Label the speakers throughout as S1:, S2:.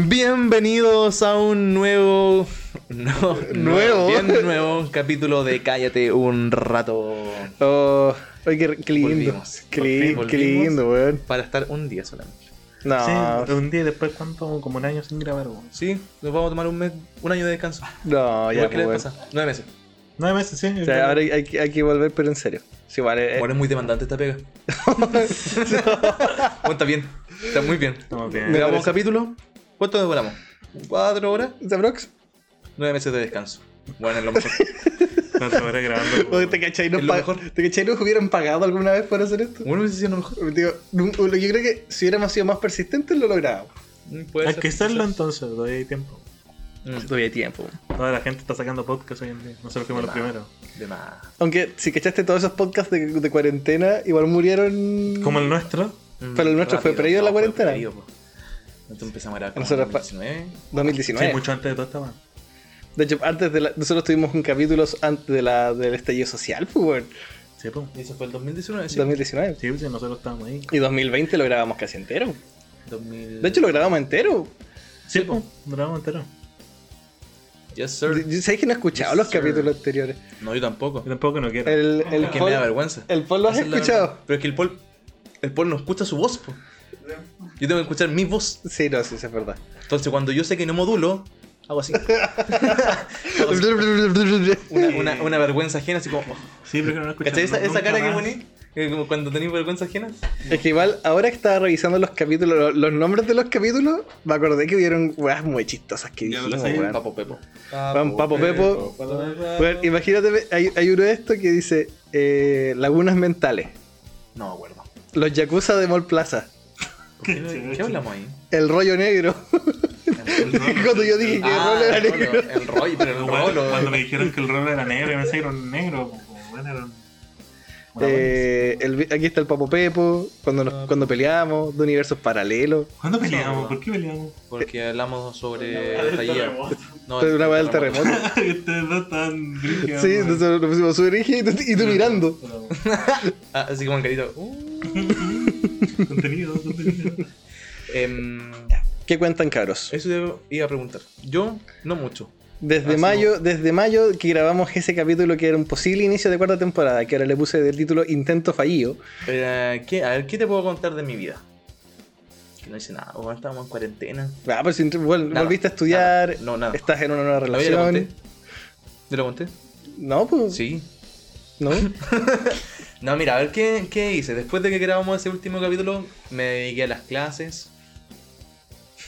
S1: Bienvenidos a un nuevo. No,
S2: Nuevo.
S1: Bien nuevo capítulo de Cállate un rato.
S2: Oh, ay, qué, qué lindo.
S1: Volvimos.
S2: Qué, qué lindo, weón.
S1: Para estar un día solamente.
S2: No,
S3: Sí, un día después, ¿cuánto? Como un año sin grabar, weón.
S1: Sí, nos vamos a tomar un mes, un año de descanso.
S2: no, ya,
S1: que le
S2: pues,
S1: pasa. Nueve meses.
S3: Nueve meses, sí.
S2: O sea, ahora hay, hay que- hay que volver, pero en serio. Sí, vale. eh,
S1: Bueno, es muy demandante esta pega. Bueno, está bien. Está muy bien.
S3: Estamos bien.
S1: Grabamos un capítulo. ¿Cuánto demoramos? ¿Cuatro horas?
S2: ¿Te aprox?
S1: Nueve meses de descanso. Bueno, es lo mejor.
S3: Cuatro horas grabando.
S2: Oye,
S3: weón.
S2: ¿Te cachai? ¿Nos, pa-
S1: mejor.
S2: ¿Te cachai? ¿Nos hubieran pagado alguna vez por hacer esto?
S1: Bueno, hubiese sido lo mejor.
S2: Digo, yo creo que si hubiéramos sido más persistentes lo lográbamos.
S1: Mm,
S3: Hay que hacerlo entonces, todavía hay tiempo.
S1: Mm,
S2: Todavía hay tiempo.
S3: Toda la gente está sacando podcast hoy en día. Nosotros fuimos los primeros.
S1: De más.
S2: Aunque si cachaste todos esos podcasts de, de cuarentena, igual murieron.
S3: Como el nuestro.
S2: Pero el nuestro fue previo a la cuarentena.
S1: Nosotros empezamos a grabar como
S2: Nosotros
S1: en
S2: pa-
S1: 2019.
S2: 2019.
S3: Sí, mucho antes de todo esta.
S2: De hecho, antes de la- nosotros tuvimos un capítulo antes de la, del estallido social, pues, weón.
S3: Sí, pues.
S1: Y eso fue el 2019, sí.
S2: 2019.
S3: Sí, pues, sí, nosotros estábamos ahí.
S2: Y 2020 lo grabamos casi entero.
S1: 2000...
S2: De hecho, lo grabamos entero.
S3: Sí, pues. Grabamos entero.
S1: Yes, sir.
S2: ¿Sabes que no he escuchado los
S1: Sir.
S2: capítulos anteriores?
S1: No, yo tampoco.
S3: Yo tampoco no quiero.
S2: El, el,
S1: Es que
S2: Paul-
S1: me da vergüenza.
S2: el Paul lo has
S1: es
S2: escuchado.
S1: Pero es que el Paul, el Paul no escucha su voz, po. Yo tengo que escuchar mi voz.
S2: Sí, no, sí, sí, es verdad.
S1: Entonces, cuando yo sé que no modulo, hago así. Una, una, una vergüenza ajena, así como. oh.
S3: Sí, pero que no lo escuchamos.
S1: ¿Cachai esa, esa
S3: nunca
S1: cara que
S3: más.
S1: poní? Eh, como Cuando tenéis vergüenza ajena.
S2: Es que igual, ahora que estaba revisando los capítulos, los, los nombres de los capítulos, me acordé que hubieron weas muy chistosas que
S3: Ya
S2: dijimos,
S3: sé.
S2: weón.
S1: Papo Pepo.
S2: Papo Pepo. Weón, imagínate, hay, hay uno de estos que dice eh, Lagunas Mentales,
S1: No me acuerdo.
S2: los Yakuza de Mall Plaza,
S1: ¿Qué, ¿Qué hablamos ahí?
S2: el rollo negro. Cuando yo dije que
S1: Ah,
S2: el rol era negro.
S1: el rollo, pero el
S3: Cuando,
S1: rolo.
S3: cuando me dijeron que el rol era negro, era un negro. Bueno, era
S2: Eh, el- aquí está el Papo Pepo, cuando, nos- cuando peleamos, de universos paralelos.
S3: ¿Cuándo peleamos? ¿Por qué peleamos?
S1: Porque hablamos sobre
S3: El terremoto.
S1: No,
S2: una wea del terremoto.
S3: Ustedes dos tan brígidos.
S2: Sí, entonces nos pusimos súper rígidos y tú, y tú mirando.
S1: Ah, así como el carito. Uh.
S3: Contenido, contenido.
S1: Em,
S2: ¿Qué cuentan caros?
S1: eso yo iba a preguntar. Yo, no mucho.
S2: Desde
S1: Así
S2: mayo, desde mayo que grabamos ese capítulo que era un posible inicio de cuarta temporada, que ahora le puse de título Intento Fallido.
S1: Eh, ¿qué, a ver, ¿qué te puedo contar de mi vida? Que no hice nada. Bueno, estábamos en cuarentena.
S2: Ah, pero si vol-
S1: Nada,
S2: volviste a estudiar,
S1: nada. No, nada.
S2: estás en una nueva
S1: ¿Lo ya lo conté?
S2: relación.
S1: ¿Te lo conté?
S2: No, pues.
S1: Sí.
S2: No.
S1: No, mira, a ver, ¿qué, ¿qué hice? Después de que grabamos ese último capítulo, me dediqué a las clases.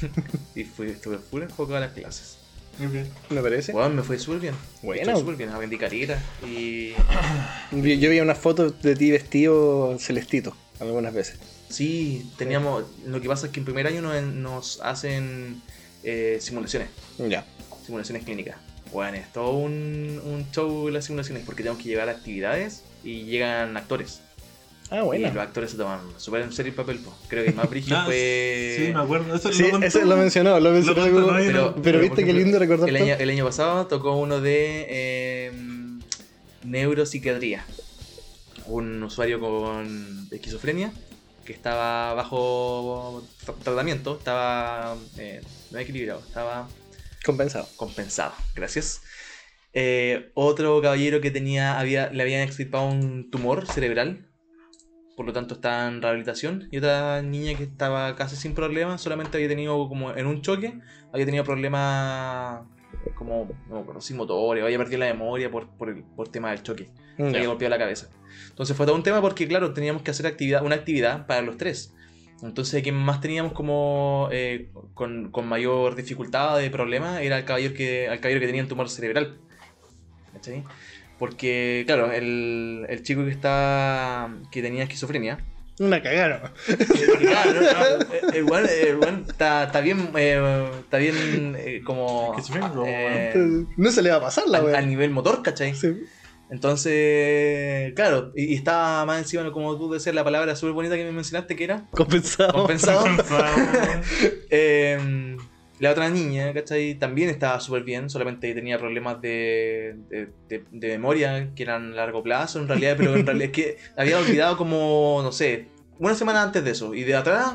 S1: y fui, estuve full enfocado a las clases.
S3: Bien.
S2: Me parece.
S1: Bueno, me fue súper bien.
S2: Bueno.
S1: Me fue súper bien. Aprendí caritas y...
S2: Yo, yo vi unas fotos de ti vestido celestito algunas veces.
S1: Sí, teníamos... Lo que pasa es que en primer año nos, nos hacen eh, simulaciones.
S2: Ya.
S1: Simulaciones clínicas. Bueno, es todo un, un show las simulaciones porque tenemos que llevar actividades y llegan actores.
S2: Ah,
S1: Y los
S2: bueno.
S1: actores se toman súper en serio el papel. po. Creo que el más brígido
S3: Ah,
S1: fue...
S3: Sí, me acuerdo. Eso
S2: Sí,
S3: lo contó.
S2: eso lo mencionó, lo mencionó.
S3: contó,
S2: como-
S3: no, yo
S1: pero-
S2: viste qué lindo recordar
S1: El año, el año pasado tocó uno de eh, neuropsiquiatría. Un usuario con esquizofrenia que estaba bajo tra- tratamiento, estaba eh, no equilibrado, estaba
S2: Compensado.
S1: compensado. Gracias. Eh, otro caballero que tenía, había, le habían extirpado un tumor cerebral, por lo tanto está en rehabilitación. Y otra niña que estaba casi sin problemas, solamente había tenido como en un choque, había tenido problemas como, no sin motores, había perdido la memoria por, por el por tema del choque. Se había golpeado la cabeza. Entonces fue todo un tema porque, claro, teníamos que hacer actividad, una actividad para los tres. Entonces, quien más teníamos como eh, con, con mayor dificultad de problema era el caballero que, el caballero que tenía un tumor cerebral. ¿Cachai? Porque, claro, el, el chico que está que tenía esquizofrenia,
S2: Una cagada.
S1: que, claro, no, eh, el weón- weón está, está bien, eh, está bien eh, como eh,
S2: No se le va a pasar la
S1: al,
S2: wea.
S1: al nivel motor, ¿cachai?
S2: Sí.
S1: Entonces, claro, y, y estaba más encima, como tú decías, la palabra súper bonita que me mencionaste, que era
S2: Compensado.
S1: compensado. Eh, la otra niña, ¿cachai? También estaba súper bien, solamente tenía problemas de, de, de- de memoria que eran a largo plazo, en realidad, pero en realidad es que había olvidado como, no sé, una semana antes de eso, y de atrás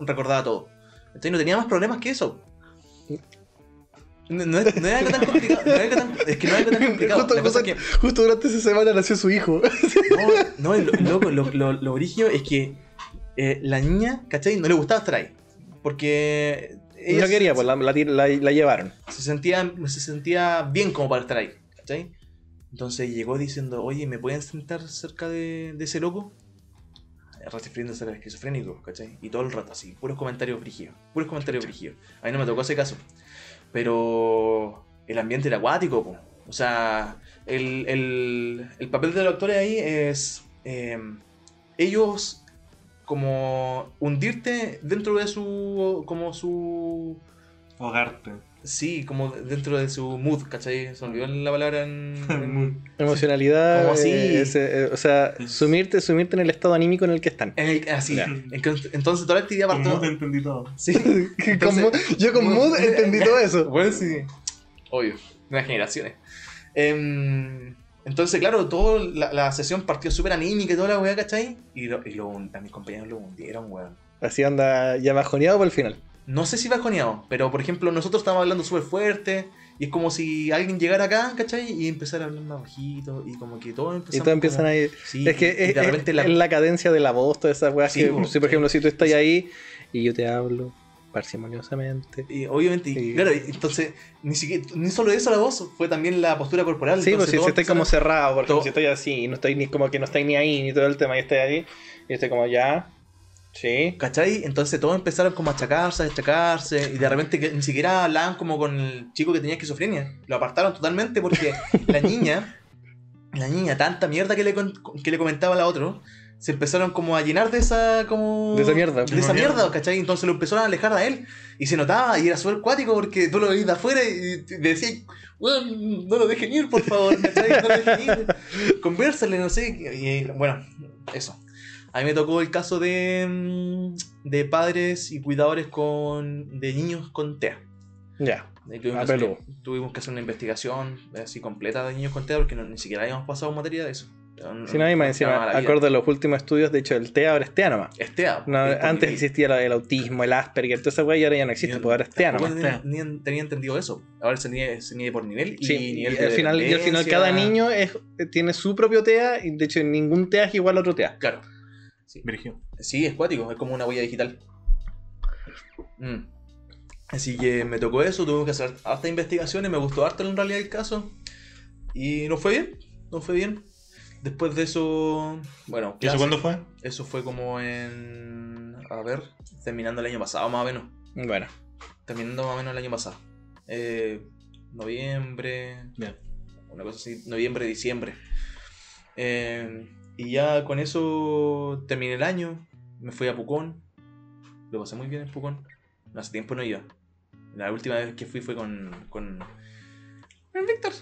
S1: recordaba todo. Entonces no tenía más problemas que eso. No, no es, no es algo tan complicado. no es, algo tan- es que no es algo tan complicado.
S2: Justo,
S1: cosa es que-
S2: justo durante esa semana nació su hijo.
S1: no, no, lo, loco, lo, lo, lo brígido es que eh, la niña, ¿cachai? No le gustaba estar ahí. Porque ella
S2: no quería, pues la, la, la- la llevaron.
S1: se sentía, se sentía bien como para estar ahí, ¿cachai? Entonces llegó diciendo, oye, ¿me pueden sentar cerca de, de ese loco? Refiriéndose al esquizofrénico, ¿cachai? Y todo el rato así, puros comentarios brígidos, puros comentarios brígidos. A mí no me tocó ese caso. Pero el ambiente era acuático, po. O sea, el, el, el papel de los actores ahí es eh, ellos como hundirte dentro de su como su
S3: Ahogarte.
S1: sí como dentro de su mood ¿cachai? se olvidó la palabra en, en-
S2: Emocionalidad.
S1: Como así.
S2: eh, ese, eh, o sea, sumirte, sumirte en el estado anímico en el que están.
S1: en el- así
S2: Ya.
S1: Entonces- entonces toda la actividad partió
S3: te entendí todo.
S1: sí
S2: Con Mood- yo con Mood entendí todo eso.
S1: bueno sí obvio nuevas generaciones Em, entonces claro toda la, la sesión partió súper anímica y toda la weá ¿cachai? y, lo, y lo, a mis compañeros lo hundieron weón
S2: Así anda ya bajoneado por el final.
S1: No sé si bajoneado, pero por ejemplo, nosotros estábamos hablando súper fuerte y es como si alguien llegara acá, ¿cachai? Y empezara a hablar más bajito y como que todos
S2: Y todos empiezan
S1: como-
S2: ahí.
S1: Sí,
S2: es que es,
S1: de
S2: es-
S1: repente la-
S2: es la cadencia de la voz, todas esas weas
S1: Sí,
S2: que,
S1: po,
S2: si por
S1: sí.
S2: ejemplo, si tú estás ahí y yo te hablo parsimoniosamente.
S1: y obviamente, y
S2: Sí.
S1: claro, y entonces, ni siquiera, ni solo eso la voz, fue también la postura corporal.
S2: Sí, pues si, si estoy como cerrado, porque
S1: todo-
S2: si estoy así no estoy ni como que no estoy ni ahí, ni todo el tema, y estoy ahí, y estoy como ya, sí.
S1: ¿Cachai? Entonces todos empezaron como a achacarse, a destacarse, y de repente que ni siquiera hablaban como con el chico que tenía esquizofrenia. Lo apartaron totalmente porque la niña, la niña, tanta mierda que le, que le comentaba a la otra, se empezaron como a llenar de esa como
S2: De esa mierda.
S1: de esa mierda, ¿cachai? Entonces lo empezaron a alejar a él y se notaba y era súper cuático porque tú lo veías de afuera y decías, weón, no lo dejen ir, por favor, ¿cachai? No lo dejen ir, conversale, no sé. Y bueno, eso. A mí me tocó el caso de, mm, de padres y cuidadores con, de niños con TEA.
S2: Ya.
S1: Y Tuvimos,
S2: Ah,
S1: que tuvimos que hacer una investigación así completa de niños con TEA porque no- ni siquiera habíamos pasado materia de eso.
S2: Si no, y más encima, acorde a los últimos estudios, de hecho, el TEA ahora es TEA nomás.
S1: Es TEA.
S2: No,
S1: es por
S2: antes existía el autismo, el Asperger, toda esa wea y ahora ya no existe, pues ahora es TEA nomás.
S1: tenía, ni- tenía entendido eso. Ahora se mide, se mide por nivel y
S2: Sí, y
S1: nivel
S2: al
S1: de
S2: final, y al final cada niño es, tiene su propio TEA y de hecho ningún TEA es igual a otro TEA.
S1: Claro. Sí,
S3: Virgil.
S1: sí, es cuático, es como una huella digital. Mm. Así que me tocó eso, tuve que hacer harta investigaciones, me gustó harto en realidad el caso. Y no fue bien, no fue bien. Después de eso, bueno,
S3: ¿Y eso cuándo fue?
S1: Eso fue como en. A ver, terminando el año pasado, más o menos.
S2: Bueno,
S1: Terminando más o menos el año pasado. Eh, noviembre,
S3: Ya.
S1: una cosa así, noviembre, diciembre. Eh, y ya con eso terminé el año, me fui a Pucón, lo pasé muy bien en Pucón. Hace tiempo no iba. La última vez que fui fue con. con. con Víctor.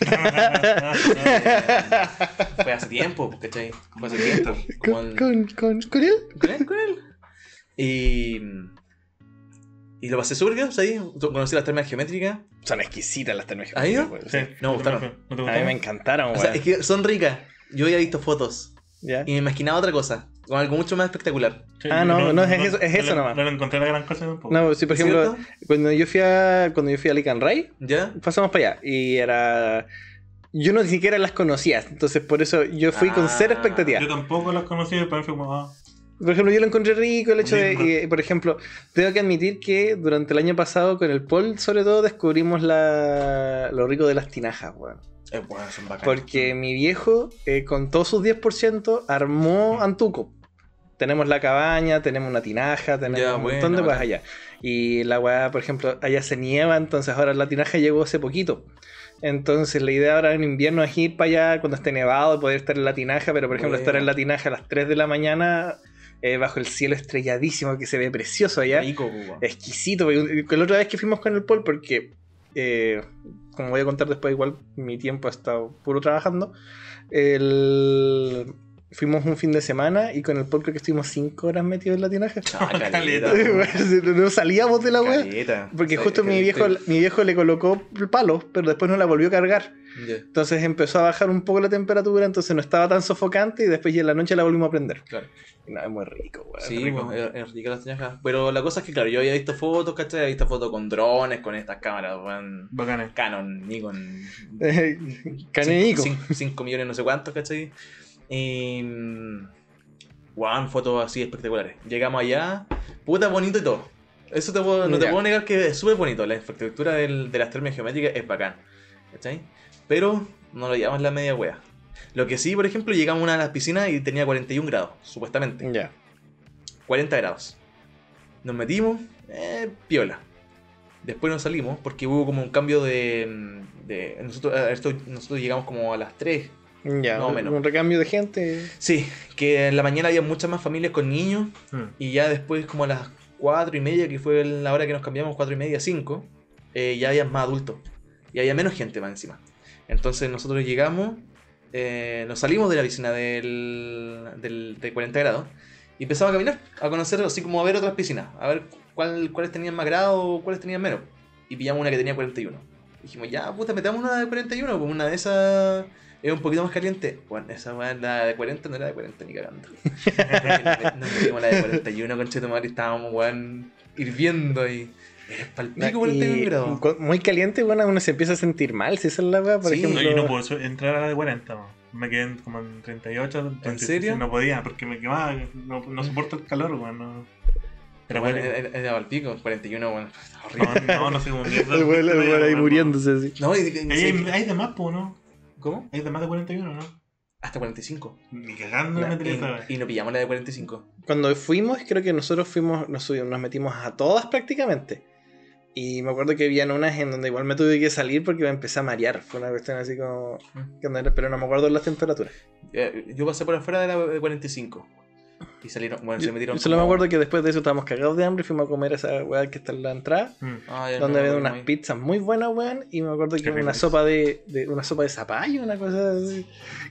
S1: Fue hace tiempo, pues, ¿cachai? Fue hace tiempo. El-
S2: ¿Con, con, con él?
S1: con él, con él. Y. Y lo pasé súper bien, ¿sabes? Conocí las termas geométricas.
S2: Son exquisitas las.
S1: ¿Ha ido?
S2: pues,
S3: Sí.
S1: No me gustaron.
S3: ¿No te
S2: A mí me encantaron,
S1: O
S2: weón.
S1: sea, es que son ricas. Yo había visto fotos
S2: ¿Ya?
S1: y me imaginaba otra cosa, con algo mucho más espectacular.
S3: Sí,
S2: Ah, no, no, es eso- es eso
S3: no,
S2: nomás.
S3: No, lo encontré la gran cosa tampoco.
S2: No, sí, por ejemplo,
S1: ¿Cierto?
S2: cuando yo fui a cuando yo fui a Lican Ray,
S1: ¿Ya?
S2: pasamos para allá y era yo no ni siquiera las conocía, entonces por eso yo fui con
S1: Ah,
S2: cero expectativa.
S3: Yo tampoco los conocí, pero fue como, ah,
S2: Por ejemplo, yo lo encontré rico el hecho de, y, por ejemplo, tengo que admitir que durante el año pasado con el Paul, sobre todo, descubrimos la, lo rico de las tinajas, weón.
S1: Eh, bueno, son bacanas.
S2: Porque mi viejo, eh, con todos sus 10%, armó Antuco. Tenemos la cabaña, tenemos una tinaja, tenemos
S1: Ya,
S2: un montón de cosas allá. Y la weá, por ejemplo, allá se nieva, entonces ahora la tinaja llegó hace poquito. Entonces la idea ahora en invierno es ir para allá cuando esté nevado poder estar en la tinaja, pero por ejemplo
S1: Bueno.
S2: estar en la tinaja a las 3 de la mañana eh, bajo el cielo estrelladísimo que se ve precioso allá
S1: Rico, pues,
S2: exquisito. La otra vez que fuimos con el Paul, porque, eh, como voy a contar después, igual mi tiempo ha estado puro trabajando. el... fuimos un fin de semana y con el pop creo que estuvimos 5 horas metidos en la tinaja.
S1: Ah, caleta.
S3: Caleta.
S2: no salíamos de la wea.
S1: Caleta.
S2: Porque
S1: Sí,
S2: justo mi viejo, mi viejo le colocó palos, pero después no la volvió a cargar. Entonces empezó a bajar un poco la temperatura, entonces no estaba tan sofocante y después ya en la noche la volvimos a prender.
S1: claro.
S2: Y no, es muy rico, weón.
S1: Sí,
S3: rico.
S1: pues, es, es rica la tinaja. Pero la cosa es que, claro, yo había visto fotos, ¿cachai? Había visto fotos con drones, con estas cámaras, weón.
S3: Bacanes.
S1: Canon, Nikon.
S2: Canenico.
S1: 5 millones, no sé cuántos, ¿cachai? Y. mm, Weón, fotos así espectaculares. Llegamos allá, puta bonito y todo. Eso te puedo- no te puedo negar que es súper bonito. La infraestructura del- de las termas geométricas es bacán. ¿Cachai? Pero no lo llevamos la media wea. Lo que sí, por ejemplo, llegamos a una de las piscinas y tenía 41 grados, supuestamente.
S2: Ya.
S1: 40 grados. Nos metimos, eh, piola. Después nos salimos porque hubo como un cambio de. de nosotros, esto- nosotros llegamos como a las 3.
S2: Ya,
S1: menos.
S2: un recambio de gente.
S1: Sí, que en la mañana había muchas más familias con niños
S3: Mm.
S1: y ya después, como a las 4 y media, que fue la hora que nos cambiamos, 4 y media, 5, eh, ya había más adultos y había menos gente más encima. Entonces nosotros llegamos, eh, nos salimos de la piscina del, del, de 40 grados y empezamos a caminar, a conocer, así como a ver otras piscinas, a ver cuál, cuáles tenían más grados o cuáles tenían menos. Y pillamos una que tenía 41. Dijimos, ya, puta, metamos una de 41, pues una de esas es un poquito más caliente. Bueno, esa weá, la de 40 no era de 40 ni cagando. Nos metimos la de 41, conchito madre, y estábamos, weón, hirviendo y. Palpico 41
S2: Y muy caliente, bueno, uno se empieza a sentir mal. Si esa es la weá, por
S1: Sí.
S3: No,
S2: ejemplo.
S3: yo no puedo entrar a la de 40, man. me quedé en- como en 38. 36,
S1: serio?
S3: No podía, porque me quemaba, no, no soporto el calor, weón. No. Pero
S1: Bueno,
S3: bueno,
S1: era, palpico, 41, bueno, horrible.
S3: no, no, no sé cómo mierda.
S2: El ahí muriéndose así.
S1: No, y, y-
S3: Ahí
S1: sí,
S3: hay, hay de más, ¿no?
S1: ¿Cómo?
S3: Hay de más de 41, ¿no?
S1: Hasta 45.
S3: Ni cagando
S2: Ya,
S3: me
S1: Y, y no pillamos la de 45.
S2: Cuando fuimos, creo que nosotros fuimos, nos, subimos- nos metimos a todas prácticamente. Y me acuerdo que habían unas en donde igual me tuve que salir porque me empecé a marear. Fue una cuestión así como. era- Pero no me acuerdo las temperaturas.
S1: Eh, Yo pasé por afuera de la de 45. Y salieron, bueno, se
S2: Yo,
S1: metieron.
S2: yo solo me
S1: como-
S2: acuerdo que después de eso estábamos cagados de hambre y fuimos a comer esa weá que está en la entrada.
S3: Mm.
S1: Ah,
S2: donde
S1: me
S2: había unas
S1: muy-
S2: pizzas muy buenas, weón. Y me acuerdo que una sopa de, de- una sopa de zapallo, una cosa así.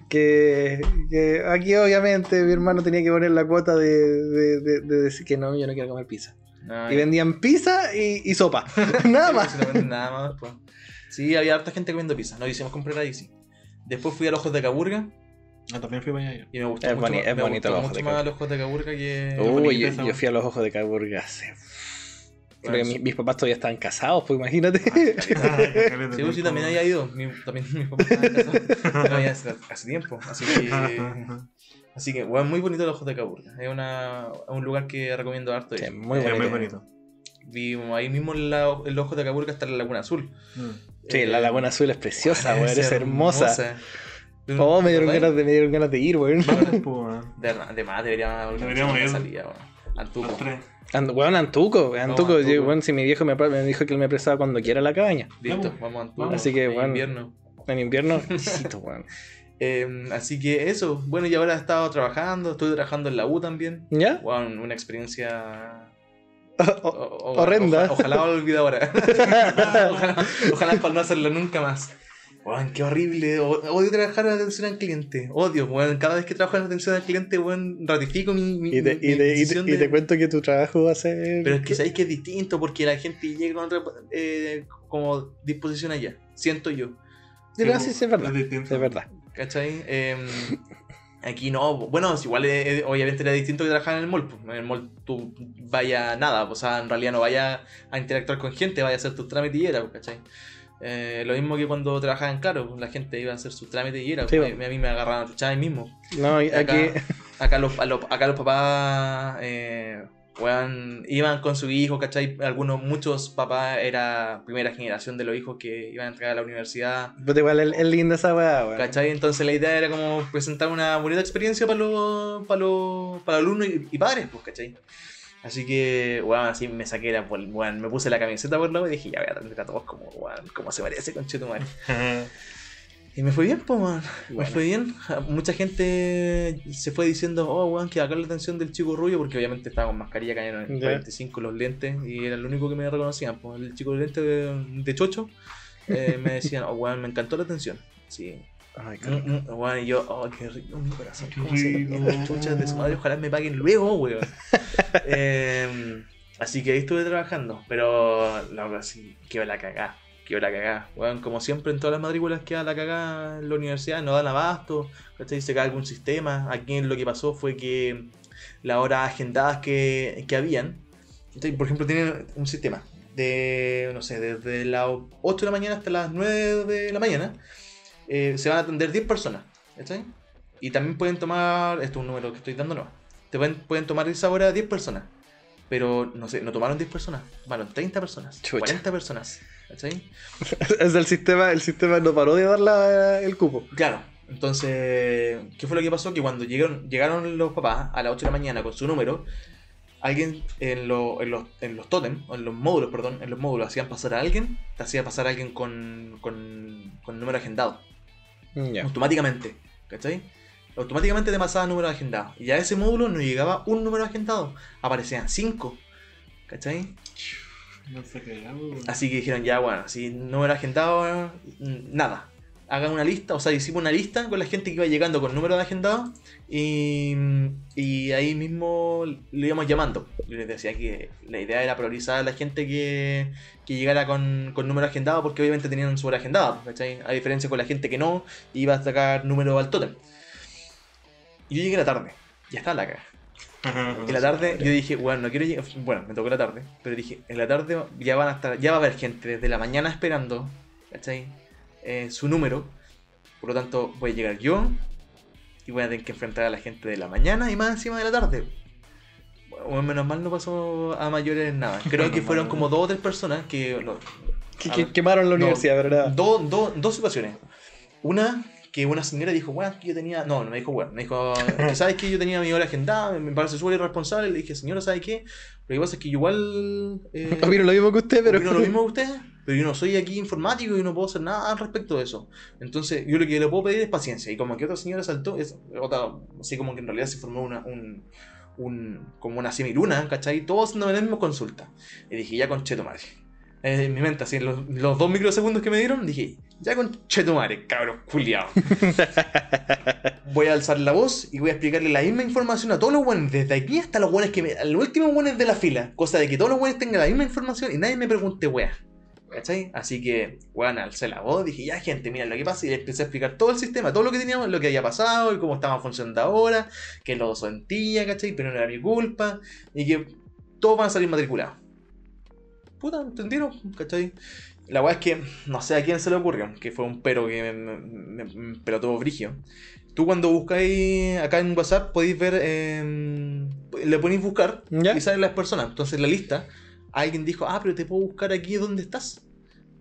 S2: Que, que aquí obviamente mi hermano tenía que poner la cuota de, de- de- de decir que no, yo no quiero comer pizza.
S1: Ah,
S2: Y vendían pizza y, y sopa. Nada más.
S1: nada más, pues. Sí, había harta gente comiendo pizza. Nos hicimos comprar ahí, sí. Después fui a los ojos de Caburga
S3: Ah, también fui para allá.
S1: y me gustó
S2: Es
S1: mucho,
S2: boni- es
S1: me
S2: bonito
S1: gustó
S2: los ojos
S1: mucho
S2: de
S1: más los ojos de Caburga que.
S2: Uy, yo, fui a los ojos de Caburga hace. Creo que
S1: Bueno,
S2: mi- mis papás todavía estaban casados, pues imagínate.
S3: Ah,
S1: Sí, pues, sí, también había ido. Mi, también mi papá estaba casado. No, hace, hace tiempo. Así que. Así que, bueno, muy bonito los ojos de Caburga. Es una, un lugar que recomiendo harto. ir.
S2: Sí, muy
S3: Sí,
S2: bonito.
S3: muy bonito.
S1: Vimos ahí mismo en, la, en los ojos de Caburga está la Laguna Azul.
S3: Mm.
S2: Sí, la
S1: Eh,
S2: Laguna Azul es preciosa,
S1: es
S2: weón, es hermosa. Oh, me dieron ganas de, me dieron ganas de ir, weón.
S3: Weón.
S1: De, de más, deberíamos
S3: Deberíamos ir.
S1: salida, weón. Antuco.
S3: Los tres.
S2: And, weón, Antuco, Antuco.
S1: Antuco.
S2: yo, weón, si mi viejo me, me dijo que él me prestaba cuando quiera la cabaña.
S1: Listo,
S3: Vamos.
S1: vamos a Antuco.
S2: Así que,
S1: en
S2: bueno.
S1: invierno.
S2: En invierno, necesito, weón.
S1: Eh, así que eso. Bueno, y ahora he estado trabajando. Estuve trabajando en la U también.
S2: ¿Ya?
S1: Bueno, una experiencia
S2: O-
S1: o- o-
S2: horrenda.
S1: oja- ojalá lo olvide ahora. ojalá, ojalá para no hacerlo nunca más. Weón, qué horrible. Odio trabajar en atención al cliente. Odio, weón. Cada vez que trabajo en atención al cliente, weón, ratifico mi, mi,
S2: y, te,
S1: mi
S2: y, te, y, te,
S1: decisión
S2: y
S1: de-
S2: te cuento que tu trabajo va a ser.
S1: Pero es que sabéis que es distinto porque la gente llega con otra eh, como disposición allá. Siento yo.
S2: Sí, no, sí, es verdad.
S3: distinto.
S2: Es verdad.
S1: ¿Cachai? Em, aquí no. Bueno, es igual eh, eh, obviamente era distinto que trabajar en el mall. pues. En el mall tú vaya nada. O sea, en realidad no vaya a interactuar con gente, vaya a hacer tus trámites y era, pues, ¿cachai? Eh, lo mismo que cuando trabajaba en Claro, la gente iba a hacer sus trámites y era.
S2: Sí, bueno.
S1: a mí me agarraban a ahí mismo.
S2: No, y
S1: Acá,
S2: aquí.
S1: acá, los, acá los papás eh, iban con su hijo, ¿cachai? Algunos, muchos papás era primera generación de los hijos que iban a entrar a la universidad,
S2: Pero igual es, linda esa weá.
S1: ¿cachai? Entonces la idea era como presentar una bonita experiencia para los, para los, para alumnos y, y padres, pues, ¿cachai? Así que, weón, así me saqué la, weón, me puse la camiseta por lado y dije, ya voy a atender a todos como, weón, como se parece, conchetumare. Y me fue bien, pues, man. Me
S2: Bueno.
S1: fue bien. Mucha gente se fue diciendo, oh, weón, que acá la atención del chico rubio, porque obviamente estaba con mascarilla, cayeron en
S2: Ya.
S1: 45 los lentes, y era lo único que me reconocían. Pues el chico de lente de, de chocho, eh, me decían, oh, weón, me encantó la atención. Sí,
S2: Ay, qué
S1: Mm, mm, Bueno, y yo, oh, qué rico mi corazón.
S3: Qué
S1: ¿Cómo se
S3: rico.
S1: las chuchas de su madre? Ojalá me paguen luego, weón. Em, así que ahí estuve trabajando. Pero la verdad sí, quedó la cagá. Quedó la cagá. Weón, como siempre en todas las matrículas queda la cagá en la universidad, no dan abasto. ¿Cachai? Se cae algún sistema. Aquí lo que pasó fue que las horas agendadas que, que habían. Por ejemplo, tienen un sistema de, no sé, desde las 8 de la mañana hasta las 9 de la mañana. Eh, se van a atender 10 personas. ¿cachai? Y también pueden tomar, esto es un número que estoy dando, no. Te pueden, pueden tomar esa hora 10 personas. Pero, no sé, no tomaron 10 personas, tomaron 30 personas,
S2: Chucha.
S1: 40 personas. ¿Cachai?
S2: Es el sistema, el sistema no paró de dar la- el cupo.
S1: Claro. Entonces, ¿qué fue lo que pasó? Que cuando llegaron, llegaron los papás a las 8 de la mañana con su número, alguien en, lo- en los, en los tótem, o en los módulos, perdón, en los módulos hacían pasar a alguien, te hacía pasar a alguien con, con, con número agendado.
S2: Ya.
S1: automáticamente, ¿cachai? Automáticamente te pasaba número agendado. Y a ese módulo no llegaba un número agendado, aparecían cinco, ¿cachai?
S3: No se.
S1: Así que dijeron, ya, bueno, si número agendado, mm, nada. Hagan una lista, o sea, hicimos una lista con la gente que iba llegando con número de agendado y, ahí mismo le íbamos llamando. Les decía que la idea era priorizar a la gente que, llegara con, con número agendado porque obviamente tenían su hora agendada, ¿cachai? A diferencia con la gente que no, iba a sacar número al tótem. Yo llegué a la tarde, ya estaba la caga. En la tarde yo dije, bueno, no quiero llegar. Bueno, me tocó la tarde, pero dije, en la tarde ya van a estar, ya va a haber gente desde la mañana esperando, ¿cachai? Eh, su número. Por lo tanto, voy a llegar yo y voy a tener que enfrentar a la gente de la mañana y más encima de la tarde. Bueno, menos mal no pasó a mayores nada. Creo que fueron como dos o tres personas que. no,
S2: Que, que- quemaron la
S1: no,
S2: universidad, ¿verdad?
S1: Dos, dos, dos situaciones. Una, que una señora dijo, bueno, que yo tenía. No, no me dijo, bueno, me dijo, sabes que yo tenía mi hora agendada, me- parece súper irresponsable. Le dije, señora, ¿sabe qué? Lo que pasa es que yo igual. Eh,
S2: Opino lo mismo que usted, pero.
S1: opino lo mismo que usted, pero yo no soy aquí informático y no puedo hacer nada al respecto de eso. Entonces, yo lo que le puedo pedir es paciencia. Y como que otra señora saltó, es otra, así como que en realidad se formó una, un, un, como una semiluna, ¿cachai? Todos haciendo la misma consulta. Y dije, ya con cheto madre. Eh, en mi mente, así, en los, los dos microsegundos que me dieron, dije, ya con cheto madre, cabrón, culiao. voy a alzar la voz y voy a explicarle la misma información a todos los buenos, desde aquí hasta los buenos que me, los últimos buenos de la fila. Cosa de que todos los buenos tengan la misma información y nadie me pregunte, wea. ¿Cachai? Así que, weón, alcé la voz, dije, ya gente, mira lo que pasa, y le empecé a explicar todo el sistema, todo lo que teníamos, lo que había pasado, y cómo estaba funcionando ahora, que lo sentía, ¿cachai? Pero no era mi culpa, y que todos van a salir matriculados. Puta, ¿entendieron? ¿Cachai? La weá es que no sé a quién se le ocurrió, que fue un pero que me, me, me pelotó brigio. Tú cuando buscáis acá en WhatsApp podéis ver, eh, le ponéis buscar
S2: ¿Ya?
S1: y salen las personas. Entonces en la lista alguien dijo, ah, pero te puedo buscar aquí donde estás.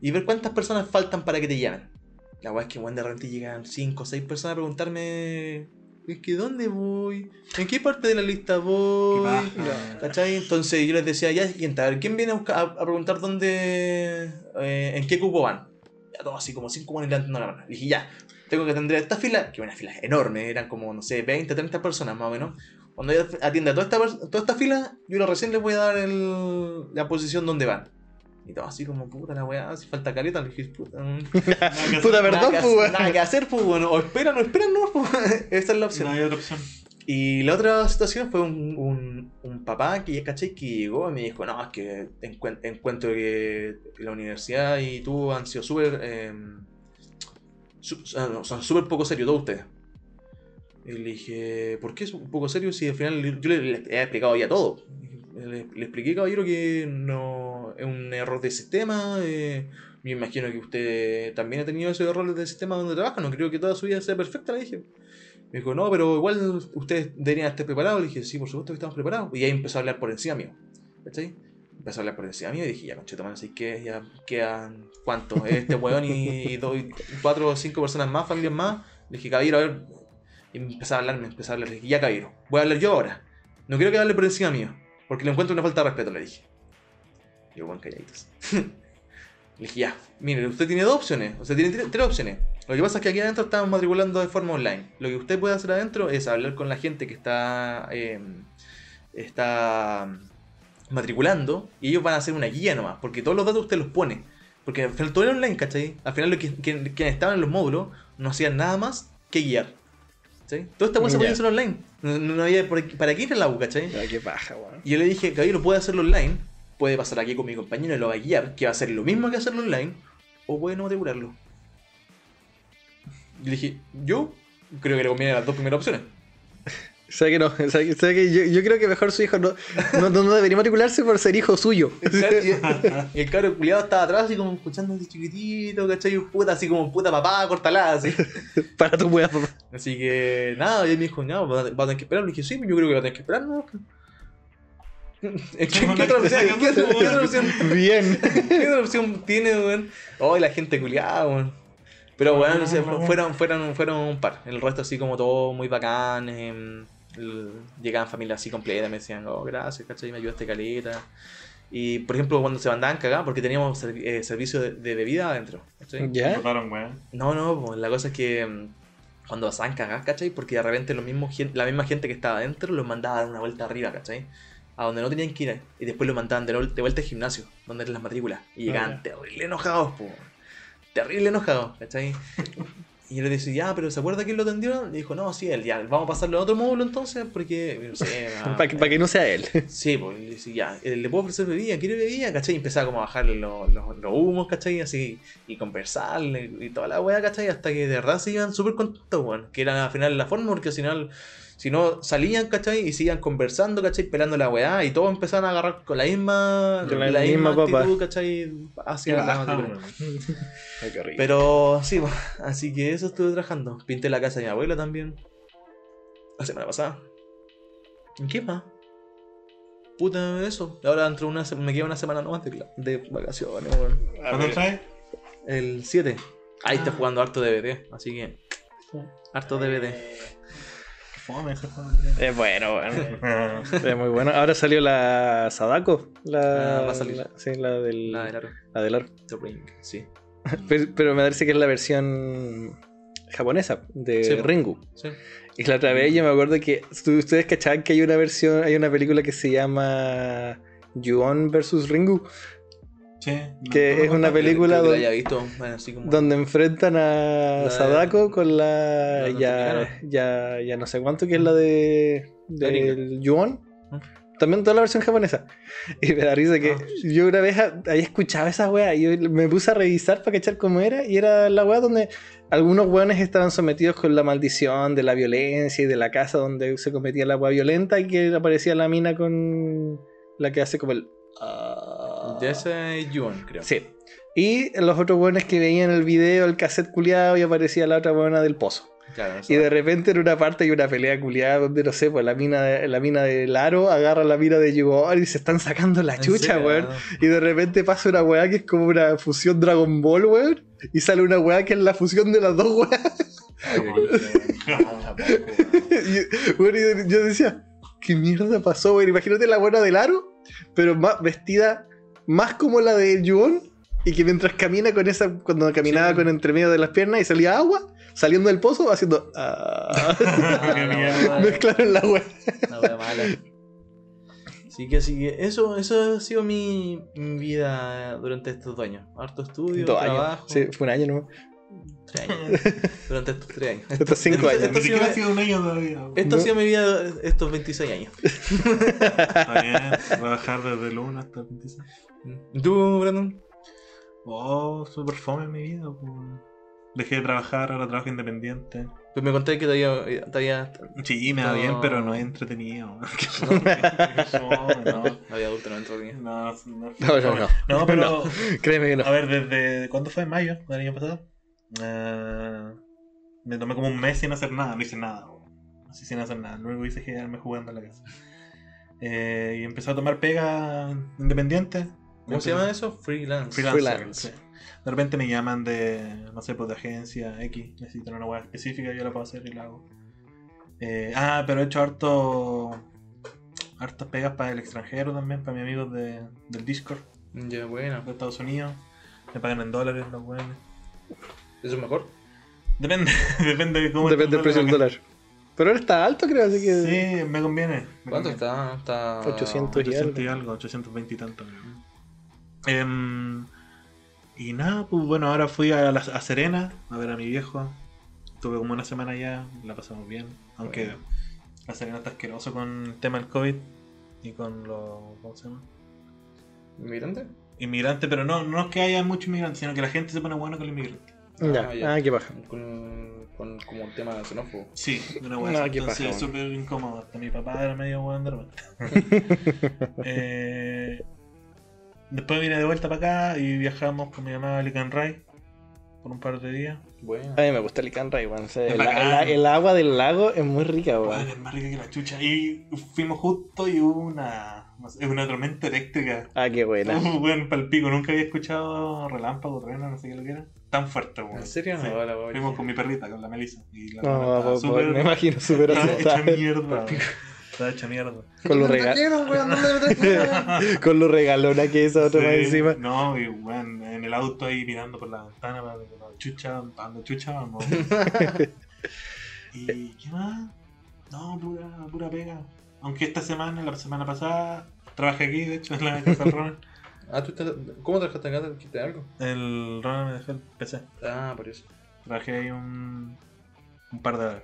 S1: Y ver cuántas personas faltan para que te llamen. La weá es que bueno, de repente llegan 5 o 6 personas a preguntarme, es que ¿dónde voy? ¿En qué parte de la lista voy? ¿Cachai? Entonces yo les decía, ya, siguiente, a ver, ¿quién viene a, buscar- a, a preguntar dónde, eh, en qué cupo van? Ya todos así como cinco buenos levantando la mano. Dije, ya, tengo que atender a esta fila, que una fila enorme, eran como, no sé, 20, 30 personas más o menos. Cuando yo atienda a toda esta, toda esta fila, yo recién les voy a dar el- la posición donde van. Y todo así como, puta la weá, si falta caleta, le dije, puta. mm,
S2: Puta, perdón, pues,
S1: nada que hacer, pues, bueno, o esperan o esperan, no, pues, esa es la opción.
S3: No hay otra opción.
S1: Y la otra situación fue un, un, un papá que ya caché que llegó y me dijo, no, es que encuen- encuentro que la universidad y tú han sido súper... eh, su- ah, no, son súper poco serios todos ustedes. Y le dije, ¿por qué es un poco serio si al final yo le, he explicado ya todo? Le, expliqué, caballero, que no es un error de sistema. eh, me imagino que usted también ha tenido esos errores de sistema donde trabaja. No creo que toda su vida sea perfecta, le dije. Me dijo, no, pero igual ustedes deberían estar preparados. Le dije, sí, por supuesto que estamos preparados. Y ahí empezó a hablar por encima mío. ¿Cachai? Empezó a hablar por encima mío y dije, ya, concheto, man, así que ya quedan, ¿cuántos? Este weón y, y y cuatro o cinco personas más, familias más. Le dije, caballero, a ver. Y empezó a hablarme, empezó a hablar. Dije, ya, caballero, voy a hablar yo ahora. No quiero que hable por encima mío, porque le encuentro una falta de respeto, le dije. Y yo, bueno, calladitos. Le dije, ya, mire, usted tiene dos opciones, o sea, tiene tres, opciones. Lo que pasa es que aquí adentro estamos matriculando de forma online. Lo que usted puede hacer adentro es hablar con la gente que está, eh, está matriculando y ellos van a hacer una guía nomás, porque todos los datos usted los pone. Porque al final todo era online, ¿cachai? Al final lo que, quienes estaban en los módulos no hacían nada más que guiar. Toda esta weá se podía hacer online. No, no había por aquí- para qué ir a la U, ¿cachai?
S2: Ah, qué paja, weón.
S1: Y yo le dije, caballero, puede hacerlo online, puede pasar aquí con mi compañero y lo va a guiar, que va a hacer lo mismo que hacerlo online, o puede no matricularlo. Y le dije, yo creo que le conviene las dos primeras opciones.
S2: O sea que no, o sea que, o sea que yo, yo creo que mejor su hijo no, no, no debería matricularse por ser hijo suyo.
S1: y el cabro culiado estaba atrás, así como escuchando así chiquitito, ¿cachai? Y un puta, así como puta papá, cortalada, así.
S2: Para tu weá, papá.
S1: Así que nada, y él me dijo, no, va a tener que esperar. Le dije, sí, yo creo que va a tener que esperar, ¿no? ¿Qué, qué otra opción? ¿Qué otra- qué otra opción?
S2: Bien.
S1: ¿Qué otra opción tiene, weón? Oh, la gente culiada, weón. Pero, weón, no sé,
S3: Ah, no.
S1: fueron, fueron, fueron un par. El resto así como todo muy bacán. el- llegaban familias así completas, me decían, oh, gracias, ¿cachai? Me ayudaste caleta. Y, por ejemplo, cuando se mandaban cagadas, porque teníamos eh, servicio de, de bebida adentro. ¿cachai?
S2: ¿Ya?
S1: No, no, pues, la cosa es que mm, cuando pasaban cagadas, ¿cachai? Porque de repente los mismos la misma gente que estaba adentro los mandaba a dar una vuelta arriba, ¿cachai? A donde no tenían que ir. Y después los mandaban de, vuelta al gimnasio, donde eran las matrículas. Y llegaban
S2: Ah,
S1: terrible enojados, po. Terrible enojados, ¿cachai? Y le decía, ya, pero ¿se acuerda quién lo atendió? Y dijo, no, sí, él, ya, vamos a pasarlo a otro módulo entonces, porque, no sé,
S2: Para que, pa' que no sea él.
S1: Sí, pues, le ya, eh, le puedo ofrecer bebida, ¿quiere bebida? ¿Cachai? Y empezaba como a bajarle los, los, los humos, ¿cachai? Así, y conversarle y toda la weá, ¿cachai? Hasta que de verdad se iban súper contentos, weón. Que era al final la forma, porque al final, si no, salían, ¿cachai? Y se iban conversando, ¿cachai? Pelando la weá, y todos empezaban a agarrar con la misma,
S2: Con la misma papa.
S1: actitud, ¿cachai? Hacia la
S2: rico.
S1: Pero sí, así que eso estuve trabajando. Pinté la casa de mi abuela también. La semana pasada. ¿En qué más? Puta, eso. Ahora dentro de una me queda una semana nomás de, de vacaciones, weón.
S2: A
S3: ¿Cuándo
S2: ver,
S3: traes?
S1: El 7. Ahí está
S3: Ah.
S1: jugando harto DVD, así que. Harto DVD.
S3: Fome.
S2: Es bueno.
S3: Ah,
S2: Es muy bueno. Ahora salió la Sadako. La,
S1: Ah, va a salir.
S2: la- sí, la del,
S1: La del aro.
S2: la del aro.
S1: The Ring, sí.
S2: Pero, pero me parece que es la versión japonesa de
S1: Sí.
S2: Ringu.
S1: sí.
S2: Y la otra vez yo me acuerdo que ¿tú- ustedes cachaban que hay una versión, hay una película que se llama Yuon vs Ringu,
S3: sí,
S2: Que
S3: no,
S2: es una película
S1: que
S2: donde-
S1: haya visto, bueno, así como.
S2: donde enfrentan a
S1: de-
S2: Sadako con la
S1: la
S2: ya, ya, ya no sé cuánto que es la de Yuon.
S1: ¿Mm?
S2: También toda la versión japonesa. Y me da risa que
S1: Ah.
S2: yo una vez había escuchado esa wea y yo me puse a revisar para cachar cómo era. Y era la wea donde algunos weones estaban sometidos con la maldición de la violencia y de la casa donde se cometía la wea violenta y que aparecía la mina con la que hace como el. ah.
S1: De ese es Yuan, creo.
S2: Sí. Y los otros weones que veían el video, el cassette culiado y aparecía la otra buena del pozo.
S1: Claro,
S2: Y de repente en una parte hay una pelea culiada donde no sé, pues la mina de, la mina del aro agarra la mina de Yugon y se están sacando la
S1: ¿En
S2: chucha, weón. Y de repente pasa una weá que es como una fusión Dragon Ball, weón. Y sale una weá que es la fusión de las dos weas. y, y yo decía, ¿qué mierda pasó, weón? Imagínate la buena del aro, pero más vestida más como la de Yugon. Y que mientras camina con esa, cuando caminaba
S1: Sí.
S2: con entre medio de las piernas y salía agua, saliendo del pozo, haciendo. ah. Mezclaron la wea
S1: mala. Así que, así que eso, eso ha sido mi, mi vida durante estos dos años. Harto estudio,
S2: Dos años.
S1: trabajo.
S2: Sí, fue un año, ¿no?
S1: Tres años. Durante estos tres años.
S2: Estos cinco años.
S3: Ni
S1: Esto ha sido,
S3: siquiera ha sido un año todavía.
S1: esto ha sido mi vida estos 26 años.
S3: Está bien, trabajar desde el 1 hasta el 26.
S1: ¿Y ¿Tú, Brandon?
S3: Oh, súper fome en mi vida. pues. Dejé de trabajar, ahora trabajo independiente.
S1: Pues me conté que te había, te había-
S3: Sí, me va
S1: No.
S3: bien, pero no es entretenido. Qué fome, no.
S1: había adulto no.
S3: No, no,
S2: No, no, no.
S3: No, pero.
S2: Créeme que no.
S3: A ver, desde. ¿Cuándo fue? ¿Mayo del año pasado? Eh, me tomé como un mes sin hacer nada, no hice nada. Así sin hacer nada. Que hice quedarme jugando en la casa. Eh, y empecé a tomar pega independiente.
S1: ¿Cómo se llama eso? Freelance.
S3: Freelancer,
S2: Freelance.
S3: sí. De repente me llaman de, no sé, pues de agencia X, necesitan una web específica, yo la puedo hacer y la hago. Eh, ah, pero he hecho harto, hartas pegas para el extranjero también, para mis amigos de, del Discord,
S1: Ya, bueno.
S3: de Estados Unidos. Me pagan en dólares los weones.
S1: ¿Eso es mejor?
S3: Depende, depende de cómo
S2: Depende del precio del dólar. Pero ahora está alto, creo, así que.
S3: Sí, me conviene. me
S1: ¿Cuánto
S3: conviene.
S1: está? está...
S2: 800.
S3: 800 y algo, 820 y tanto. creo. Em, Y nada, pues bueno, ahora fui a, la- a Serena a ver a mi viejo. Estuve como una semana allá, la pasamos bien. Aunque
S1: Bueno.
S3: la Serena está asqueroso con el tema del COVID y con los. ¿Cómo se llama?
S1: ¿Inmigrante?
S3: Inmigrantes, pero no, no es que haya muchos inmigrantes, sino que la gente se pone buena con los inmigrantes.
S2: Ya,
S1: Ah, ya.
S2: ah, qué paja.
S1: Con, con como un tema xenófobo.
S3: Sí, una buena.
S2: No, qué
S3: Entonces
S2: paja,
S3: es súper incómodo. Hasta mi papá era medio weón de repente. Eh, después vine de vuelta para acá y viajamos con mi mamá a Licanray por un par de días.
S1: Bueno.
S2: A mí me gusta el Icanray, weón. O sea,
S3: Es
S2: el, el- agua del lago es muy rica,
S3: Weón,
S2: weón.
S3: es más rica que la chucha. Y fuimos justo y hubo una, no sé, una tormenta eléctrica.
S2: Ah, qué buena.
S3: Bueno, palpico. Nunca había escuchado relámpago, trueno, no sé qué lo que era. Tan fuerte, weón.
S1: ¿En serio?
S3: Sí.
S1: No, la voy a
S3: Fuimos con mi perrita, con la Melissa. Y la
S2: No, po- po-
S3: súper-
S2: me imagino súper asustada.
S3: mierda. Estaba hecha mierda.
S2: Con lo, rega- con lo regalona que es otra más
S3: Sí,
S2: encima.
S3: No, y weón, en el auto ahí mirando por la ventana para la chucha, dando chucha, vamos. ¿Y qué más? No, pura, pura pega. Aunque esta semana, la semana pasada, trabajé aquí, de hecho, en la casa del Ronald.
S1: Ah, ¿tú estás... ¿Cómo trabajaste acá? ¿Trajiste algo?
S3: El Ronald me dejó el PC.
S1: Ah, por eso.
S3: Trabajé ahí un, un par de horas.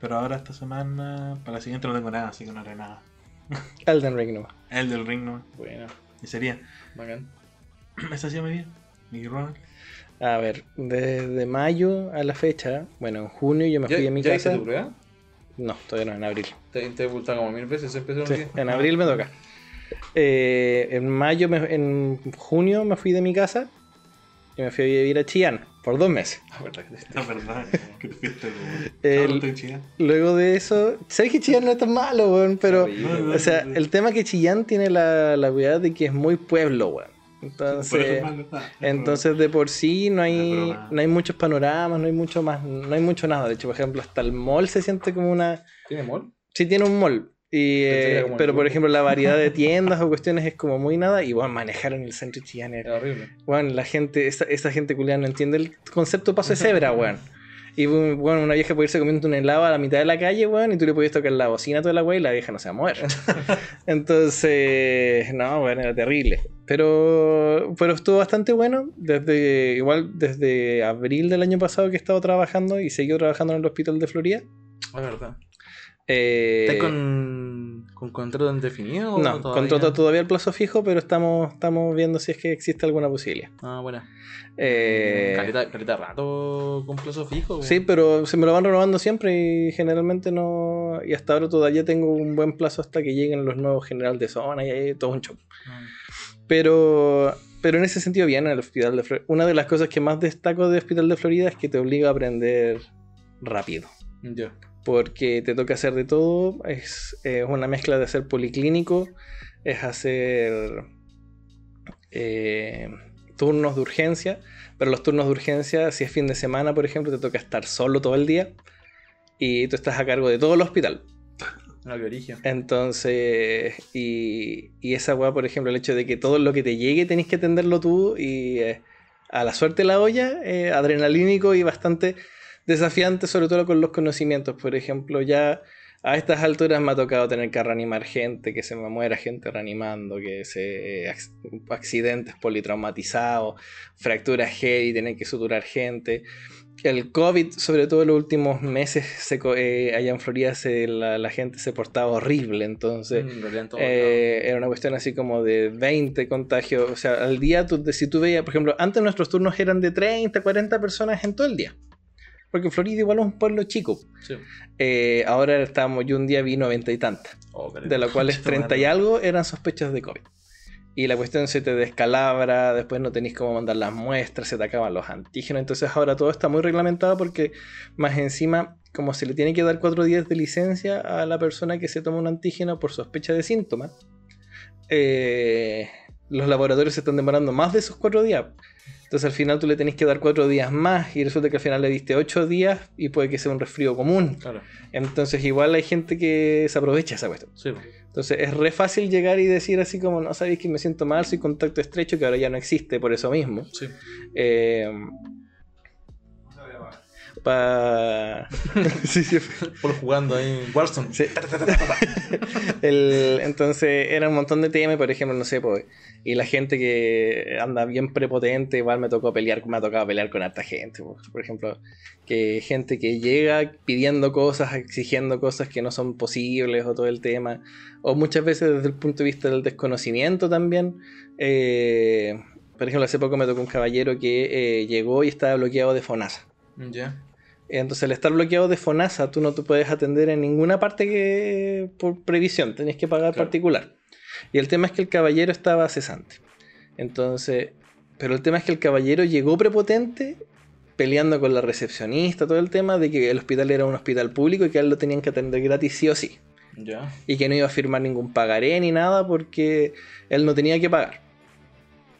S3: Pero ahora esta semana, para la siguiente no tengo nada, así que no haré nada.
S2: Elden Ring nomás.
S3: El del ring no.
S1: Bueno,
S3: Y sería.
S1: bacán.
S3: Esa ha sido mi vida. Mi Ronald.
S2: A ver, desde mayo a la fecha, bueno, en junio yo me
S1: ¿Ya,
S2: fui a mi
S1: ¿ya hice
S2: casa.
S1: tu prueba?
S2: No, todavía no, en abril.
S1: Te, te he como mil veces, empezó
S2: Sí, en abril me toca. Eh, en mayo, me- en junio me fui de mi casa y me fui a vivir a Chillán por dos meses.
S1: Ah, verdad que te-
S3: Es verdad, que te fuiste.
S2: El-
S3: chida.
S2: Luego de eso, sabes que Chillán no es tan malo, weón, pero,
S3: no,
S2: o sea, el tema es que Chillán tiene la, la cuidad de que es muy pueblo, weón. Entonces, entonces de por sí no
S3: Ah,
S2: hay, no hay muchos panoramas, no hay mucho más, no hay mucho nada. De hecho, por ejemplo, hasta el mall se siente como una,
S1: ¿Tiene mall?
S2: Sí tiene un mall. Y, eh, pero por ejemplo la variedad de tiendas o cuestiones es como muy nada y bueno, manejar en el centro Chillán era-
S1: horrible.
S2: bueno, la gente, esa, esa gente culiada no entiende el concepto paso de cebra, weón. Y bueno, una vieja puede irse comiendo un helado a la mitad de la calle, weón, y tú le puedes tocar la bocina a toda la weá y la vieja no se va a mover. Entonces, no, bueno, era terrible. Pero, pero estuvo bastante bueno. Desde, igual desde abril del año pasado que he estado trabajando y seguido trabajando en el hospital de Florida.
S1: Es verdad.
S2: Eh,
S1: ¿Estás con, con contrato indefinido?
S2: No,
S1: todavía?
S2: contrato todavía el plazo fijo, pero estamos, estamos viendo si es que existe alguna posibilidad.
S1: Ah, bueno.
S2: Eh,
S1: Caleta, caleta rato con plazo fijo.
S2: sí, pero se me lo van renovando siempre y generalmente no. Y hasta ahora todavía tengo un buen plazo hasta que lleguen los nuevos general de zona y ahí todo un show.
S1: Ah,
S2: Pero, pero en ese sentido, bien, el hospital de Florida. Una de las cosas que más destaco del hospital de Florida es que te obliga a aprender rápido.
S1: Ya.
S2: Porque te toca hacer de todo. Es eh, una mezcla de hacer policlínico, es hacer eh, turnos de urgencia, pero los turnos de urgencia, si es fin de semana, por ejemplo, te toca estar solo todo el día y tú estás a cargo de todo el hospital.
S1: Una que origen.
S2: Entonces, y, y esa weá, por ejemplo, el hecho de que todo lo que te llegue tenés que atenderlo tú y eh, a la suerte la olla, eh, adrenalínico y bastante desafiante, sobre todo con los conocimientos. Por ejemplo, ya a estas alturas me ha tocado tener que reanimar gente, que se me muera gente reanimando, que se eh, ac- accidentes politraumatizados, fracturas heavy, tener que suturar gente. El COVID, sobre todo en los últimos meses, se eh, allá en Florida se, la, la gente se portaba horrible, entonces
S1: todo
S2: eh, era una cuestión así como de 20 contagios. O sea, al día, tú, si tú veías, por ejemplo, antes nuestros turnos eran de 30, 40 personas en todo el día. Porque Florida igual es un pueblo chico.
S1: Sí.
S2: Eh, ahora estábamos, yo un día vi 90 y tantas,
S1: Oh,
S2: de los cuales 30 y algo eran sospechas de COVID. Y la cuestión se te descalabra, después no tenéis cómo mandar las muestras, se te acaban los antígenos. Entonces ahora todo está muy reglamentado porque más encima, como se le tiene que dar cuatro días de licencia a la persona que se toma un antígeno por sospecha de síntomas, eh, los laboratorios se están demorando más de esos cuatro días. Entonces al final tú le tenés que dar cuatro días más y resulta que al final le diste ocho días y puede que sea un resfrío común.
S1: Claro.
S2: Entonces igual hay gente que se aprovecha esa cuestión.
S1: Sí.
S2: Entonces es re fácil llegar y decir así como, no sabéis que me siento mal, soy contacto estrecho, que ahora ya no existe por eso mismo.
S1: sí.
S2: Eh, Pa... sí, sí.
S1: Por jugando ahí en Warzone.
S2: Sí. El- entonces era un montón de temas, por ejemplo, no sé, pues, y la gente que anda bien prepotente, igual me tocó pelear, me ha tocado pelear con harta gente, pues. por ejemplo, que gente que llega pidiendo cosas, exigiendo cosas que no son posibles o todo el tema, o muchas veces desde el punto de vista del desconocimiento también. eh, por ejemplo, hace poco me tocó un caballero que eh, llegó y estaba bloqueado de FONASA.
S1: Ya.
S2: Entonces, al estar bloqueado de FONASA, tú no te puedes atender en ninguna parte que por previsión, tenés que pagar
S1: Claro.
S2: particular. Y el tema es que el caballero estaba cesante. Entonces, pero el tema es que el caballero llegó prepotente, peleando con la recepcionista, todo el tema de que el hospital era un hospital público y que a él lo tenían que atender gratis sí o sí. Y que no iba a firmar ningún pagaré ni nada porque él no tenía que pagar.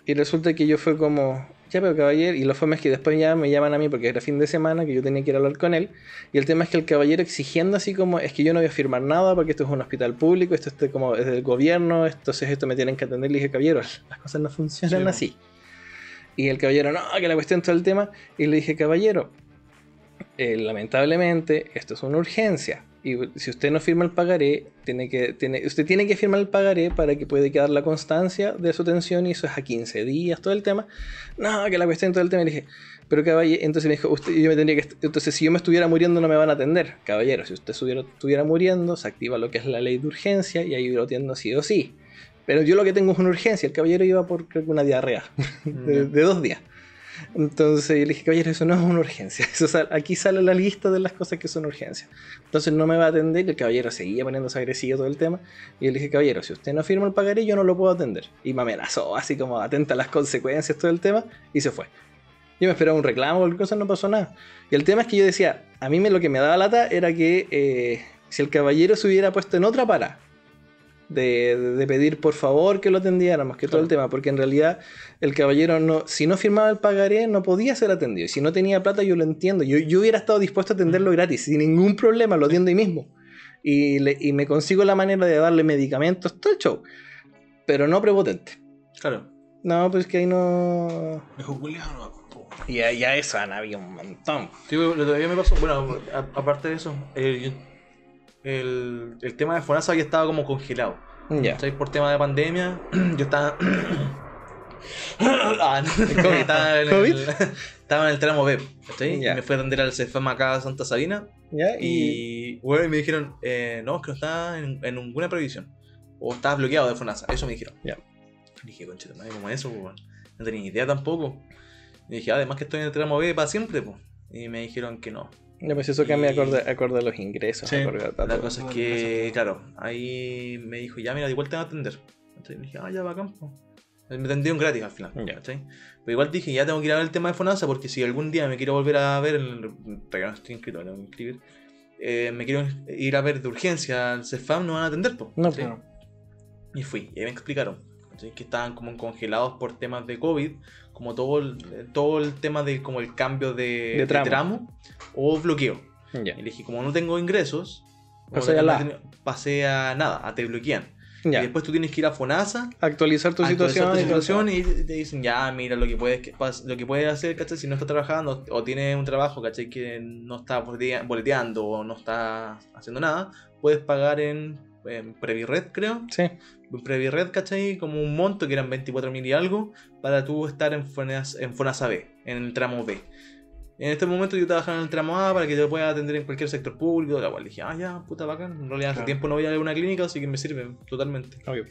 S2: Y resulta que yo fue como, ya pero caballero, y lo fue más que después ya me llaman a mí porque era fin de semana que yo tenía que ir a hablar con él. Y el tema es que el caballero exigiendo así como, es que yo no voy a firmar nada porque esto es un hospital público, esto es como es del gobierno, entonces esto me tienen que atender. Le dije, caballero, las cosas no funcionan
S3: Sí,
S2: así. Y el caballero, no, que la cuestión todo el tema. Y le dije, caballero, eh, lamentablemente esto es una urgencia. Y si usted no firma el pagaré, tiene que, tiene, usted tiene que firmar el pagaré para que pueda quedar la constancia de su atención y eso es a 15 días, todo el tema. No, que la cuestión todo el tema. Y le dije, pero caballero, entonces me dijo, usted, yo me tendría que, entonces si yo me estuviera muriendo no me van a atender. Caballero, si usted estuviera, estuviera muriendo, se activa lo que es la ley de urgencia y ahí lo atiendo sí o sí. Pero yo lo que tengo es una urgencia. El caballero iba por creo una diarrea de, de dos días. Entonces yo le dije, caballero, eso no es una urgencia. Aquí sale la lista de las cosas que son urgencias. Entonces no me va a atender el caballero seguía poniéndose agresivo todo el tema. Y yo le dije, caballero, si usted no firma el pagaré, yo no lo puedo atender. Y me amenazó, así como atenta a las consecuencias, todo el tema, y se fue. Yo me esperaba un reclamo cualquier cosa, no pasó nada. Y el tema es que yo decía, a mí me, lo que me daba lata era que eh, si el caballero se hubiera puesto en otra para de, pedir por favor que lo atendiéramos, que todo el tema, porque en realidad el caballero no, si no firmaba el pagaré no podía ser atendido. Y si no tenía plata yo lo entiendo. Yo, yo hubiera estado dispuesto a atenderlo gratis, sin ningún problema, lo atiendo ahí mismo. Y, le- y me consigo la manera de darle medicamentos, todo el show. Pero no prepotente.
S1: Claro.
S2: No, pues que ahí no...
S3: Julián, no,
S2: Y ya, ya eso han habido un montón.
S1: Sí, todavía me pasó. Bueno, aparte de eso, yo- el, el tema de FONASA ya estaba como congelado.
S2: Ya.
S1: Por tema de pandemia, yo estaba. ah, no. estaba, en
S2: ¿COVID?
S1: el, estaba en el tramo B. Me fui a atender al CEFAM acá a Santa Sabina.
S2: ¿Ya? Y...
S1: Y bueno, me dijeron, eh, no, es que no está en, en ninguna previsión. O está bloqueado de FONASA. Eso me dijeron.
S2: Ya.
S1: Dije, conchita, madre, ¿cómo es eso? po? No tenía ni idea tampoco. Y dije, además que estoy en el tramo B para siempre. po. Y me dijeron que no.
S2: Ya, pues eso cambia
S1: Y-
S2: acorde, acorde a los ingresos.
S3: Sí.
S2: a
S1: La cosa es que, claro, ahí me dijo, ya mira, igual te van a atender. Entonces dije, ah, ya va a campo. Me atendieron gratis al final.
S2: Ya.
S1: ¿cachai? Pero igual dije, ya tengo que ir a ver el tema de FONASA porque si algún día me quiero volver a ver, el, no estoy inscrito, me inscribir, eh, me quiero ir a ver de urgencia al CEFAM, no van a atender, po,
S2: No.
S3: Claro.
S1: Y fui, y ahí me explicaron ¿cachai? que estaban como congelados por temas de COVID, como todo el, todo el tema de como el cambio de,
S2: De
S1: de
S2: tramo.
S1: o bloqueo.
S2: Ya.
S1: Y le dije, como no tengo ingresos,
S2: Pasé a
S1: no
S2: la.
S1: tenía- pasé a nada, a te bloquean. Y después tú tienes que ir a FONASA,
S2: Actualizar tu
S1: actualizar
S2: situación.
S1: tu situación y te dicen, ya, mira lo que puedes, que lo que puedes hacer, ¿cachai? Si no estás trabajando o tienes un trabajo, ¿cachai? Que no está boletea- boleteando o no está haciendo nada, puedes pagar en, en Previred, creo.
S2: Sí.
S1: En Previred, ¿cachai? Como un monto que eran 24 mil y algo para tú estar en FONASA, en FONASA B, en el tramo B. En este momento yo trabajaba en el tramo A para que te pueda atender en cualquier sector público, la cual dije, ah, ya, puta bacán. En realidad hace
S3: Claro.
S1: tiempo no voy a una clínica, así que me sirve totalmente.
S2: Obvio.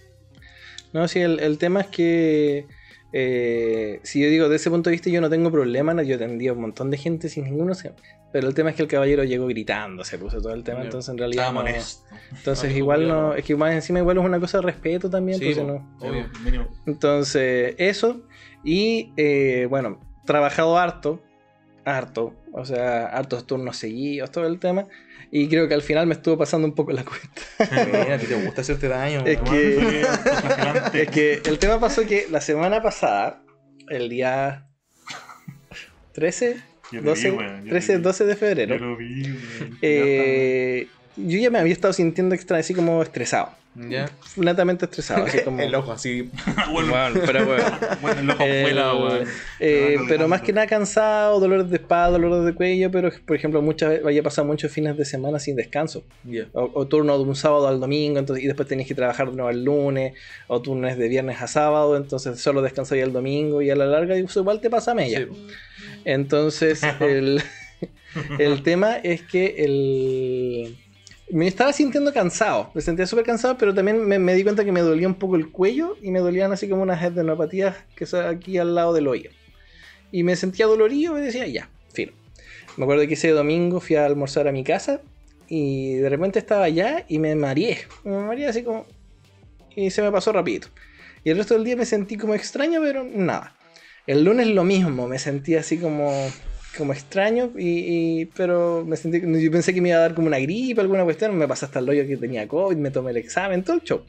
S2: No, sí, el, el tema es que eh, si yo digo, de ese punto de vista yo no tengo problema, no, yo atendí a un montón de gente sin ninguno, se- pero el tema es que el caballero llegó gritando, se puso todo el tema, entonces en realidad no- entonces igual no, es que más encima igual es una cosa de respeto también,
S1: Sí,
S2: entonces
S1: po.
S2: no.
S1: Obvio.
S3: Mínimo.
S2: Entonces, eso. Y eh, bueno, trabajado harto. Harto. O sea, hartos turnos seguidos, todo el tema. Y creo que al final me estuvo pasando un poco la cuenta.
S1: A ti te gusta hacerte daño.
S2: Es que-. Es que el tema pasó que la semana pasada, el día 13,
S3: Yo lo vi,
S2: 12,
S3: weón, yo
S2: 13
S3: lo vi.
S2: 12 de
S3: Yo
S2: febrero,
S3: lo vi,
S2: eh, yo ya me había estado sintiendo extra, así como estresado.
S1: Ya.
S2: Netamente estresado. Así como,
S1: El ojo así.
S3: bueno,
S2: Bueno, pero bueno.
S3: bueno, el ojo
S2: Eh,
S3: afuera, weón.
S2: eh, pero más que nada cansado, dolores de espalda, dolores de cuello, pero por ejemplo muchas veces había pasado muchos fines de semana sin descanso. O, o turno de un sábado al domingo, entonces, y después tenías que trabajar de nuevo el lunes, o turnos de viernes a sábado, entonces solo descansabas el domingo y a la larga eso igual te pasa a mella.
S1: Sí.
S2: Entonces, el, el tema es que el, me estaba sintiendo cansado, me sentía súper cansado, pero también me, di cuenta que me dolía un poco el cuello y me dolían así como unas adenopatías que son aquí al lado del oído. Y me sentía dolorido y decía, ya, fino. Me acuerdo que ese domingo fui a almorzar a mi casa y de repente estaba allá y me mareé. Me mareé así como... Y se me pasó rapidito. Y el resto del día me sentí como extraño, pero nada. El lunes lo mismo, me sentí así como, como extraño, y, y- pero me sentí, yo pensé que me iba a dar como una gripe, alguna cuestión, me pasé hasta el hoyo que tenía COVID, me tomé el examen, todo el show.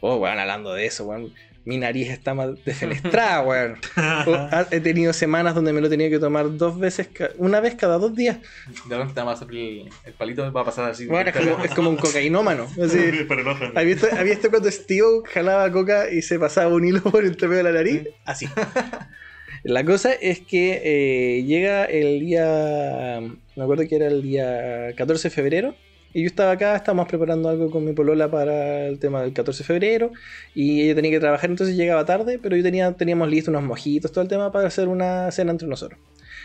S2: Oh, weón, hablando de eso, weón, mi nariz está más defenestrada, weón. Oh, He tenido semanas donde me lo tenía que tomar dos veces, una vez cada dos días.
S1: De repente te va a el, el palito, va a pasar así.
S2: Bueno, es como, es como un cocainómano. así. ¿Has visto, has visto cuando Steve jalaba coca y se pasaba un hilo por entre medio de la nariz? Así. La cosa es que eh, llega el día. Me acuerdo que era el día 14 de febrero. Y yo estaba acá, estábamos preparando algo con mi polola para el tema del 14 de febrero. Y ella tenía que trabajar, entonces llegaba tarde. Pero yo tenía, teníamos listos unos mojitos, todo el tema para hacer una cena entre nosotros.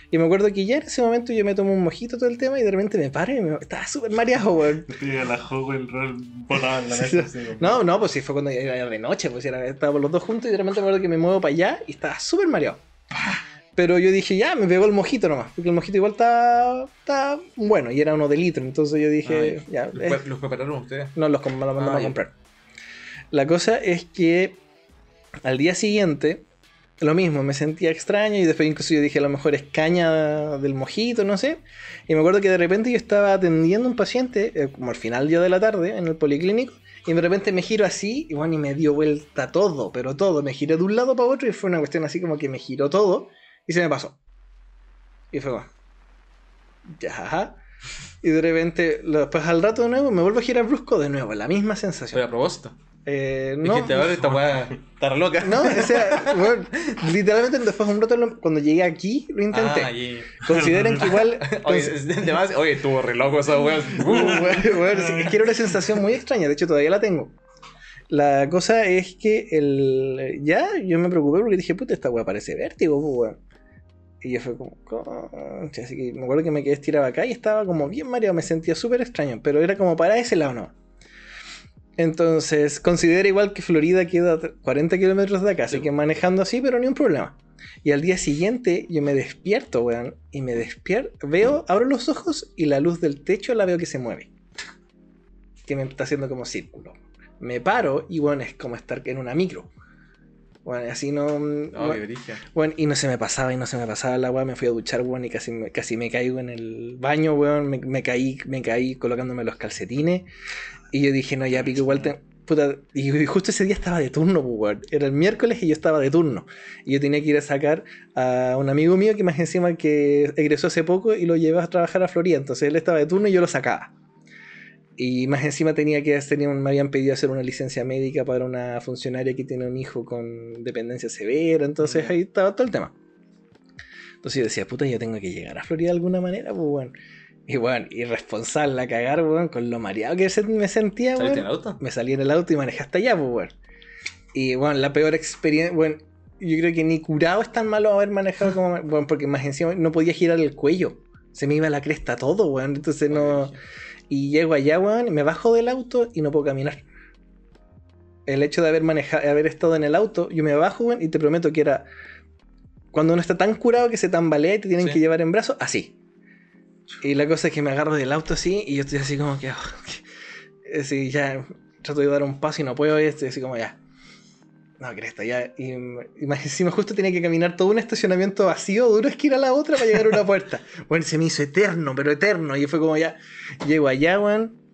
S2: Y me acuerdo que ya en ese momento yo me tomo un mojito todo el tema y de repente me paro y me, estaba súper mareado, weón.
S3: La juego el rol volaba en la mesa.
S2: No, no, pues sí fue cuando era de noche, pues era, estábamos los dos juntos y de repente me acuerdo que me muevo para allá y estaba súper mareado. Pero yo dije, ya, me pegó el mojito nomás, porque el mojito igual está, está bueno y era uno de litro, entonces yo dije,
S1: Ah,
S2: ya,
S1: ¿Los, pre- los prepararon ustedes?
S2: no los com- los mandamos
S1: Ah,
S2: a comprar. La cosa es que al día siguiente, lo mismo, me sentía extraño y después incluso yo dije, a lo mejor es caña del mojito, no sé. Y me acuerdo que de repente yo estaba atendiendo a un paciente, eh, como al final día de la tarde, en el policlínico, y de repente me giro así, y bueno, y me dio vuelta todo, pero todo. Me giré de un lado para otro y fue una cuestión así como que me giró todo y se me pasó. Y fue como, ya. Y de repente, después al rato de nuevo, me vuelvo a girar brusco de nuevo, la misma sensación.
S1: Pero a propósito.
S2: Eh, no,
S1: Dijiste, ahora esta weá está re loca.
S2: no, o sea, bueno, literalmente después de un rato, lo- cuando llegué aquí, lo intenté.
S1: Ah, y-
S2: Consideren que igual.
S1: Oye,
S2: cons-
S1: es de- de más- oye, estuvo re loco esa weá.
S2: Uh, es que era una sensación muy extraña, de hecho todavía la tengo. La cosa es que el, ya yo me preocupé porque dije, puta, esta weá parece vértigo, pues, weón. Y yo fue como, concha, así que me acuerdo que me quedé estirado acá y estaba como bien mareado, me sentía súper extraño, pero era como para ese lado, ¿no? Entonces, considera igual que Florida queda a 40 kilómetros de acá, así
S1: Sí.
S2: que manejando así, pero ni un problema. Y al día siguiente yo me despierto, weón, y me despierto, veo, abro los ojos y la luz del techo la veo que se mueve. Que me está haciendo como círculo. Me paro y bueno, es como estar en una micro. Bueno, así no...
S1: No, qué brillo.
S2: Bueno, y no se me pasaba y no se me pasaba la weá, me fui a duchar, weón, y casi me, casi me caigo en el baño, weón, me, me caí, me caí colocándome los calcetines. Y yo dije, no, ya pico, igual te... Puta, y justo ese día estaba de turno, pues, weón. Era el miércoles y yo estaba de turno. Y yo tenía que ir a sacar a un amigo mío que más encima que egresó hace poco y lo llevé a trabajar a Florida. Entonces él estaba de turno y yo lo sacaba. Y más encima tenía que tenía, me habían pedido hacer una licencia médica para una funcionaria que tiene un hijo con dependencia severa. Entonces ahí estaba todo el tema. Entonces yo decía, puta, yo tengo que llegar a Florida de alguna manera, pues, weón. Y bueno, irresponsable a cagar, weón, con lo mareado que me sentía,
S1: ¿Saliste
S2: weón
S1: en el auto?
S2: me salí en el auto y manejé hasta allá, pues, weón. Y bueno, la peor experiencia, bueno, yo creo que ni curado es tan malo haber manejado como, bueno, porque más encima no podía girar el cuello. Se me iba la cresta todo, weón. Entonces no. Y llego allá, weón, me bajo del auto y no puedo caminar. El hecho de haber manejado, haber estado en el auto, yo me bajo, weón, y te prometo que era. Cuando uno está tan curado que se tambalea y te tienen
S1: Sí.
S2: que llevar en brazos, así. Y la cosa es que me agarro del auto así y yo estoy así como que. así, ya trato de dar un paso y no puedo, y estoy así como ya. No, cresta, ya. Y, y más encima justo tenía que caminar todo un estacionamiento vacío, de una esquina a la otra para llegar a una puerta. Bueno, se me hizo eterno, pero eterno. Y fue como ya. Llego allá, weón.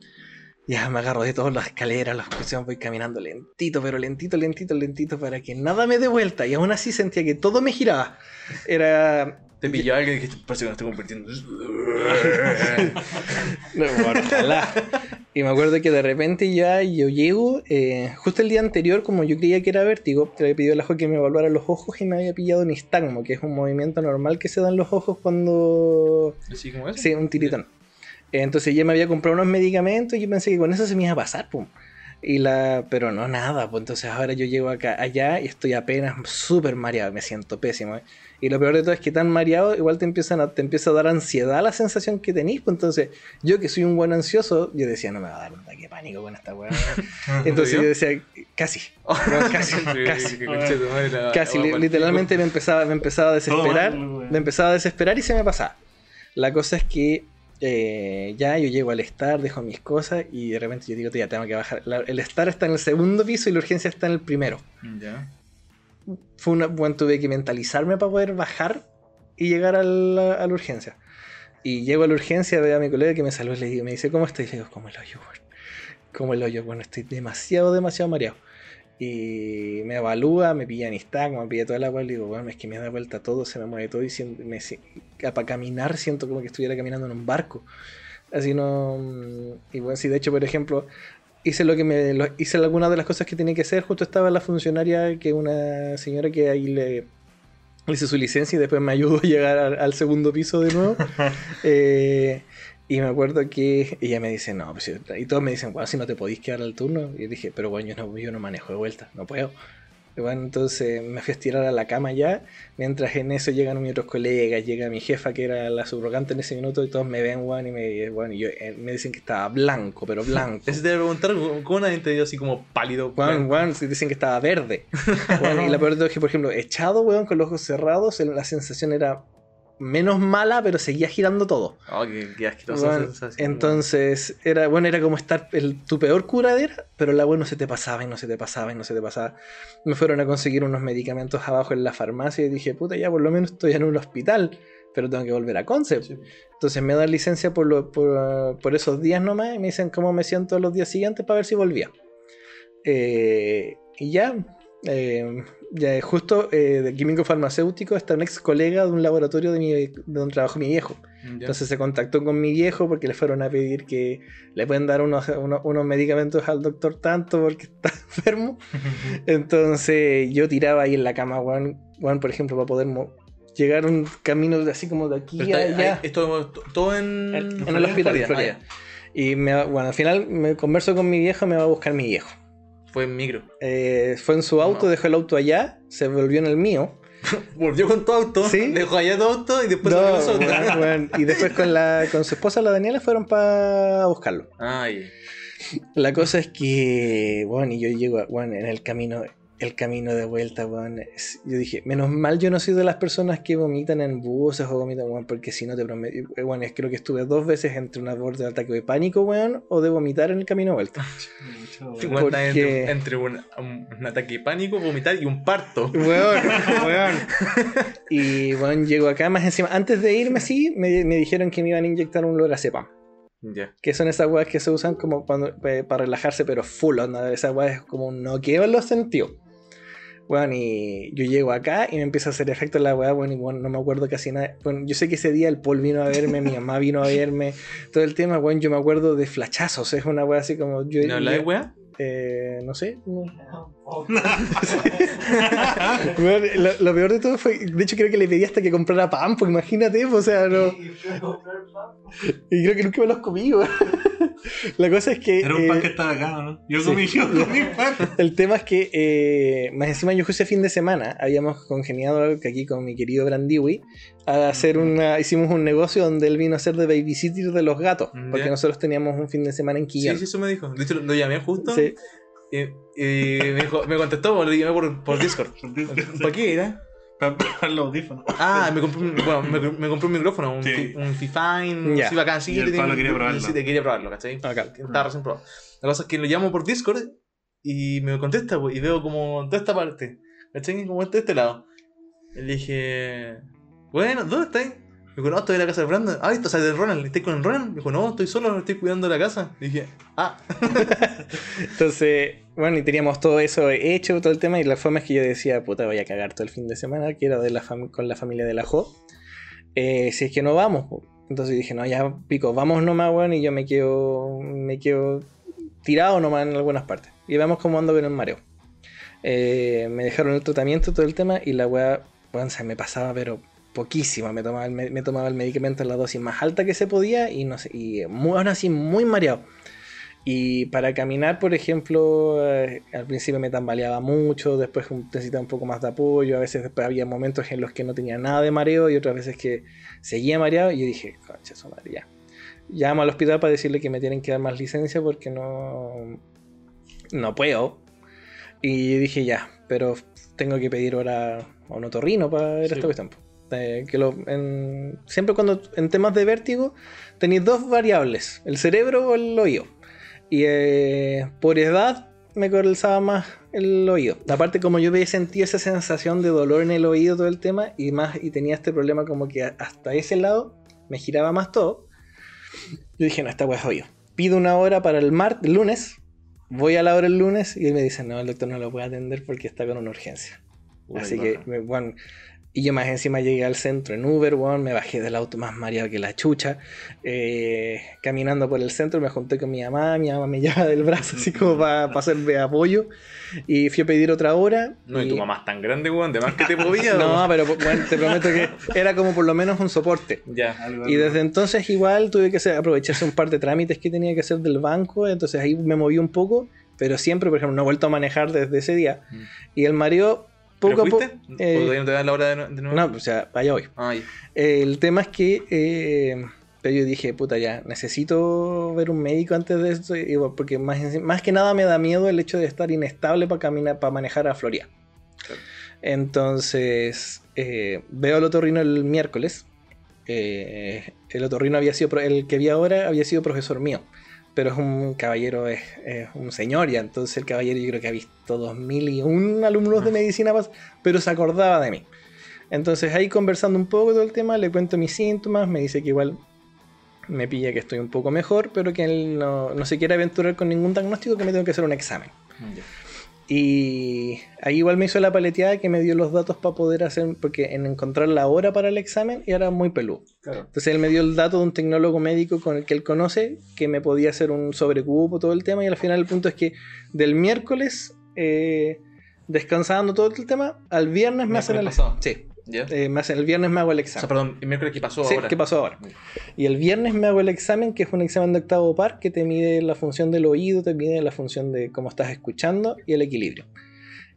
S2: Ya me agarro de todas las escaleras, las cuestiones, voy caminando lentito, pero lentito, lentito, lentito, para que nada me dé vuelta. Y aún así sentía que todo me giraba. Era.
S1: Te pilló alguien y dijiste, parece que me estoy convirtiendo.
S2: No, bueno, ojalá. Y me acuerdo que de repente ya yo llego, eh, justo el día anterior, como yo creía que era vértigo, le había pedido al ojo que me evaluara los ojos y me había pillado nistagmo, que es un movimiento normal que se dan los ojos cuando...
S1: Así como.
S2: Sí, un tiritón. Entonces ya me había comprado unos medicamentos y yo pensé que con eso se me iba a pasar, pum. Y la, pero no, nada, pues entonces ahora yo llego acá, allá y estoy apenas súper mareado, me siento pésimo. ¿eh? Y lo peor de todo es que tan mareado, igual te empiezan a, te empieza a dar ansiedad la sensación que tenís. Pues entonces, yo que soy un buen ansioso, yo decía, no me va a dar un ataque de pánico con esta weá. entonces yo decía, casi. Casi, casi. Casi, li- literalmente me empezaba, me empezaba a desesperar. Me empezaba a desesperar y se me pasaba. La cosa es que eh, ya yo llego al estar, dejo mis cosas y de repente yo digo, ya tengo que bajar. La- el estar está en el segundo piso y la urgencia está en el primero.
S1: Ya.
S2: Fue una, bueno, tuve que mentalizarme para poder bajar y llegar a la, a la urgencia. Y llego a la urgencia, veo a mi colega que me saluda y le digo, me dice, ¿cómo estoy? Y le digo, como el hoyo, weón. Como el hoyo, bueno, estoy demasiado, demasiado mareado. Y me evalúa, me pilla nistagmo, me pilla toda la agua, le digo, bueno, es que me da vuelta todo, se me mueve todo y siento, me, si- para caminar siento como que estuviera caminando en un barco. Así no... mm, Y bueno, sí, de hecho, por ejemplo, hice lo que me... lo- hice algunas de las cosas que tenía que hacer, justo estaba la funcionaria, que una señora que ahí le... le hice su licencia y después me ayudó a llegar al, al segundo piso de nuevo. Eh, y me acuerdo que ella me dice, no, pues, y todos me dicen, bueno, si no te podís quedar al turno. Y dije, pero bueno, yo no, yo no manejo de vuelta, no puedo. Bueno, entonces me fui a estirar a la cama ya, mientras en eso llegan mis otros colegas, llega mi jefa que era la subrogante en ese minuto y todos me ven, bueno, y me, bueno, y yo, eh, me dicen que estaba blanco, pero blanco.
S1: Iba a preguntar, ¿cómo nadie te dio así como pálido?
S2: Juan, si dicen que estaba verde. Weón, y la peor de todo es que, por ejemplo, echado, weón, con los ojos cerrados, la sensación era menos mala, pero seguía girando todo.
S1: Oh, qué, qué asquerosa
S2: Weón,
S1: sensación.
S2: entonces, era, bueno, era como estar el, tu peor curadera, pero la weón no se te pasaba y no se te pasaba y no se te pasaba. Me fueron a conseguir unos medicamentos abajo en la farmacia y dije, puta, ya por lo menos estoy en un hospital, pero tengo que volver a Concept.
S1: Sí.
S2: Entonces me dan licencia por, lo- por, por esos días nomás y me dicen cómo me siento los días siguientes para ver si volvía. Eh, y ya, eh, ya justo eh, de químico farmacéutico está un ex colega de un laboratorio de, mi, de donde trabajó mi viejo.
S1: Ya.
S2: Entonces se contactó con mi viejo porque le fueron a pedir que le pueden dar unos, unos, unos medicamentos al doctor tanto porque está enfermo. Entonces yo tiraba ahí en la cama, Juan, Juan por ejemplo, para poder llegar un camino de así como de aquí a allá.
S1: esto todo en,
S2: En- en el hospital. Y me, bueno, al final me converso con mi viejo, me va a buscar mi viejo.
S1: Fue en micro.
S2: Eh, fue en su auto,
S1: No.
S2: dejó el auto allá, se volvió en el mío.
S1: Volvió con tu auto,
S2: Sí.
S1: dejó allá tu auto y después
S2: No,
S1: volvió
S2: bueno, bueno, y después con, la, con su esposa, la Daniela, fueron para buscarlo.
S1: Ay,
S2: La cosa es que, bueno, y yo llego, bueno, en el camino, el camino de vuelta, bueno, es- yo dije, menos mal yo no soy de las personas que vomitan en buses o vomitan, bueno, porque si no te prometo, bueno, es- creo que estuve dos veces entre una borde de ataque de pánico, weón, o de vomitar en el camino de vuelta.
S3: Mucho, weón.
S2: Porque-
S1: entre, entre un, un- un ataque de pánico, vomitar y un parto.
S2: Weón, weón. Y bueno, llego acá, más encima, antes de irme, sí, me, me dijeron que me iban a inyectar un lorazepam.
S1: Ya.
S2: Que son esas weas que se usan como cuando, eh, para relajarse, pero full, onda. Esas weas es como un noqueo en los sentidos. Bueno, y yo llego acá y me empieza a hacer efecto la weá, bueno, y bueno, no me acuerdo casi nada. Bueno, yo sé que ese día el Paul vino a verme, mi mamá vino a verme, todo el tema, bueno, yo me acuerdo de flachazos, es una weá así como yo...
S1: ¿No habla de weá?
S2: eh, no sé. no. Bueno, lo, lo peor de todo fue, de hecho creo que le pedí hasta que comprara pan, porque imagínate, pues, o sea, no... Y creo que nunca me los comí. La cosa es que...
S3: Era un pan
S2: eh,
S3: que estaba acá, ¿no? Yo
S2: sí.
S3: comí, yo comí pan.
S2: El tema es que, eh, más encima, yo ese fin de semana habíamos congeniado que aquí con mi querido Brandiwi a hacer una. Hicimos un negocio donde él vino a ser de babysitter de los gatos, porque
S1: ya.
S2: nosotros teníamos un fin de semana en
S1: Sí,
S2: Quillón.
S1: sí, eso me dijo. De hecho, lo llamé justo
S2: Sí.
S1: Y, y me, dijo, me contestó, lo llamé por, por Discord. ¿Para qué era?
S3: Para para los audífonos.
S1: Ah, me compré un, bueno, me, me compré un micrófono, un,
S3: Sí.
S1: un Fifine,
S2: Ya.
S1: así bacán, sí,
S3: Y el
S1: le tengo-
S3: Pablo quería probarlo.
S1: Sí, te quería probarlo, ¿cachai?
S2: Acá.
S1: Estaba recién probado. La cosa es que lo llamo por Discord y me contesta, pues, y veo como toda esta parte, ¿cachai? Como de este lado. Le dije, bueno, ¿dónde estáis? Me dijo, no, estoy en la casa de Brandon. Ah, ¿estás de Ronald? ¿Estás con Ronald? Me dijo, no, estoy solo, estoy cuidando la casa. Y dije, ah,
S2: Entonces, bueno, y teníamos todo eso hecho, todo el tema, y la forma es que yo decía, puta, voy a cagar todo el fin de semana, que era de la con la familia de la Jo. Eh, si es que no vamos. Entonces dije, no, ya pico, vamos nomás, weón, y yo me quedo, me quedo tirado nomás en algunas partes. Y vemos cómo ando con el mareo. Eh, me dejaron el tratamiento, todo el tema, y la weá, weón, se me pasaba, pero poquísimo. Me tomaba, el, me, me tomaba el medicamento en la dosis más alta que se podía, y no sé, y muy, aún así muy mareado. Y para caminar, por ejemplo, eh, al principio me tambaleaba mucho, después necesitaba un poco más de apoyo, a veces después había momentos en los que no tenía nada de mareo y otras veces que seguía mareado y yo dije, concha, su madre, ya. Llamo al hospital para decirle que me tienen que dar más licencia porque no, no puedo. Y dije, ya, pero tengo que pedir ahora a un otorrino para ver
S1: Sí.
S2: esta cuestión. Eh, que lo- en- siempre cuando en temas de vértigo tenéis dos variables, el cerebro o el oído. Y eh, por edad me calzaba más el oído. Aparte como yo había sentido esa sensación de dolor en el oído todo el tema y más y tenía este problema como que hasta ese lado me giraba más todo. Yo dije, no, esta weá es oído. Pido una hora para el martes, lunes. Voy a la hora el lunes y me dice, no, el doctor no lo puede atender porque está con una urgencia.
S1: Uy,
S2: Así
S1: baja.
S2: que, bueno, y yo más encima llegué al centro en Uber, weón, me bajé del auto más mareado que la chucha. Eh, caminando por el centro me junté con mi mamá, mi mamá me lleva del brazo así como para hacerme apoyo. Y fui a pedir otra hora.
S1: No, y tu mamá es tan grande, weón, de más que te podía.
S2: No, pero bueno, te prometo que era como por lo menos un soporte.
S1: Ya.
S3: Algo-
S2: Y desde entonces igual tuve que hacer, aprovecharse un par de trámites que tenía que hacer del banco, entonces ahí me moví un poco, pero siempre, por ejemplo, no he vuelto a manejar desde ese día.
S1: Mm.
S2: Y el mareo,
S1: ¿Pero
S2: poco a poco... eh,
S1: ¿O todavía no te dan la hora de, nuevo?
S2: no, o sea, vaya hoy.
S1: Ah,
S2: el tema es que eh, yo dije, puta, ya, necesito ver un médico antes de esto, y, bueno, porque más, más que nada me da miedo el hecho de estar inestable para caminar, para manejar a Florida.
S1: Claro.
S2: Entonces, eh, veo al otorrino el miércoles. El otorrino había sido, el que vi ahora había sido profesor mío, pero es un caballero, es, es un señor ya, entonces el caballero yo creo que ha visto 2001 alumnos de medicina, pas- pero se acordaba de mí. Entonces ahí conversando un poco todo el tema, le cuento mis síntomas, me dice que igual me pilla que estoy un poco mejor, pero que él no, no se quiere aventurar con ningún diagnóstico, que me tengo que hacer un examen. Y ahí igual me hizo la paleteada que me dio los datos para poder hacer, porque en encontrar la hora para el examen era muy peludo.
S1: Claro.
S2: Entonces él me dio el dato de un tecnólogo médico con el que él conoce, que me podía hacer un sobrecupo, todo el tema, y al final el punto es que del miércoles, eh, descansando todo el tema, al viernes me hacen el. Sí, Eh, el viernes me hago el
S1: o
S2: examen.
S1: sea, perdón, el miércoles que pasó
S2: Sí,
S1: ahora.
S2: ¿qué pasó ahora?
S1: Ya.
S2: Y el viernes me hago el examen, que es un examen de octavo par, que te mide la función del oído, te mide la función de cómo estás escuchando y el equilibrio.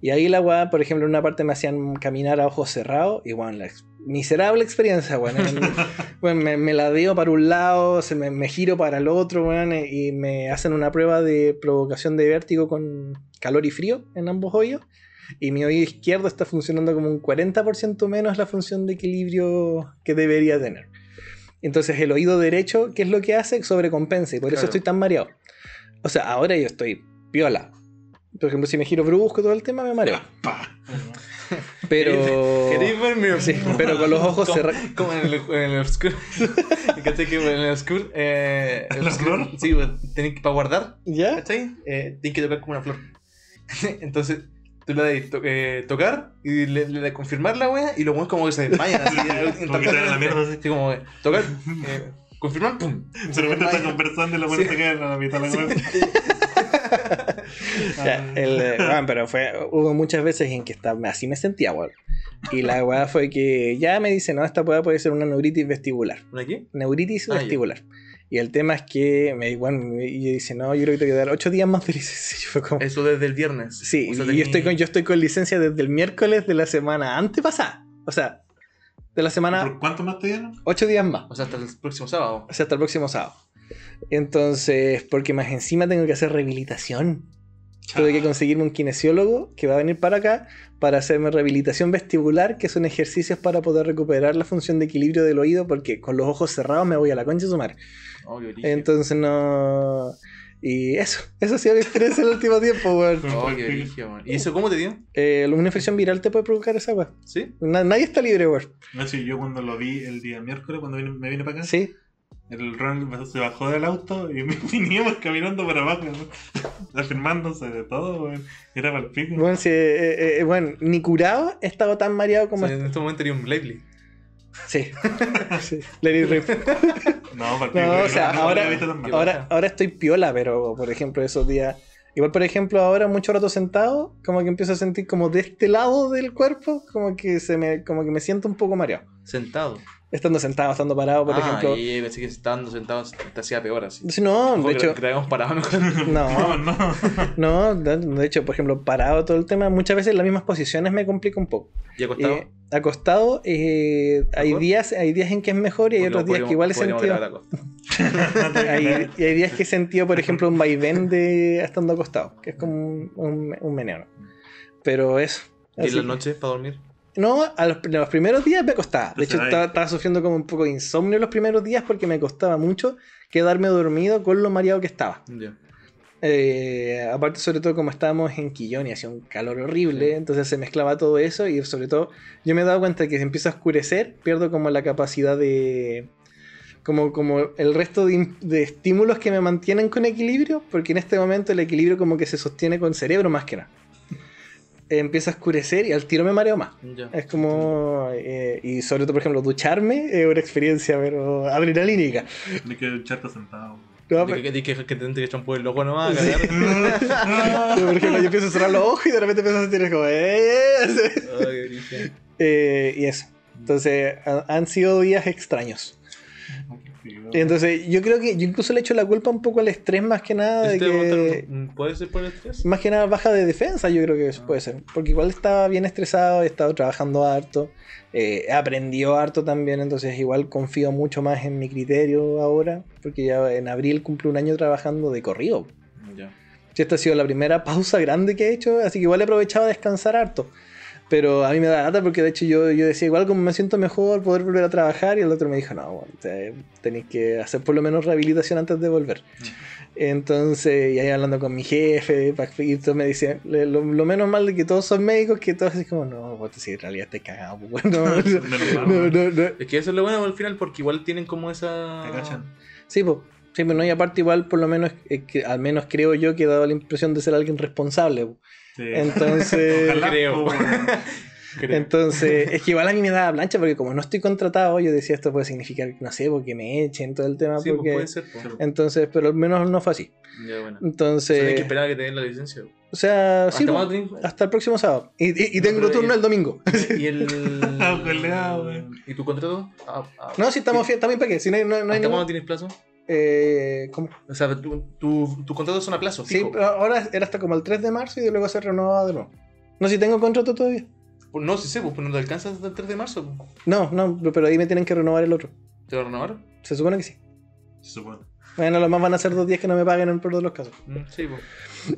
S2: Y ahí la weá, por ejemplo, en una parte me hacían caminar a ojos cerrados y bueno, la ex- miserable experiencia, weón. Bueno, me, me ladeo para un lado, se me, me giro para el otro, weón, eh, y me hacen una prueba de provocación de vértigo con calor y frío en ambos oídos. Y mi oído izquierdo está funcionando como un 40% menos la función de equilibrio que debería tener. Entonces el oído derecho, ¿qué es lo que hace? Sobrecompensa y por eso
S1: Claro.
S2: estoy tan mareado. O sea, ahora yo estoy piola. Por ejemplo, si me giro brusco todo el tema, me mareo. Pero... Sí, pero con los ojos cerrados.
S1: Como en el, en el Obscure. ¿Cachai? Que en el Obscure. Eh,
S3: ¿El Obscure?
S1: Sí, pues, tenés que para guardar.
S2: ¿Ya?
S1: ¿Cachai? Eh, tienes que tocar como una flor. Entonces, tú le das to- eh, tocar y le, le das confirmar la wea y los weones como que se desmayan así.
S3: Como que la mierda, así.
S1: Así como, tocar, eh, confirmar, pum.
S3: De repente está conversando y la
S1: Sí.
S3: puerta queda en la mitad de la.
S2: Ya, el, eh, bueno, pero fue, hubo muchas veces en que estaba, así me sentía, weón. Y la weá fue que ya me dice, no, esta weá puede ser una neuritis vestibular.
S1: ¿Una qué?
S2: Neuritis
S1: Ah, ya.
S2: Y el tema es que me, bueno, me- y yo dice, no, yo creo que te voy a dar 8 días más de licencia. Como,
S1: Eso desde el viernes.
S2: sí,
S1: O sea,
S2: y
S1: tení-
S2: yo, estoy con, yo estoy con licencia desde el miércoles de la semana antepasada. O sea, de la semana
S3: ¿Por cuánto más te dieron?
S2: 8 días más.
S1: O sea, hasta el próximo sábado.
S2: O sea, hasta el próximo sábado. Entonces, porque más encima tengo que hacer rehabilitación. Tuve que conseguirme un kinesiólogo que va a venir para acá para hacerme rehabilitación vestibular, que son ejercicios para poder recuperar la función de equilibrio del oído, porque con los ojos cerrados me voy a la concha de su madre.
S1: Oh.
S2: Entonces no. Y eso, eso ha sido mi experiencia en el último tiempo, weón.
S1: Oh, qué man. ¿Y eso cómo te dio?
S2: Eh, una infección viral te puede provocar esa weón.
S1: ¿Sí?
S2: Na- nadie está libre, weón.
S3: No sé, yo cuando lo vi el día miércoles, cuando vine- me vine para acá,
S2: Sí.
S3: El Ronald se bajó del auto y me veníamos caminando para abajo, ¿no? afirmándose de todo, weón. Era para el pico.
S2: Bueno, sí, eh, eh, eh, bueno, ni curado he estado tan mareado
S1: O
S2: como.
S1: sea, en este momento tenía un Lively.
S2: Sí. sí. It rip.
S3: No, porque
S2: No, o sea,
S3: no,
S2: ahora-
S3: no.
S2: Ahora, ahora estoy piola, pero por ejemplo, esos días. Igual, por ejemplo, ahora mucho rato sentado, como que empiezo a sentir como de este lado del cuerpo, como que se me, como que me siento un poco mareado.
S1: Sentado.
S2: Estando sentado, estando parado, por
S1: ah,
S2: ejemplo.
S1: y pensé que estando sentado te hacía peor así.
S2: Sí, No, de hecho,
S1: que, que habíamos parado mejor.
S3: No,
S2: no,
S3: no.
S2: no, de hecho, por ejemplo, parado todo el tema, muchas veces las mismas posiciones me complica un poco.
S1: ¿Y acostado?
S2: Eh, acostado, eh, hay días, hay días en que es mejor y hay otros días que igual he
S1: podríamos
S2: sentido. Hay, y hay días que he sentido, por ejemplo, un vaivén de estando acostado, que es como un, un, un meneo. Pero eso.
S1: ¿Y en la noche para dormir?
S2: No, a los, los primeros días me costaba. De hecho, estaba, estaba sufriendo como un poco de insomnio los primeros días porque me costaba mucho quedarme dormido con lo mareado que estaba. Eh, aparte, sobre todo, como estábamos en Quillón y hacía un calor horrible,
S1: Sí.
S2: entonces se mezclaba todo eso. Y sobre todo, yo me he dado cuenta que si empieza a oscurecer, pierdo como la capacidad de. Como, como el resto de, de estímulos que me mantienen con equilibrio, porque en este momento el equilibrio como que se sostiene con cerebro más que nada. Empieza a oscurecer y al tiro me mareo más.
S1: Ya.
S2: Es como. eh, y sobre todo, por ejemplo, ducharme es una experiencia, pero adrenalínica.
S3: Ni que echarte sentado.
S2: No,
S1: que, que, que te tienes que champú el ojo nomás,
S2: Sí. por ejemplo, yo empiezo a cerrar los ojos y de repente empiezo a sentir como. "Eh", así.
S1: Ay, qué brillo.
S2: Eh, y eso. Entonces, ha- han sido días extraños. Y entonces, yo creo que yo incluso le echo la culpa un poco al estrés más que nada de
S1: ¿Este
S2: que.
S1: momento ¿Puede ser por el estrés?
S2: Más que nada baja de defensa, yo creo que eso
S1: Ah.
S2: puede ser. Porque igual estaba bien estresado, he estado trabajando harto, eh, aprendió harto también, entonces igual confío mucho más en mi criterio ahora, porque ya en abril cumplo un año trabajando de corrido.
S1: Ya.
S2: Sí, esta ha sido la primera pausa grande que he hecho, así que igual he aprovechado a descansar harto. Pero a mí me da lata porque de hecho yo, yo decía, igual como me siento mejor poder volver a trabajar y el otro me dijo, no, bueno, te- tenéis que hacer por lo menos rehabilitación antes de volver. Entonces, y ahí hablando con mi jefe, y todos me le- lo, lo menos mal de que todos son médicos, que todos así como, no, pues si en realidad te cagado, pues bueno, no,
S3: mal.
S2: no, no, no.
S1: Es que eso es lo bueno al final, porque igual tienen como esa.
S3: Te cachan.
S2: Sí, pues. Sí, pues no, y aparte igual por lo menos, eh, que, al menos creo yo que he dado la impresión de ser alguien responsable. po.
S3: Sí.
S2: Entonces,
S3: Ojalá,
S1: creo.
S3: po, weón.
S1: Creo.
S2: entonces, es que igual a mí me da plancha porque como no estoy contratado, yo decía esto puede significar, no sé, porque me echen todo el tema.
S1: Sí, pues
S2: porque...
S1: puede ser. pues.
S2: Entonces, pero al menos no fue así.
S1: Ya, bueno.
S2: Entonces,
S1: Tienes que esperar a que te den la licencia.
S2: o sea, sí,
S1: ¿Hasta
S2: pues,
S1: cuándo tenés-
S2: hasta el próximo sábado. Y, y- y tengo
S1: pero
S2: turno
S1: y-
S2: el domingo.
S1: ¿Y el.
S3: Ah.
S1: ¿Y tu contrato? Ah, ah.
S2: No, si estamos,
S1: ¿Y-
S2: estamos en paquete, si no, hay- no, no hay
S1: ¿Hasta cuándo tienes plazo?
S2: Eh, ¿cómo?
S1: O sea, tu, tu, tu contrato son a plazo,
S2: Sí,
S1: fijo.
S2: pero ahora era hasta como el 3 de marzo y luego se renovaba de nuevo. No, si tengo contrato todavía.
S1: Pues no, sí sé, pues no te alcanzas hasta el 3 de marzo. pues.
S2: No, no, pero ahí me tienen que renovar el otro.
S1: ¿Te va a renovar?
S2: Se supone que sí.
S3: Se supone.
S2: Bueno, lo más van a ser dos días que no me paguen en el peor de los casos.
S1: Mm, Sí, pues.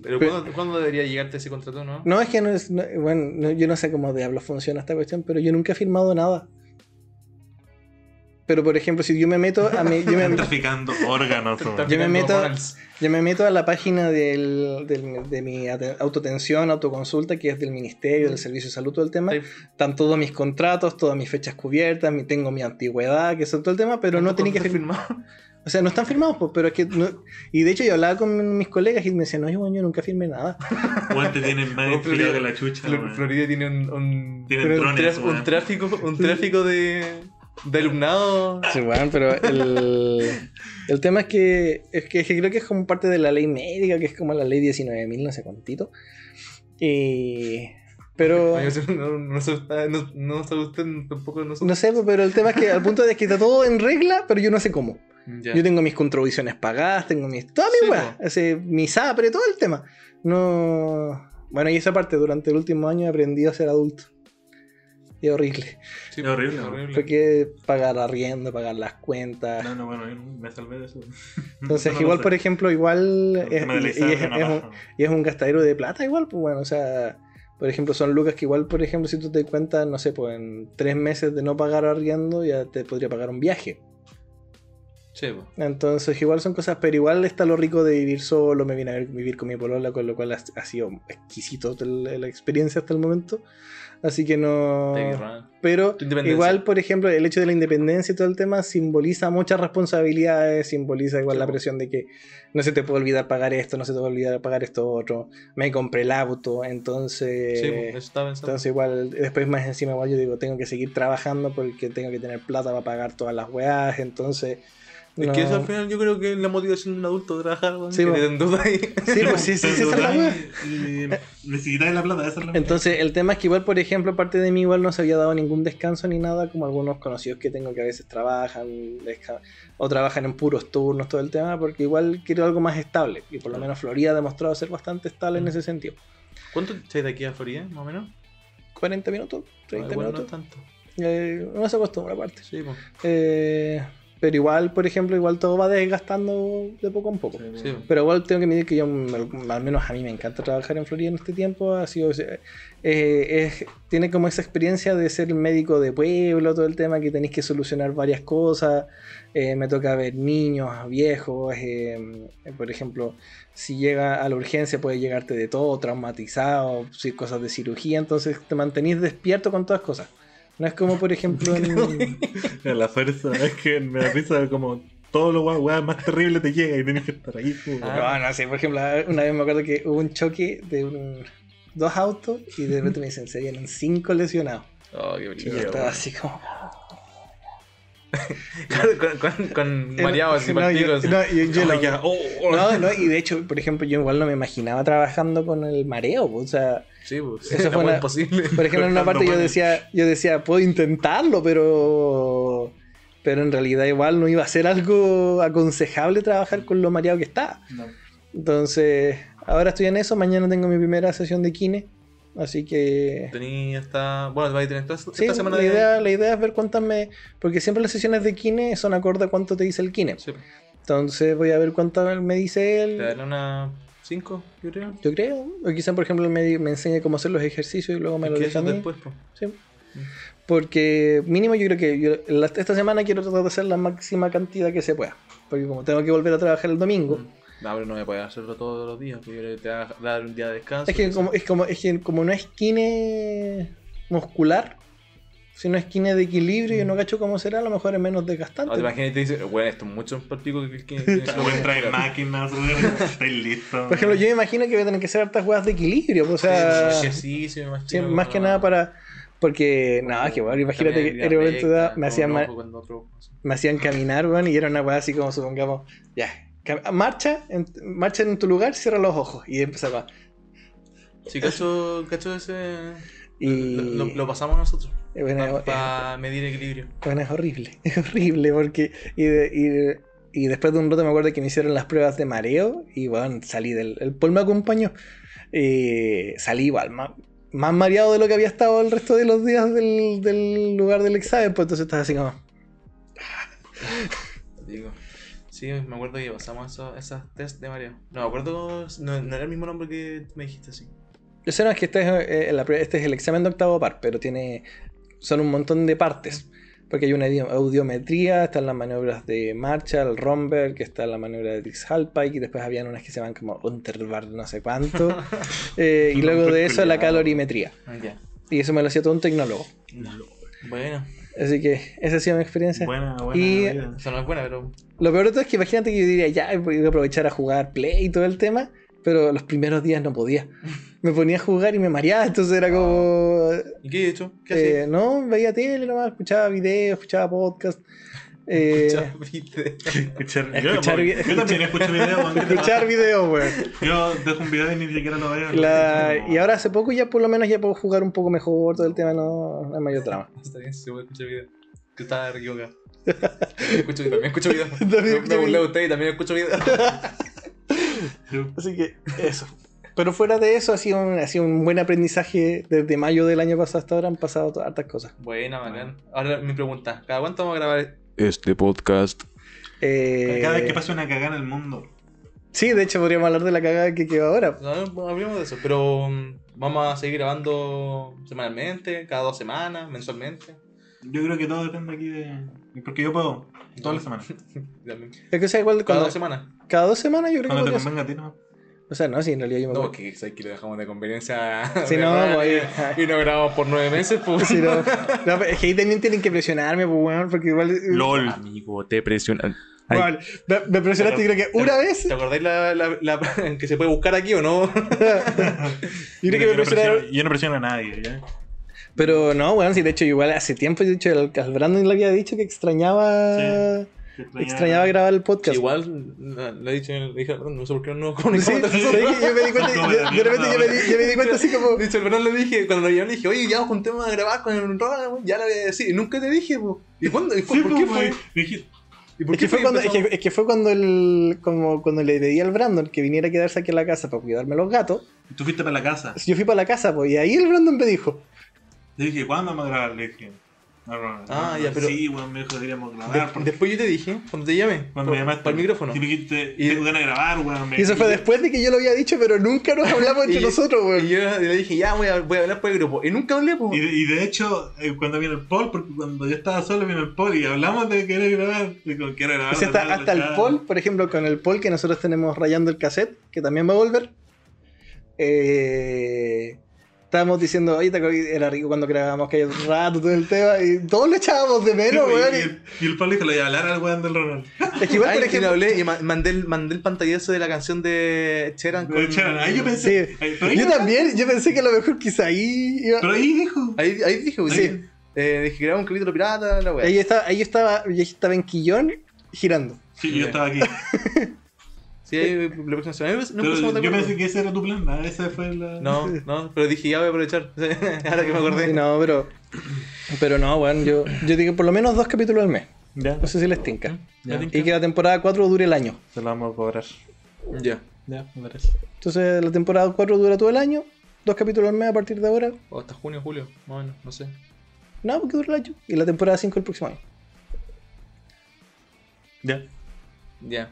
S1: Pero
S2: Pero-
S1: ¿cuándo, ¿cuándo debería llegarte ese contrato, no?
S2: No, es que no es. no- bueno, no- yo no sé cómo diablos funciona esta cuestión, pero yo nunca he firmado nada. Pero por ejemplo, si yo me meto a mi, yo, me,
S3: Están traficando órganos.
S2: Yo me meto- yo me meto a la página del, del- de mi autotensión, autoconsulta, que es del Ministerio, del Servicio de Salud, todo el tema.
S1: Sí.
S2: Están todos mis contratos, todas mis fechas cubiertas, mi, tengo mi antigüedad, que eso todo el tema, pero no
S1: ¿Cuánto
S2: tenía que firmar. O sea, no están firmados, pues, pero es que. no- y de hecho, yo hablaba con mis colegas y me decían, no, yo, yo nunca firmé nada.
S3: Tienen más
S1: Florida-
S3: que la chucha.
S1: Florida tiene un, un, un tráfico, un tráfico de, de alumnado.
S2: Sí, bueno, pero el, el tema es que, es que creo que es como parte de la ley médica, que es como la ley 19.000, no sé cuántito. Y. Pero.
S1: No, no, se- no, tampoco no
S2: No sé, pero el tema es que al punto de que está todo en regla, pero yo no sé cómo.
S1: Ya.
S2: Yo tengo mis contribuciones pagadas, tengo mis. Toda mi
S1: Sí,
S2: weá. Ese, mi SAPRE, todo el tema. No. Bueno, y esa parte, durante el último año he aprendido a ser adulto. Y es horrible.
S1: Sí,
S3: Es horrible,
S1: horrible.
S2: Porque pagar arriendo, pagar las cuentas.
S3: No, no, bueno, yo me salvé de eso.
S2: Entonces,
S3: No
S2: igual, por ejemplo, igual. Es- y, es, un, y es un gastadero de plata, igual, pues bueno, o sea. Por ejemplo, son lucas que igual, por ejemplo, si tú te cuentas, no sé, pues en tres meses de no pagar arriendo, ya te podría pagar un viaje.
S1: Sí, pues.
S2: Entonces, igual son cosas, pero igual está lo rico de vivir solo. Me vine a ver- vivir con mi polola, con lo cual ha, ha sido exquisito la, la experiencia hasta el momento. Así que no. Pero igual, por ejemplo, el hecho de la independencia y todo el tema simboliza muchas responsabilidades, simboliza igual
S1: Sí,
S2: la presión de que no se te puede olvidar pagar esto, no se te puede olvidar pagar esto otro. Me compré el auto, entonces.
S1: Sí, pues, eso estaba pensando.
S2: Entonces igual, después más encima igual yo digo, tengo que seguir trabajando porque tengo que tener plata para pagar todas las weas, entonces...
S1: Es
S2: no-
S1: que eso al final yo creo que es la motivación de un adulto trabajar, weón,
S2: Sí,
S1: que te endeuda ahí.
S2: Sí, pues sí, sí, sí, esa es la
S3: necesitáis plata, esa es la
S2: Entonces el tema es que igual, por ejemplo, parte de mí igual no se había dado ningún descanso ni nada, como algunos conocidos que tengo que a veces trabajan o trabajan en puros turnos, todo el tema, porque igual quiero algo más estable. Y por lo menos Florida ha demostrado ser bastante estable en ese sentido.
S1: ¿Cuánto estáis de aquí a Florida, más o menos?
S2: 40 minutos, 30
S1: Ah, igual no
S2: minutos.
S1: es tanto.
S2: Eh, uno se acostumbra aparte.
S1: Sí, pues.
S2: Eh, pero igual, por ejemplo, igual todo va desgastando de poco en poco.
S1: Sí.
S2: Pero igual tengo que medir que yo, al menos a mí me encanta trabajar en Florida en este tiempo. Ha sido, eh, es- tiene como esa experiencia de ser médico de pueblo, todo el tema que tenéis que solucionar varias cosas. Eh, me toca ver niños, viejos. eh, por ejemplo, si llega a la urgencia puede llegarte de todo, traumatizado, cosas de cirugía. Entonces te mantenís despierto con todas cosas. No es como, por ejemplo, en...
S3: A la fuerza, es que me da risa como todo lo weá, más terrible te llega y tienes que estar ahí.
S1: Ah.
S2: No, no sé, por ejemplo, una vez me acuerdo que hubo un choque de un- dos autos y de repente me dicen, se vienen cinco lesionados.
S1: Oh, qué
S2: Y yo
S1: brillo.
S2: estaba así como...
S1: con, con, con mareado así
S2: no, yo,
S1: partidos.
S2: no, yo- yo
S3: Oh,
S2: lo-
S3: oh, oh.
S2: no, no, y de hecho, por ejemplo, yo igual no me imaginaba trabajando con el mareo. O sea,
S1: Sí, pues.
S2: Eso
S1: Eso
S2: fue una-
S1: imposible.
S2: por ejemplo, en una parte yo decía, yo decía, puedo intentarlo, pero... Pero en realidad igual no iba a ser algo aconsejable trabajar con lo mareado que está.
S3: No.
S2: Entonces, ahora estoy en eso. Mañana tengo mi primera sesión de kine. Así que.
S1: Tenía esta. Bueno, te vas a tener esta,
S2: Sí,
S1: esta semana
S2: la,
S1: de.
S2: idea, la idea es ver cuántas me. Porque siempre las sesiones de kine son acorde a cuánto te dice el kine.
S1: Sí,
S2: Entonces voy a ver cuántas me dice
S1: te
S2: él.
S1: daré una 5, yo creo.
S2: Yo creo. O quizá, por ejemplo, me, me enseñe cómo hacer los ejercicios y luego me lo deja
S1: después, pues.
S2: Sí. Porque mínimo yo creo que yo- la- esta semana quiero tratar de hacer la máxima cantidad que se pueda. Porque como tengo que volver a trabajar el domingo.
S1: No, pero no a poder hacerlo todos los días, porque que te va a dar un día de descanso.
S2: Es que como, es como, es que como no es kine muscular, sino es kine de equilibrio, yo no cacho cómo será, a lo mejor es menos
S1: No,
S2: desgastante.
S1: te imaginas y te dice, bueno, esto es mucho más pico que que- que- que-
S3: Voy a traer máquinas. Estáis listos.
S2: Por ejemplo, yo me imagino que voy a tener que hacer hartas jugadas de equilibrio, pues, o sea,
S1: Sí, me imagino,
S2: sí, más que nada para... Porque, nada, que bueno, imagínate que en un momento dado me hacían, me hacían caminar, weón, y era una weá así como supongamos, ya, marcha, en, marcha en tu lugar, cierra los ojos, y empezaba.
S1: Sí, cacho, cacho ese.
S2: Y-
S1: Lo, lo- lo pasamos nosotros.
S2: Y bueno,
S1: Para
S2: eh,
S1: medir equilibrio.
S2: Bueno, es horrible, es horrible porque... Y, de- y, y después de un rato me acuerdo que me hicieron las pruebas de mareo y bueno, salí del... El Paul me acompañó. Eh, salí igual, más, más mareado de lo que había estado el resto de los días del, del lugar del examen, pues entonces estaba así como...
S1: Digo. Sí, me acuerdo que pasamos esos, esas test de Mario. No me acuerdo, no, no era el mismo nombre que me dijiste así.
S2: Yo sé, no, es que este es, eh, la prueba- este es el examen de octavo par, pero tiene... Son un montón de partes. Porque hay una audi- audiometría, están las maniobras de Marshall, Romberg, que está la maniobra de Dix Halpike, y después habían unas que se llaman como Unterbar no sé cuánto. Eh, y luego de eso la calorimetría. Y eso me lo hacía todo un tecnólogo.
S1: Bueno,
S2: Así que esa ha sido mi experiencia.
S3: Buena, buena.
S2: Y-
S1: eso no es buena, pero.
S2: Lo peor de todo es que imagínate que yo diría, ya voy a aprovechar a jugar Play y todo el tema, pero los primeros días no podía. Me ponía a jugar y me mareaba, entonces era como...
S1: ¿Y qué he hecho? ¿Qué
S2: eh,
S1: hacía?
S2: no, veía tele nomás, escuchaba videos, escuchaba podcast. eh,
S1: Ya, viste.
S3: Escuchar,
S2: Escuchar
S3: yo, yo también escucho videos. weón, ¿qué te
S2: escuchar videos, weón.
S3: Yo dejo un video y ni siquiera lo veo.
S2: La-
S3: escucho,
S2: y ahora hace poco ya por lo menos ya puedo jugar un poco mejor, todo el tema no, no hay mayor drama.
S1: Está bien, se puede escuchar video. Que estaba equivocado. Escucho, también escucho video.
S2: También
S1: Me-
S2: escucho
S1: Me burlé
S2: video.
S1: de usted y también escucho video.
S2: Así que eso. Pero fuera de eso ha sido un, ha sido un buen aprendizaje desde mayo del año pasado hasta ahora han pasado todas hartas cosas.
S1: Buena, bacán. Ahora mi pregunta: ¿cada cuánto vamos a grabar
S4: Este podcast.
S2: Eh,
S3: Cada vez que pase una cagada en el mundo.
S2: Sí, de hecho podríamos hablar de la cagada que quedó ahora.
S1: No, no hablemos de eso, pero mm, vamos a seguir grabando semanalmente, cada dos semanas, mensualmente.
S3: Yo creo que todo depende aquí de. Porque yo puedo. Todas las semanas.
S2: Es que o sea, igual
S1: Cada
S2: cuando-
S1: dos semanas.
S2: Cada dos semanas yo creo que
S3: Cuando te
S2: podría ser.
S3: convenga a ti, ¿no?
S2: O sea, no, sí, en realidad yo me
S1: No,
S2: acuerdo.
S1: que sabes que lo dejamos de conveniencia. De
S2: no, pues,
S1: y, y no grabamos por nueve meses, pues.
S2: Sí, no. No, pero es que ahí también tienen que presionarme, pues, weón, porque igual.
S3: LOL.
S1: Amigo, te presionan.
S2: Me, me presionaste creo que una vez.
S1: ¿Te acordáis la, la, la- que se puede buscar aquí o no?
S2: Yo creo que me
S3: no
S2: presionaron.
S3: presiono- yo no presiono a nadie, ¿ya?
S2: Pero no, weón, sí, de hecho, igual hace tiempo, de hecho, al, al Brandon le había dicho que extrañaba.
S3: Sí.
S2: Extrañaba grabar el podcast.
S1: Igual le he dicho, le dije, "Perdón, no sé por qué no
S2: Sí,
S1: comunicamos.
S2: ¿sabes qué? yo me di cuenta, yo- de repente yo me, di, yo me di cuenta así como.
S1: De hecho, el verano le dije, cuando lo llamé, le dije, oye, ya juntemos a grabar con el Rob, ya le voy a decir. Y nunca te dije, po. ¿Y cuándo? ¿Y
S3: Sí,
S1: ¿Por qué
S3: pues,
S1: fue?
S3: güey. Dije,
S1: ¿Y por
S2: Es que,
S1: qué
S2: fue cuando, es, que, es que fue cuando el como cuando le pedí al Brandon que viniera a quedarse aquí en la casa para cuidarme los gatos.
S3: Tú fuiste para la casa.
S2: Yo fui para la casa, pues, y ahí el Brandon me dijo.
S3: Le dije, ¿cuándo vamos a grabar? Le dije, no, no, no,
S1: Ah,
S3: no,
S1: ya, pero-
S3: Sí, weón, me dijo, deberíamos
S1: De-
S3: grabar. porque
S1: después yo te dije, cuando te llamé,
S3: cuando me llamaste.
S1: por el micrófono.
S3: Y me dijiste,
S1: Y-
S3: tengo ganas de grabar, weón.
S2: Y eso fue después de que yo lo había dicho, pero nunca nos hablamos entre
S1: Y-
S2: nosotros,
S1: Y
S2: weón.
S1: yo le dije, ya voy a, voy a hablar por el grupo. Y nunca hablé, po.
S3: Y de, y de hecho, eh, cuando vino el Paul, porque cuando yo estaba solo vino el Paul y hablamos de querer grabar, digo, quiero grabar.
S2: O sea, hasta, hasta el. Paul, por ejemplo, con el Paul que nosotros tenemos rayando el cassette, que también va a volver. Eh, estábamos diciendo, oye, ¿te acuerdas que era rico cuando grabábamos que hay un rato, todo el tema, y todos lo echábamos de
S3: Sí,
S2: menos,
S3: güey,
S2: weón.
S3: y, el, y el Paul dijo, le voy a hablar al weón del Ronald.
S2: Es que igual,
S1: Ay,
S2: por
S1: y le
S2: ejemplo,
S1: hablé y ma- mandé el, mandé el pantallazo de la canción de Cheran con...
S3: De Cheran. Ahí yo pensé.
S2: Sí.
S3: ahí- pero ahí
S2: yo
S3: no-
S2: también, yo pensé que a lo mejor quizá ahí iba...
S3: Pero ahí dijo.
S1: Ahí, ahí dije, güey,
S2: Sí.
S1: sí. Eh, dije, graba un capítulo pirata, la weá.
S2: Ahí estaba, ahí estaba, yo estaba en Quillón girando.
S3: Sí, yo estaba aquí.
S1: Sí, la próxima semana. No
S3: Pero yo
S1: acuerdo.
S3: pensé que ese era tu plan. ¿no? Ese fue la.
S1: No, no, pero dije, ya voy a aprovechar. Ahora que me acordé.
S2: No, pero. Pero no, weón, yo, yo digo por lo menos dos capítulos al mes.
S3: Ya.
S2: No sé si les tinca.
S3: Ya.
S2: Y que la temporada 4 dure el año.
S3: Se lo vamos a cobrar.
S1: Ya.
S3: Ya, me parece.
S2: Entonces la temporada 4 dura todo el año. Dos capítulos al mes a partir de ahora.
S1: O hasta junio, julio, más o menos, no sé.
S2: No, porque dura el año. Y la temporada 5 el próximo año.
S3: Ya.
S1: Ya.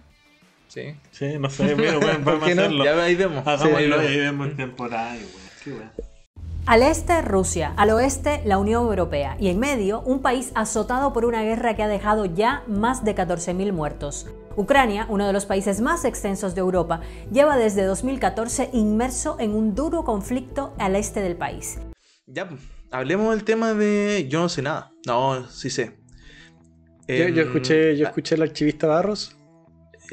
S1: Sí.
S3: Sí, no sé, pero bueno,
S2: ¿Por
S3: vamos a
S2: qué no?
S3: hacerlo.
S1: Ya ahí vemos.
S3: Hagámoslo
S1: Ahí vemos.
S3: vemos temporada. Qué weón.
S4: Al este, Rusia, al oeste, la Unión Europea y en medio, un país azotado por una guerra que ha dejado ya más de 14.000 muertos. Ucrania, uno de los países más extensos de Europa, lleva desde 2014 inmerso en un duro conflicto al este del país.
S1: Ya, hablemos del tema de yo no sé nada. No, sí sé.
S2: Yo, yo
S1: Em,
S2: escuché, yo escuché al archivista Barros.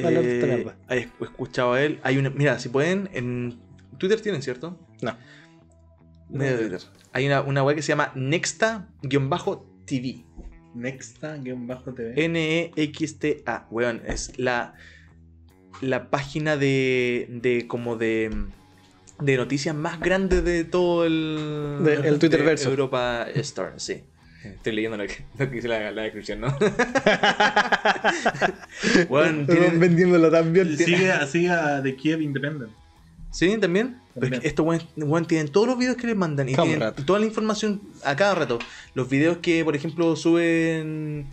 S2: Hablar de esta
S1: eh, he escuchado a él. Hay una, mira, si pueden, en Twitter tienen, ¿cierto?
S2: No.
S1: Medio de Twitter. Hay una, una web que se llama Nexta-TV.
S3: Nexta-TV.
S1: E N-E-X-T-A. Weón, es la, la página de, de como de, de noticias más grande de todo el,
S2: De- el Twitter
S1: de
S2: verso.
S1: Europa Store, sí. Estoy leyendo lo que, lo que dice la, la descripción, ¿no?
S2: Estamos
S1: tienen-
S2: vendiéndolo tan bien.
S3: Sigue, sigue a The Kiev Independent.
S1: ¿Sí? ¿También?
S3: También.
S1: estos weones weón, tienen todos los videos que les mandan y tienen toda la información a cada rato. Los videos que, por ejemplo, suben,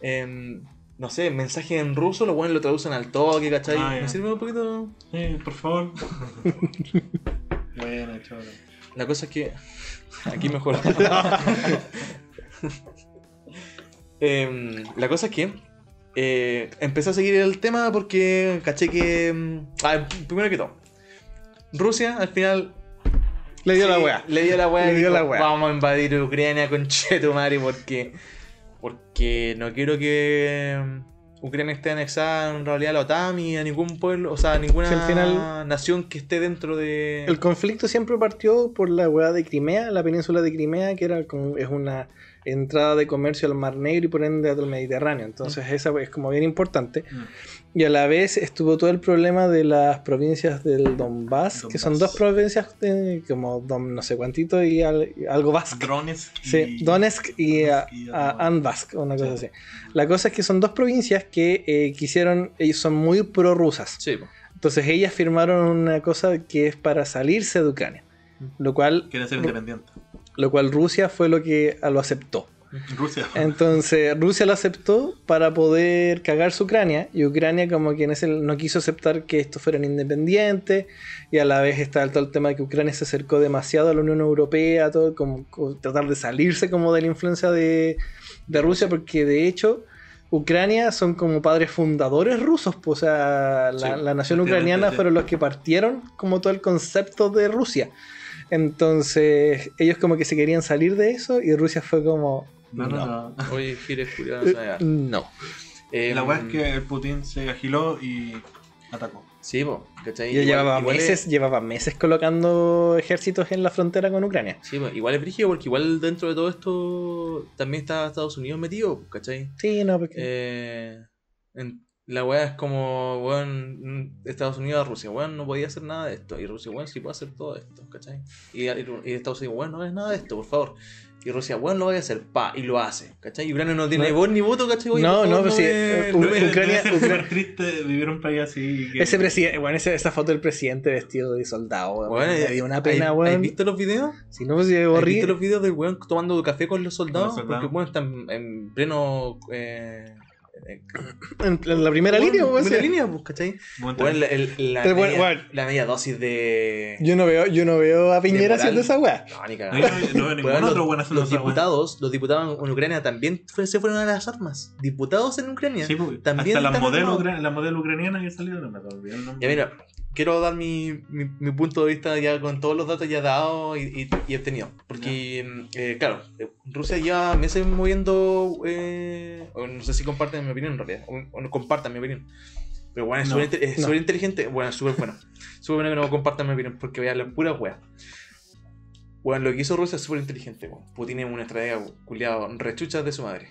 S1: em, no sé, mensajes en ruso, los buenos lo traducen al toque, ¿cachai?
S3: Ah, ya.
S1: ¿Me sirve un poquito?
S3: Sí, por favor. bueno, chaval.
S1: La cosa es que... Aquí mejor. Em, la cosa es que... eh, empecé a seguir el tema porque caché que... em, ah, primero que todo. Rusia, al final,
S2: Le dio la weá.
S1: Le dio la weá.
S2: Le dio la weá.
S1: Vamos a invadir Ucrania con Chetumari porque. Porque no quiero que mm, Ucrania esté anexada en realidad a la OTAN y a ningún pueblo, o sea, a ninguna
S2: al final-
S1: nación que esté dentro de.
S2: El conflicto siempre partió por la weá de Crimea, la península de Crimea, que era como, es una entrada de comercio al Mar Negro y por ende al Mediterráneo. Entonces esa es como bien importante.
S3: Mm.
S2: Y a la vez estuvo todo el problema de las provincias del Donbass, que son
S3: Donbass.
S2: dos provincias eh, como Don no sé cuántito y, al- y algo vasco.
S3: Drones.
S2: Sí, Donetsk y, a, a Anbask, una cosa así. La cosa es que son dos provincias que eh, quisieron, ellos son muy prorrusas.
S1: Sí.
S2: Entonces ellas firmaron una cosa que es para salirse de Ucrania. Lo cual,
S3: Quieren ser independientes.
S2: Lo cual Rusia fue lo que lo aceptó.
S3: Rusia.
S2: Entonces Rusia lo aceptó para poder cagarse Ucrania y Ucrania como que en ese no quiso aceptar que estos fueran independientes y a la vez está todo el tema de que Ucrania se acercó demasiado a la Unión Europea, todo como, como tratar de salirse como de la influencia de, de Rusia porque de hecho Ucrania son como padres fundadores rusos, pues, o sea, la,
S3: Sí,
S2: la nación ucraniana fueron los que partieron como todo el concepto de Rusia. Entonces, ellos como que se querían salir de eso y Rusia fue como,
S3: No, no, no.
S1: Oye, Giles, culiao,
S2: "Eh, no.
S1: eh,
S3: La weá es que el Putin se agiló y atacó.
S1: Sí, po, ¿cachai?
S2: Yo
S1: Igual-
S2: llevaba
S1: igual es-
S2: meses, llevaba meses colocando ejércitos en la frontera con Ucrania.
S1: Sí, po, igual es brígido porque igual dentro de todo esto también está Estados Unidos metido, ¿cachai?
S2: Sí, no, porque...
S1: Eh, en- la weá es como, weón, Estados Unidos a Rusia, weón, no podía hacer nada de esto. Y Rusia, weón, sí puede hacer todo esto, ¿cachai? Y, y- y Estados Unidos, weón, no hagas nada de esto, por favor. Y Rusia, weón, lo vaya a hacer, pa, y lo hace, ¿cachai? Y Ucrania no tiene
S2: No.
S1: voz ni voto, ¿cachai?
S2: No, no, pues sí,
S1: me- no
S2: Ucrania-
S3: ser
S2: Ucrania-
S3: triste vivir un país así. que-
S2: Ese presidente, bueno, ese- esa foto del presidente vestido de soldado, weón,
S1: Weón,
S2: me
S1: eh,
S2: dio una
S1: ¿hay-
S2: pena,
S1: ¿Has
S2: weón.
S1: visto los videos?
S2: Si no, pues,
S1: ¿Has visto los videos del weón tomando café con los soldados?
S3: Con los soldados.
S1: Porque weón están en pleno. Eh,
S2: En, en la primera
S1: weón,
S2: línea, weón,
S1: primera
S2: sí.
S1: línea, pues, ¿cachai? Weón, la, el- la
S2: weón,
S1: media, la media dosis de.
S2: Yo no veo, yo no veo a Piñera haciendo esa weá.
S1: No, ni
S3: yo no, no veo ningún otro
S1: los,
S3: weón haciendo
S1: los
S3: esa weá.
S1: diputados, los diputados en Ucrania también fue- se fueron a las armas. Diputados en Ucrania.
S3: Sí, pues,
S1: También
S3: hasta las
S1: están
S3: modelos
S1: armados.
S3: ucra- la modelo ucraniana que salió, no me el nombre.
S1: Ya mira, quiero dar mi, mi, mi punto de vista ya con todos los datos ya dados y, y, y obtenidos. Porque, eh, claro, eh, Rusia lleva meses moviendo, eh, o no sé si comparten mi opinión en realidad, o, no compartan mi opinión. Pero bueno, es
S3: No,
S1: súper
S2: no.
S1: inteligente, bueno, es súper bueno. Súper bueno que no compartan mi opinión porque vean la pura wea. Bueno, lo que hizo Rusia es súper inteligente. Putin es una estratega culiado rechucha de su madre.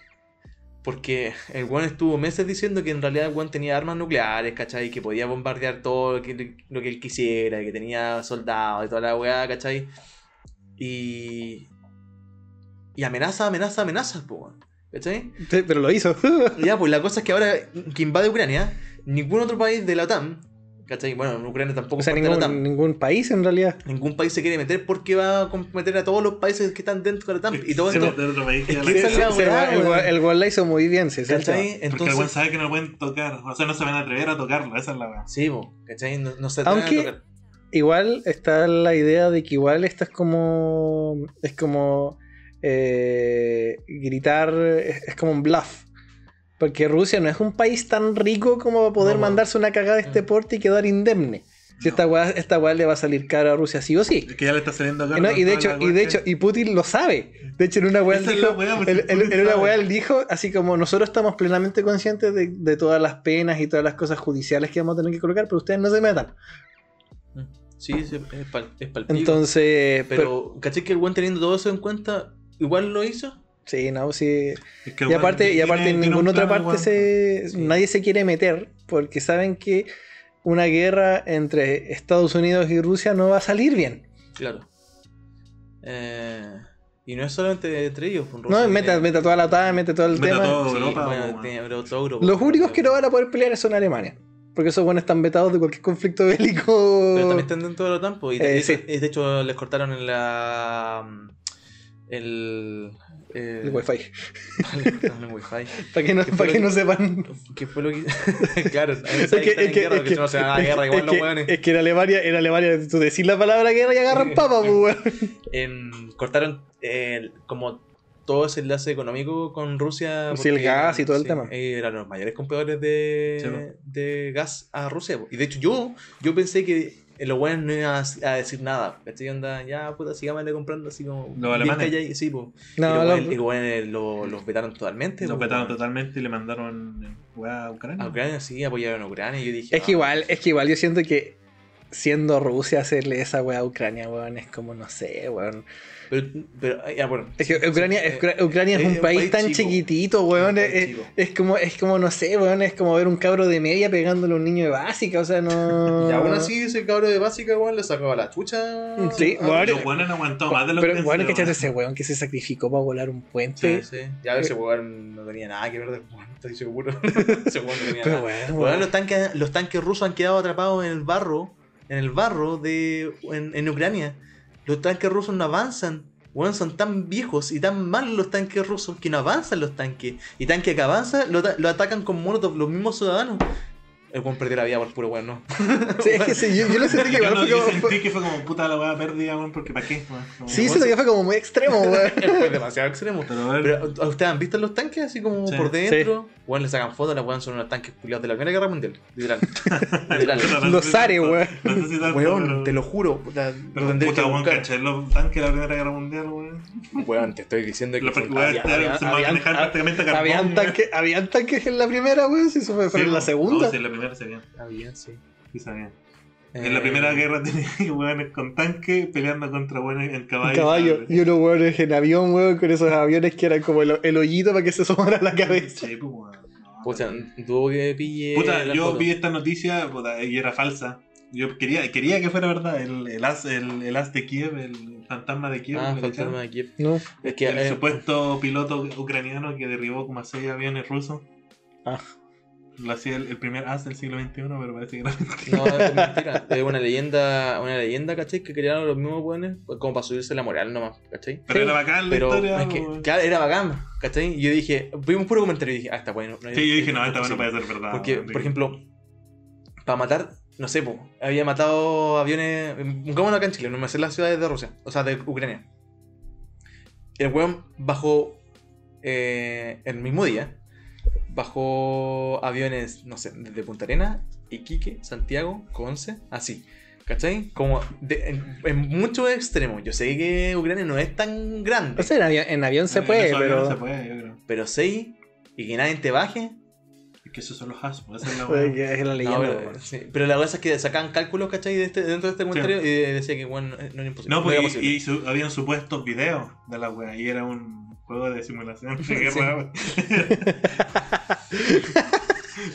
S1: Porque el weón estuvo meses diciendo que en realidad el weón tenía armas nucleares, ¿cachai? Que podía bombardear todo lo que, lo que él quisiera, que tenía soldados y toda la weá, ¿cachai? Y. Y amenaza, amenaza, amenaza, po. ¿cachai?
S2: Sí, pero lo hizo.
S1: Ya, pues la cosa es que ahora que invade Ucrania, ningún otro país de la OTAN, ¿cachai? Bueno, Ucrania tampoco
S2: o sea,
S1: la
S2: ningún, país en realidad.
S1: Ningún país se quiere meter porque va a comprometer a todos los países que están dentro de la OTAN. Y todo
S3: Sí,
S1: esto.
S3: otro país
S1: es que
S2: el, la hizo muy bien, tema.
S1: ¿Cachai?
S3: Porque el
S1: Entonces.
S3: weón sabe que no lo pueden tocar. O sea, no se van a atrever a tocarlo. Esa es la weá.
S1: Sí, po, ¿cachai? No, no se atreven a
S2: Aunque-
S1: tocar.
S2: Igual está la idea de que igual esto es como. Es como. eh, gritar. Es, es como un bluff. Porque Rusia no es un país tan rico como para poder
S1: No,
S2: mandarse una cagada de este
S1: Mm.
S2: porte y quedar indemne. Si esta weá, esta weá le va a salir cara a Rusia sí o sí.
S3: Es que ya le está saliendo.
S2: Y, no, y de hecho, y
S3: weá
S2: de
S3: que-
S2: hecho, y Putin lo sabe. De hecho, en una weá él
S3: es
S2: dijo,
S3: weá,
S2: en una weá él dijo, así como nosotros estamos plenamente conscientes de, de todas las penas y todas las cosas judiciales que vamos a tener que colocar, pero ustedes no se metan.
S1: Sí, sí, es pal, es pal pico.
S2: Entonces, pero,
S1: Pero, ¿cachai que el buen teniendo todo eso en cuenta, igual lo hizo?
S2: Sí, no, sí.
S3: Es que el
S2: Y aparte, y aparte en ninguna
S3: un
S2: otra parte se,
S1: Sí.
S2: nadie se quiere meter porque saben que una guerra entre Estados Unidos y Rusia no va a salir bien.
S1: Claro. Eh, y no es solamente entre ellos. pues,
S2: No, meta,
S1: tiene-
S2: meta toda la OTAN, mete todo el
S3: Meta
S2: tema.
S3: todo.
S1: Sí,
S3: Europa,
S1: bueno, tiene- toda Europa.
S2: Los únicos que no van a poder pelear son Alemania. Porque esos buenos están vetados de cualquier conflicto bélico.
S1: Pero también están dentro de la OTAN, pues, y
S2: Eh,
S1: de,
S2: sí.
S1: de hecho les cortaron en la. El. Eh,
S2: El wifi.
S1: cortaron el wifi.
S2: Para que no,
S1: ¿Qué
S2: para que
S1: lo
S2: no sepan.
S1: ¿Qué fue lo que.? claro,
S2: Es que, es que, es que-
S1: si no se van a la
S2: es
S1: guerra,
S2: que-
S1: igual
S2: que-
S1: hueones.
S2: es que en Alemania, en Alemania, tú decís la palabra guerra y agarran papa, pues, weón.
S1: Cortaron eh, como todo ese enlace económico con Rusia.
S2: Sí, el gas y todo el tema.
S1: eh, Eran los mayores compradores de,
S3: Sí, po.
S1: de gas a Rusia. Y de hecho, yo, yo pensé que los buenos no iban a, a decir nada. ¿Cachai? Onda, ya, puta, sigámosle comprando así como.
S3: Los alemanes.
S1: Sí, po.
S2: No,
S1: y los
S2: lo-
S1: buenos- los buenos lo- los vetaron totalmente.
S3: Los
S1: po,
S3: vetaron totalmente y le mandaron eh, weá a Ucrania.
S1: A Ucrania sí, apoyaron a Ucrania. Y yo dije.
S2: Es que
S1: ah,
S2: igual, es que igual yo siento que siendo Rusia hacerle esa weá a Ucrania, weón, es como, no sé, weón.
S1: Pero, pero, ya, bueno.
S2: Es que
S1: sí,
S2: Ucrania,
S1: sí,
S2: es,
S1: eh,
S2: Ucrania es
S1: es
S2: un
S1: un
S2: país,
S1: país
S2: tan
S1: chico.
S2: chiquitito, weón. Es, es- como, es como, no sé, weón, es como ver un cabro de media pegándole a un niño de básica, o sea, no.
S1: Y aún así, ese cabro de básica, weón, le sacaba la chucha.
S2: Sí,
S1: a-
S2: weón.
S3: Los buenos han aguantado más de lo que
S2: Pero bueno,
S3: pensé,
S2: ¿cachai
S3: weón.
S2: ese weón que se sacrificó para volar un
S1: Sí,
S2: puente?
S1: sí. Ya ese weón no tenía nada que ver del weón, estoy seguro. ese weón no tenía
S2: Pero
S1: nada.
S2: bueno,
S1: Weón,
S2: weón.
S1: los, tanques, los tanques rusos han quedado atrapados en el barro, en el barro de en, en Ucrania. Los tanques rusos no avanzan. Weón, son tan viejos y tan malos los tanques rusos que no avanzan los tanques. Y tanque que avanza lo, ta- lo atacan con molotov los mismos ciudadanos. El weón perdió la vida por puro weón, ¿no?
S2: Sí, es que sí, yo, yo lo sentí que
S3: Yo,
S2: igual
S3: no-
S2: fue
S3: yo
S2: como.
S3: sentí
S2: fue-
S3: que fue como puta la weá perdida, weón, porque ¿para qué? weón? Como-
S2: Sí, siento que fue como muy extremo, weón.
S1: fue demasiado extremo.
S3: Pero
S1: Pero, ¿a ¿ustedes han visto los tanques así como
S3: Sí.
S1: por dentro? Weón, le sacan fotos, las weón son unos tanques culiados de la Primera Guerra Mundial. Literal. Literal.
S2: Los Ares, weón.
S3: No sé si
S1: Weón,
S3: pero-
S1: te lo juro. puta,
S3: Pero
S1: lo
S3: puta, weón, caché los tanques de la Primera Guerra Mundial, weón.
S1: Weón, te estoy diciendo que
S3: Los se
S2: habían- tanques en la primera, weón, si eso fue,
S3: Sí,
S2: en la
S3: no,
S2: segunda.
S3: No, sí, en la primera sabían.
S1: había, sí.
S3: Sí sabían.
S1: Eh,
S3: En la primera guerra tenía weones con tanque peleando contra weones en caballo.
S2: caballo.
S3: ¿sabes?
S2: Y unos weones en avión, weón, con esos aviones que eran como el, el hoyito para que se asomara la cabeza.
S3: Sí, pues. No,
S1: Puta, tuvo que pille.
S3: Puta, yo
S1: foto.
S3: vi esta noticia puta, y era falsa. Yo quería, quería que fuera verdad. El, el, as, el, el as de Kiev, el fantasma de Kiev.
S1: Ah,
S3: ¿le
S1: fantasma de Kiev.
S2: No.
S1: Es que.
S3: el
S1: eh,
S3: supuesto piloto ucraniano que derribó como a seis aviones rusos.
S2: Ah.
S3: Lo hacía el, el primer as del siglo XXI, pero parece que era mentira.
S1: No, es mentira. Es una leyenda, una leyenda, ¿cachai? Que crearon los mismos buenos como para subirse la moral nomás, ¿cachai?
S3: Pero
S2: Sí,
S3: era bacán la
S1: Pero
S3: historia.
S1: es que, claro, era bacán, ¿cachai? Y yo dije, vi un puro comentario y dije, ah, está bueno. no hay-
S3: Sí, yo dije, no, esta
S1: es
S3: no
S1: posible.
S3: puede ser verdad.
S1: Porque, por ejemplo, para matar, no sé, po, había matado aviones. Pongámonos acá en Chile, no me sé las ciudades de Rusia, o sea, de Ucrania. El weón bajó eh, el mismo día, bajó aviones, no sé, desde Punta Arenas, Iquique, Santiago, Conce, así. ¿Cachai? Como de- en, en muchos extremos. Yo sé que Ucrania no es tan grande,
S2: O sea, en avión, en avión se
S3: En
S2: puede, pero.
S3: Se puede, yo creo.
S1: pero seis y que nadie te baje.
S3: Es que esos son los pues, esa es la
S2: Pues, es la
S1: No,
S2: leyenda,
S1: pero,
S2: weón.
S1: sí, pero la cosa es que sacaban cálculos, ¿cachai? De este- dentro de este comentario y decía que, bueno, no era imposible.
S3: No, pues
S1: era
S3: y,
S1: posible.
S3: y su- habían supuestos videos de la wea y era un juego de simulación de guerra.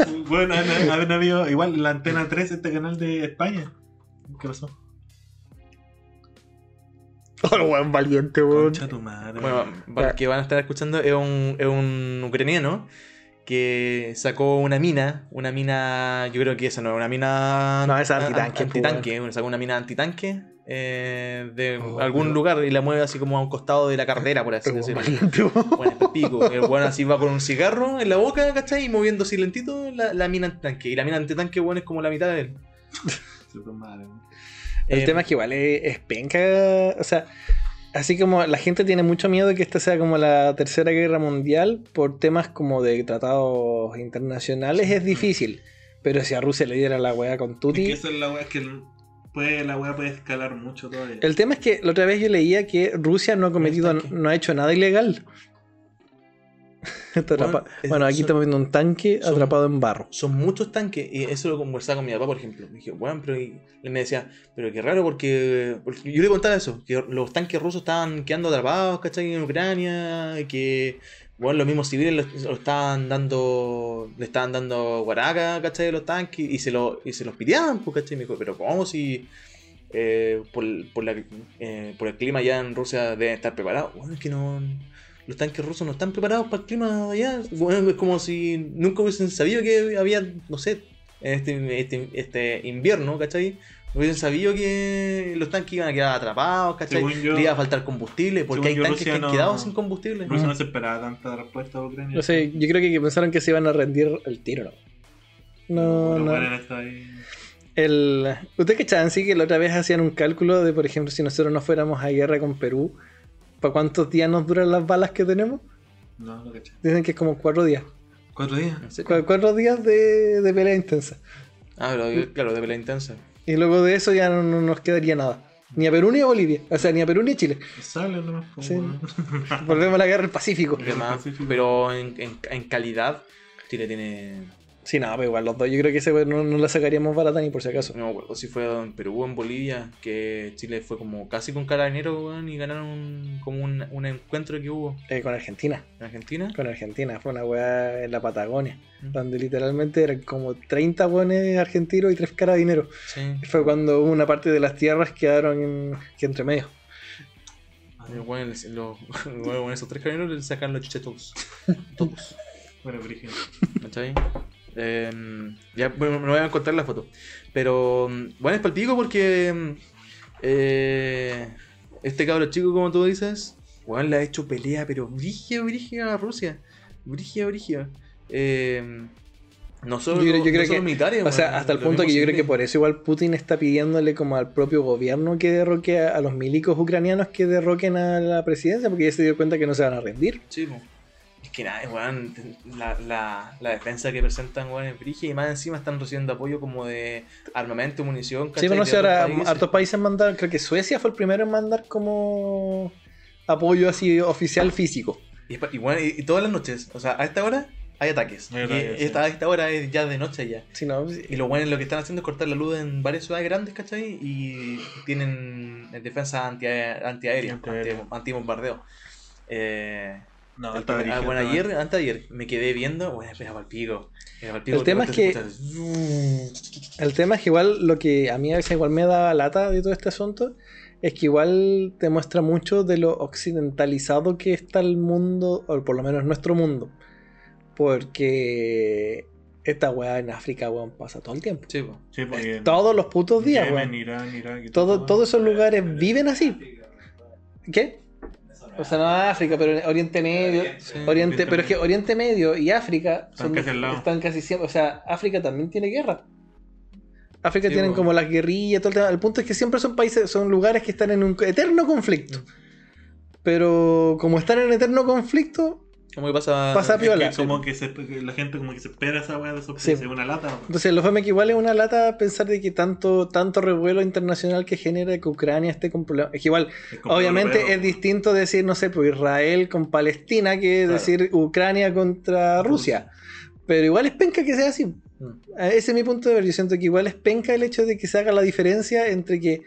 S3: bueno, han, han habido igual la antena 3, este canal de España. ¿Qué pasó?
S2: Oh, el weón valiente, weón.
S3: Concha tu madre.
S1: Bueno, para los que van a estar escuchando, es un, es un ucraniano que sacó una mina, una mina, yo creo que esa no es una mina...
S2: No, esa
S1: an-
S2: antitanque,
S1: Antitanque, bueno, sacó una mina antitanque eh, de
S3: Oh,
S1: algún lugar y la mueve así como a un costado de la carretera, por así
S2: El
S1: decirlo. Bueno, es pico. El weón así va con un cigarro en la boca, ¿cachai? Y moviendo así lentito la, la mina antitanque. Y la mina antitanque, bueno, es como la mitad de él.
S3: Super.
S2: El
S1: Eh,
S2: tema es que igual es, es penca. O sea, así como la gente tiene mucho miedo de que esta sea como la tercera guerra mundial por temas como de tratados internacionales, es difícil. Pero si a Rusia le diera la weá con
S3: Es
S2: Tuti.
S3: que esa es la es que el- puede, la wea puede escalar mucho todavía.
S2: El tema es que la otra vez yo leía que Rusia no ha cometido, no ha hecho nada ilegal.
S1: Bueno,
S2: aquí
S1: son-
S2: estamos viendo un tanque
S1: son-
S2: atrapado en barro.
S1: son muchos tanques, y eso lo conversaba con mi papá, por ejemplo. Me dije, bueno, pero y- él me decía, pero qué raro porque, porque yo le contaba eso, que los tanques rusos estaban quedando atrapados, ¿cachai? En Ucrania, y que, bueno, los mismos civiles lo, lo estaban dando, le estaban dando guaraca, ¿cachai? A los tanques, y se, lo, y se los piteaban, pues, ¿cachai? Me dijo, pero ¿cómo si eh, por, por, la- eh, por el clima allá en Rusia deben estar preparados? Bueno, es que no... Los tanques rusos no están preparados para el clima de allá. Bueno, es como si nunca hubiesen sabido que había, no sé, este, este, este invierno, ¿cachai? No hubiesen sabido que los tanques iban a quedar atrapados, ¿cachai?
S3: Yo-
S1: Le iba a faltar combustible, porque hay tanques
S3: Rusia
S1: que han
S3: no-
S1: quedado sin combustible.
S3: Rusia
S2: Mm.
S3: no se esperaba tanta respuesta a Ucrania.
S2: No sé, yo creo que pensaron que se iban a rendir el tiro, ¿no? No, no. El... ¿Ustedes cachaban sí que la otra vez hacían un cálculo de, por ejemplo, si nosotros no fuéramos a guerra con Perú, ¿para cuántos días nos duran las balas que tenemos?
S3: No, no caché.
S2: Dicen que es como cuatro días.
S3: ¿Cuatro días?
S1: ¿En serio?
S2: Cu- cuatro días de, de pelea intensa.
S1: Ah, pero claro, de pelea intensa.
S2: Y luego de eso ya no, no nos quedaría nada. Ni a Perú ni a Bolivia. O sea, ni a Perú ni a Chile.
S3: Sale nomás. como-
S2: Sí. Volvemos a la guerra del Pacífico.
S1: Y demás,
S3: Pacífico.
S1: pero en, en, en calidad, Chile tiene.
S2: Sí, nada, pero igual los dos. Yo creo que ese weón no, no la sacaríamos barata ni por si acaso.
S1: No me acuerdo si fue en Perú o en Bolivia, que Chile fue como casi con carabinero, weón, y ganaron como un, un encuentro que hubo
S2: Eh, con Argentina.
S1: en Argentina.
S2: Con Argentina. Fue una weá en la Patagonia.
S1: Mm.
S2: Donde literalmente eran como 30 weones argentinos y 3 carabineros.
S1: Sí.
S2: Fue cuando una parte de las tierras quedaron en, que entre medio.
S1: Les- los- weón, esos tres carabineros les sacan los chuches todos. Todos.
S3: Bueno, Brígido.
S1: ¿Cachai? Em, ya, bueno, me voy a encontrar la foto. Pero, mm, bueno, es palpico porque mm, eh, este cabro chico, como tú dices, weón, le ha hecho pelea, pero brígida, brígida a Rusia. Brígida, brígida. Em, No solo,
S2: Yo creo- yo
S1: no
S2: creo
S1: solo
S2: que-
S1: militares,
S2: O sea, hasta el punto que yo creo que por eso igual Putin está pidiéndole como al propio gobierno que derroque a, a los milicos ucranianos que derroquen a la presidencia, porque ya se dio cuenta que no se van a rendir.
S1: Sí. Es que nada, weón, la, la, la defensa que presentan, weón, es brigia y más encima están recibiendo apoyo como de armamento, munición,
S2: Sí,
S1: ¿cachai?
S2: bueno,
S1: de
S2: si ahora
S1: otros países.
S2: hartos países mandaron, creo que Suecia fue el primero en mandar como apoyo así oficial físico.
S1: Y, bueno, y, y todas las noches, o sea, a esta hora hay ataques.
S3: Hay
S1: y
S3: ataques, sí.
S1: esta, a esta hora es ya de noche ya.
S2: No,
S1: Y lo bueno lo que están haciendo es cortar la luz en varias ciudades grandes, ¿cachai? Y tienen defensa anti, antiaérea,
S3: Antiaérea.
S1: anti, antibombardeo. Eh,
S3: No, está
S1: ah, bueno, ayer, antes de ayer, me quedé viendo, bueno, era para el pico. Era pa'l pico,
S2: El tema es que- El tema es que igual lo que a mí a veces igual me da lata de todo este asunto es que igual te muestra mucho de lo occidentalizado que está el mundo, o por lo menos nuestro mundo. Porque esta weá en África, weón, pasa todo el tiempo.
S1: Sí, po.
S3: Sí, porque
S2: Todos los putos días,
S3: Yemen,
S2: weón.
S3: Irán, Irak y
S2: Todo-
S3: todo.
S2: todos esos lugares viven así. ¿Qué? O sea, no África, pero en Oriente Medio.
S1: Sí.
S2: Oriente,
S3: Oriente
S2: pero es que. Oriente Medio y África
S3: Están
S2: son-
S3: casi al lado.
S2: están casi siempre. O sea, África también tiene guerra. África
S1: Sí,
S2: tienen
S1: bueno.
S2: como las guerrillas, todo el tema. El punto es que siempre son países, son lugares que están en un eterno conflicto. Pero como están en eterno conflicto,
S1: ¿Cómo que pasa?
S2: Pasa
S3: que
S2: piola.
S3: como que, se, la gente como que se espera esa weá de esos
S2: Sí.
S3: una lata.
S2: entonces lo fue que igual es una lata pensar de que tanto, tanto revuelo internacional que genera que Ucrania esté con problemas. Es que igual,
S3: Es como
S2: obviamente
S3: europeo.
S2: es distinto decir, no sé, pues Israel con Palestina que
S3: Claro.
S2: decir Ucrania contra Rusia. Pero igual es penca que sea así.
S1: Mm.
S2: Ese es mi punto de ver. Yo siento que igual es penca el hecho de que se haga la diferencia entre que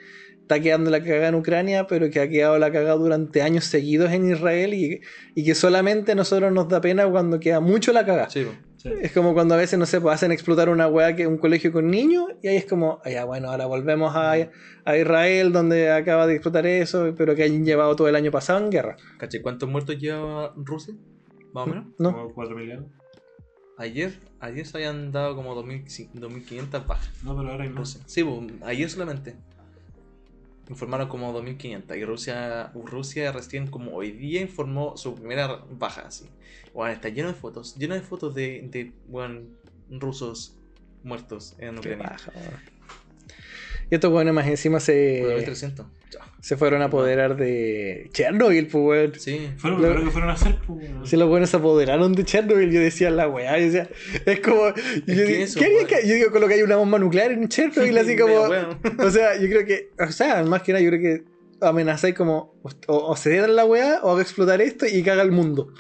S2: está quedando la cagada en Ucrania, pero que ha quedado la cagada durante años seguidos en Israel y, y que solamente a nosotros nos da pena cuando queda mucho la cagada.
S1: Sí.
S3: Sí.
S2: Es como cuando a veces, no sé, pues hacen explotar una weá que un colegio con niños y ahí es como, ah, ya bueno, ahora volvemos a, a Israel donde acaba de explotar eso, pero que hayan llevado todo el año pasado en guerra.
S1: ¿Cachai? ¿Cuántos muertos lleva Rusia? Más o menos.
S2: ¿No?
S3: Como 4 millones.
S1: Ayer, ayer se habían dado como 2000 2.500 bajas.
S3: No, pero ahora hay más.
S1: Rusia. Sí, ayer solamente. Informaron como 2.500 y Rusia, Rusia recién como hoy día informó su primera baja así. Bueno, está lleno de fotos, lleno de fotos de, de bueno, rusos muertos en Ucrania.
S2: weón. Y estos weones más encima se,
S1: 300.
S2: Se fueron a apoderar de Chernobyl, pues weón.
S1: Sí.
S3: Fue lo
S2: Lo-
S3: primero que fueron a hacer, pues. weón.
S2: Si los buenos se apoderaron de Chernobyl, yo decía la weá, yo decía, es como, yo,
S1: que
S2: digo,
S1: eso,
S2: ¿qué haría
S1: weón.
S2: que- yo digo, colocar una bomba nuclear en Chernobyl, así como, o sea, yo creo que, o sea, más que nada, yo creo que amenazáis como, o, o se den la weá, o haga explotar esto y caga el mundo.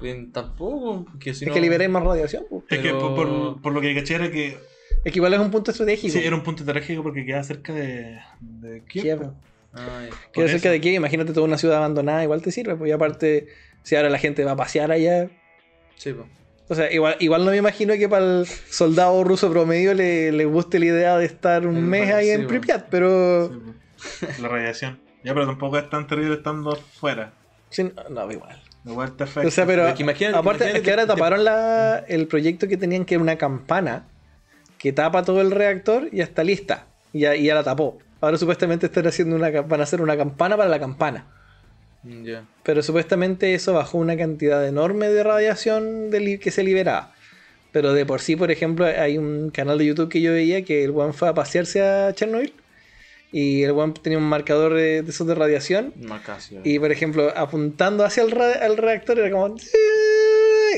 S1: Bien, Tampoco, que si
S2: es
S1: no-
S2: que liberéis más radiación, pues.
S3: Es que por, por, por lo que caché era que
S2: Es que igual es un punto estratégico.
S3: sí, era un punto estratégico porque queda cerca de, de Kiev.
S2: Kiev.
S3: Pues.
S1: Ay,
S3: Por
S2: cerca de Kiev, imagínate toda una ciudad abandonada, igual te sirve, pues y aparte, si ahora la gente va a pasear allá,
S1: sí, po.
S2: O sea, igual, igual no me imagino que para el soldado ruso promedio le, le guste la idea de estar un
S1: El
S2: mes ahí
S1: sí,
S2: en. Pripyat, pero.
S3: Sí, pues. La radiación. Ya, pero tampoco es tan terrible estando fuera.
S2: sí, no, igual.
S3: Igual te afecta.
S2: O sea, pero.
S1: Que imagínate-
S2: aparte,
S1: imagínate
S2: es que ahora
S1: que te-
S2: taparon la, el proyecto que tenían que era una campana que tapa todo el reactor y ya está lista. Y ya, y ya la tapó. Ahora supuestamente están haciendo una, van a hacer una campana para la campana.
S1: Mm, Ya.
S2: Pero supuestamente eso bajó una cantidad enorme de radiación de que se liberaba. Pero de por sí, por ejemplo, hay un canal de YouTube que yo veía que el one fue a pasearse a Chernobyl. Y el one tenía un marcador de, esos de radiación. Y por ejemplo, apuntando hacia el, al reactor era como.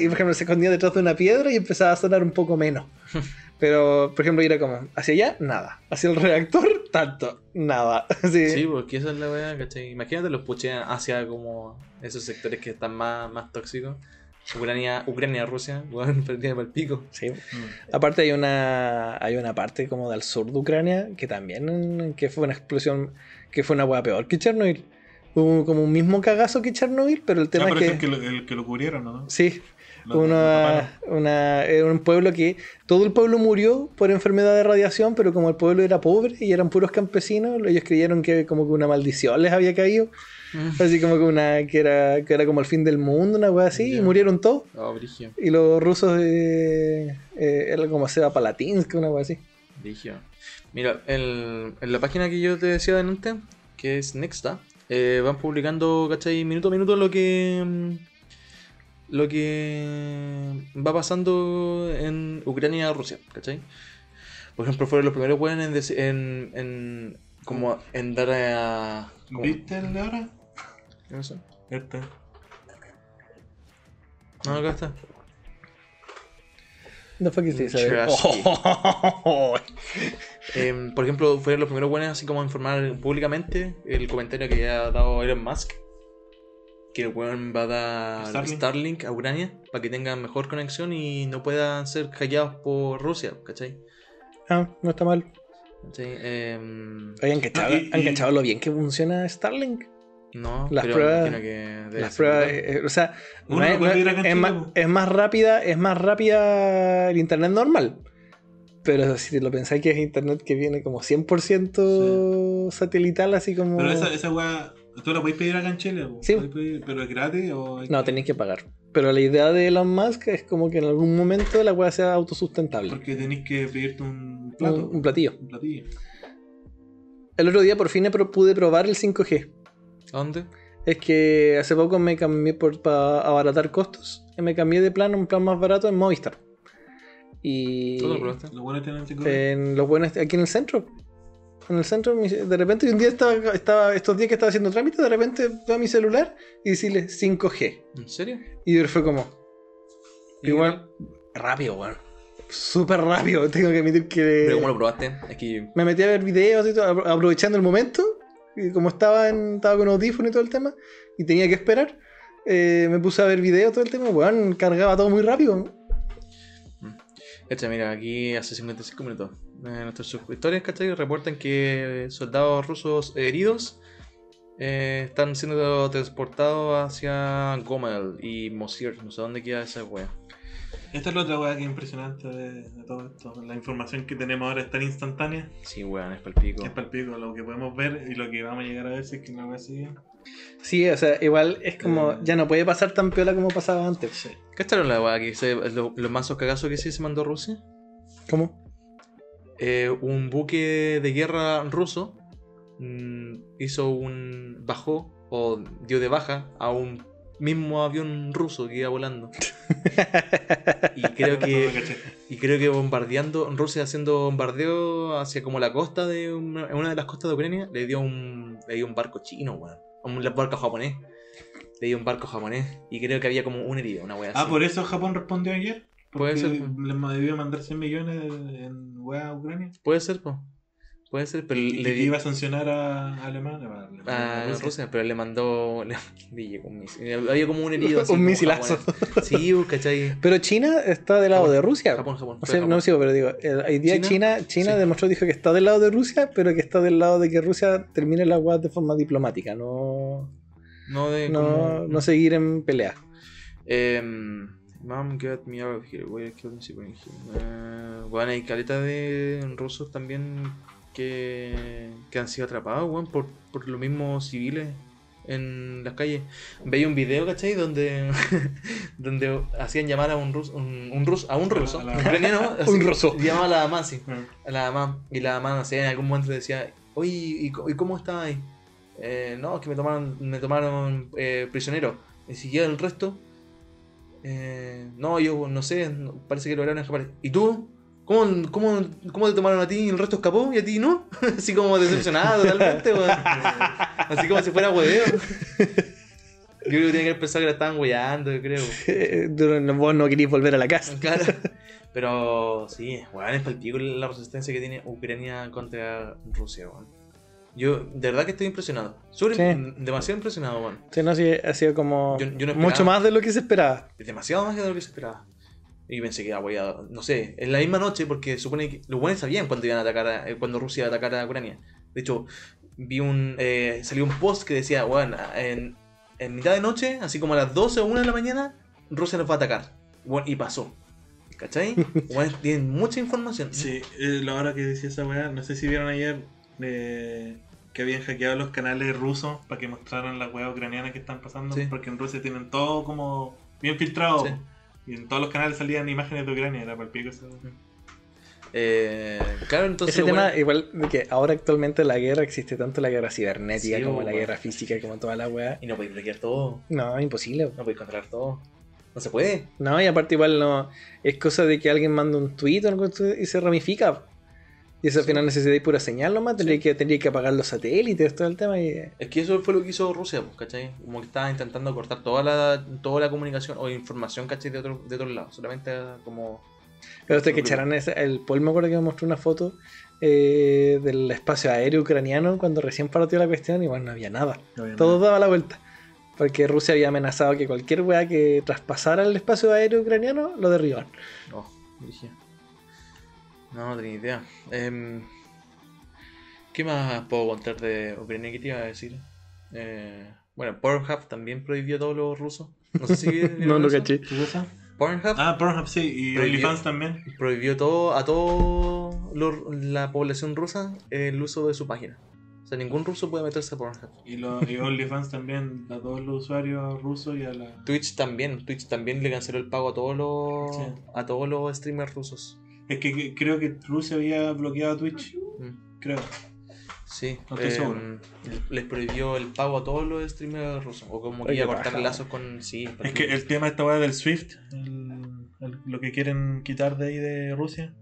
S2: Y por ejemplo, se escondía detrás de una piedra y empezaba a sonar un poco menos. Pero, por ejemplo, era como, hacia allá, nada. Hacia el reactor, tanto, nada.
S1: Sí, porque esa es la weá, ¿cachai? Imagínate los puchean hacia como esos sectores que están más, más tóxicos. Ucrania, Ucrania, Rusia, weón, perdida para el pico.
S2: Sí.
S3: Mm.
S2: Aparte hay una hay una parte como del sur de Ucrania que también que fue una explosión que fue una hueá peor que Chernobyl. Hubo como un mismo cagazo que Chernobyl, pero el tema
S3: Ah,
S2: es
S3: pero
S2: que,
S3: es el que, lo, el que lo cubrieron, ¿no?
S2: sí, una, una era un pueblo que todo el pueblo murió por enfermedad de radiación, pero como el pueblo era pobre y eran puros campesinos, ellos creyeron que como que una maldición les había caído, así como que una que era que era como el fin del mundo, una hueá así, y murieron todos.
S1: Oh,
S2: Y los rusos eh, eh, era como Seba Palatinsk, una hueá así.
S1: brigio. Mira, el, en la página que yo te decía delante, que es Nexta, eh, van publicando, ¿cachai? Minuto a minuto lo que. Lo que va pasando en Ucrania y Rusia, ¿cachai? Por ejemplo, fueron los primeros buenos en, en, en como en dar a... como-
S3: ¿Viste el de ahora?
S1: ¿Qué pasó?
S3: Este.
S1: No, acá está.
S2: No fue que se sabe.
S1: Em, por ejemplo, fueron los primeros buenos así como a informar públicamente el comentario que había dado Elon Musk. Que el weón va a dar
S3: Starlink.
S1: Starlink. a Ucrania para que tengan mejor conexión y no puedan ser hackeados por Rusia, ¿cachai?
S2: Ah, no está mal.
S1: ¿Cachai? Em,
S2: Oye, ¿han cachado,
S3: Y- y-
S2: han cachado lo bien que funciona Starlink?
S1: no,
S2: Las
S1: pero
S2: pruebas-
S1: que
S2: Las pruebas,
S1: verdad.
S2: eh, o sea, no es,
S3: no
S2: más,
S3: po.
S2: es más rápida, es más rápida el internet normal. Pero si lo pensáis que es internet que viene como 100% satelital, así como...
S3: Pero esa, esa weá, ¿tú la podéis pedir acá en Chile?
S2: Sí.
S3: ¿Podéis pedir- ¿Pero es gratis o...? hay
S2: No, tenéis que pagar. Pero la idea de Elon Musk es como que en algún momento la weá sea autosustentable.
S3: Porque tenéis que pedirte un plato.
S2: Un, un platillo.
S3: Un platillo.
S2: El otro día por fin pude probar el 5G.
S1: ¿A dónde?
S2: Es que hace poco me cambié por, para abaratar costos. Y me cambié de plan a un plan más barato en Movistar. Y
S1: ¿Tú lo probaste?
S3: Los buenos tienen 5
S2: en los buenos aquí en el centro. En el centro, de repente un día estaba, estaba, estos días que estaba haciendo trámite, de repente veo mi celular y decirle 5G.
S1: ¿En serio?
S2: Y fue como,
S1: ¿Y
S2: igual, rápido, weón. Súper rápido, tengo que admitir que...
S1: ¿Pero cómo lo probaste? Es que
S2: me metí a ver videos y todo, apro- aprovechando el momento. Y como estaba, en, estaba con audífono y todo el tema, y tenía que esperar, eh, me puse a ver videos todo el tema. Weón, cargaba todo muy rápido.
S1: Echa, mira, aquí hace 55 minutos. eh, nuestros suscriptores, ¿cachai? Reportan que soldados rusos heridos eh, están siendo transportados hacia Gomel y Mosir. No sé dónde queda esa wea.
S3: Esta es la otra weá que es impresionante de, de todo esto. La información que tenemos ahora es tan instantánea
S1: Sí, weón, es palpico.
S3: es palpico lo que podemos ver y lo que vamos a llegar a ver si es que la weá sigue.
S2: Sí, o sea, igual es como,
S3: Eh.
S2: ya no puede pasar tan piola como pasaba antes.
S3: Sí.
S1: ¿Cacharon la wea que se, lo- los mazos cagazos que sí se mandó Rusia?
S2: ¿Cómo?
S1: Eh, un buque de guerra ruso mm, hizo un. bajó o dio de baja a un mismo avión ruso que iba volando. y creo que. Y creo que bombardeando, Rusia haciendo bombardeo hacia como la costa de una, una de las costas de Ucrania, le dio un, le dio un barco chino, weón. Un barco japonés. Le dio un barco japonés. Y creo que había como un herido, una wea así.
S3: Ah, por eso Japón respondió ayer.
S1: Puede ser.
S3: Les ma- debió mandar 100 millones en weá a Ucrania.
S1: Puede ser, po. Puede ser, pero
S3: Y
S1: le
S3: iba a sancionar a Alemania. a Alemania,
S1: a
S3: a Rusia.
S1: Rusia, pero le mandó. Le, un misil. Había como un herido así.
S2: Un
S1: como
S2: misilazo.
S1: japonés. Sí, uh, ¿cachai?
S2: Pero China está del lado
S1: Japón,
S2: de Rusia.
S1: Japón, Japón.
S2: O sea,
S1: Japón.
S2: no sí, pero digo, el- hoy día
S1: ¿China?
S2: China, China,
S1: Sí.
S2: demostró, dijo que está del lado de Rusia, pero que está del lado de que Rusia termine la guas de forma diplomática, no,
S1: No de.
S2: no,
S1: como-
S2: no seguir en pelea.
S1: Mom, get me out of here. Voy a kill here. Eh, bueno, hay caleta de rusos también que, que han sido atrapados, weón, por, por los mismos civiles en las calles. Veía un video, ¿cachai? Donde, donde hacían llamar a un ruso, un, un ruso, a un ruso,
S3: A la-
S1: un ucraniano, así,
S2: Un ruso.
S1: Llamaba a la mamá, sí,
S3: Ah.
S1: a la mamá. Y la mamá, no sé, en algún momento decía, oye, ¿y, cómo está ahí? Eh, no, es que me tomaron, me tomaron eh, prisionero. Y si el resto, eh, no, yo no sé, parece que lograron escapar. ¿Y tú? ¿Cómo, cómo, ¿Cómo te tomaron a ti y el resto escapó y a ti no? Así como decepcionado totalmente, weón. Así como si fuera hueveo. Yo creo que tenía que haber pensado que la estaban hueando, yo creo.
S2: Vos no querías volver a la casa.
S1: Claro. Pero sí, weón, es palpico la resistencia que tiene Ucrania contra Rusia, weón. Yo de verdad que estoy impresionado. Sobre,
S2: Sí.
S1: Demasiado impresionado, weón.
S2: Sí, no, sí, ha sido como
S1: Yo- yo no esperaba.
S2: mucho más de lo que se esperaba.
S1: Demasiado más de lo que se esperaba. Y pensé que iba hueado. No sé, en la misma noche, porque supone que los buenos sabían cuándo iban a atacar, a- eh, cuando Rusia iba a atacar a Ucrania. De hecho, vi un. eh, salió un post que decía, weón, en, en mitad de noche, así como a las 12 o 1 de la mañana, Rusia nos va a atacar. Weón, y pasó. ¿Cachai? Weón, tienen mucha información.
S3: Sí, eh, la hora que decía esa weá, no sé si vieron ayer eh, que habían hackeado los canales rusos para que mostraran las weas ucranianas que están pasando,
S1: Sí.
S3: porque en Rusia tienen todo como bien filtrado.
S1: Sí.
S3: Y en todos los canales salían imágenes de Ucrania, era para el pico esa weá.
S1: Eh, claro, entonces.
S2: Ese
S1: lo
S2: tema,
S1: bueno-
S2: igual de que ahora actualmente la guerra existe tanto la guerra cibernética
S1: Sí,
S2: como la guerra física, como toda la weá.
S1: Y no podéis bloquear todo.
S2: No, imposible.
S1: No podéis controlar todo. No se puede.
S2: No, y aparte igual no. Es cosa de que alguien manda un tweet o algo y se ramifica. Y eso al final necesitáis pura señal nomás, tendría, que, tendría que apagar los satélites, todo el tema. Y...
S1: Es que eso fue lo que hizo Rusia, pues, ¿cachai? Como que estaba intentando cortar toda la, toda la comunicación o información, ¿cachai? De otro, de otro lado. Solamente como.
S2: Pero usted que echarán ese- el Paul me acuerdo que me mostró una foto eh, del espacio aéreo ucraniano cuando recién partió la cuestión y bueno, no había nada.
S3: No había
S2: Todo
S3: nada.
S2: daba la vuelta. Porque Rusia había amenazado que cualquier weá que traspasara el espacio aéreo ucraniano lo derriban.
S1: Oh, dije. No, no tenía idea. Em, ¿Qué más puedo contar de Ucrania? ¿Qué te iba a decir? Eh, bueno, Pornhub también prohibió todo lo ruso. No sé si
S2: no lo caché.
S1: Pornhub
S3: Ah, Pornhub sí, y OnlyFans también.
S1: prohibió todo, a toda la población rusa el uso de su página. O sea, ningún ruso puede meterse a Pornhub.
S3: Y, lo, y OnlyFans también a todos los usuarios rusos y a la.
S1: Twitch también, Twitch también le canceló el pago a todos los
S3: Sí.
S1: a todos los streamers rusos.
S3: Es que, que- creo que Rusia había bloqueado Twitch.
S1: Mm.
S3: Creo.
S1: Sí,
S3: No estoy
S1: eh,
S3: seguro.
S1: les prohibió el pago a todos los streamers rusos. O como que iba a cortar
S2: paja.
S1: lazos con. Sí,
S3: Es que el tema de esta weá del SWIFT, el- el- lo que quieren quitar de ahí de Rusia,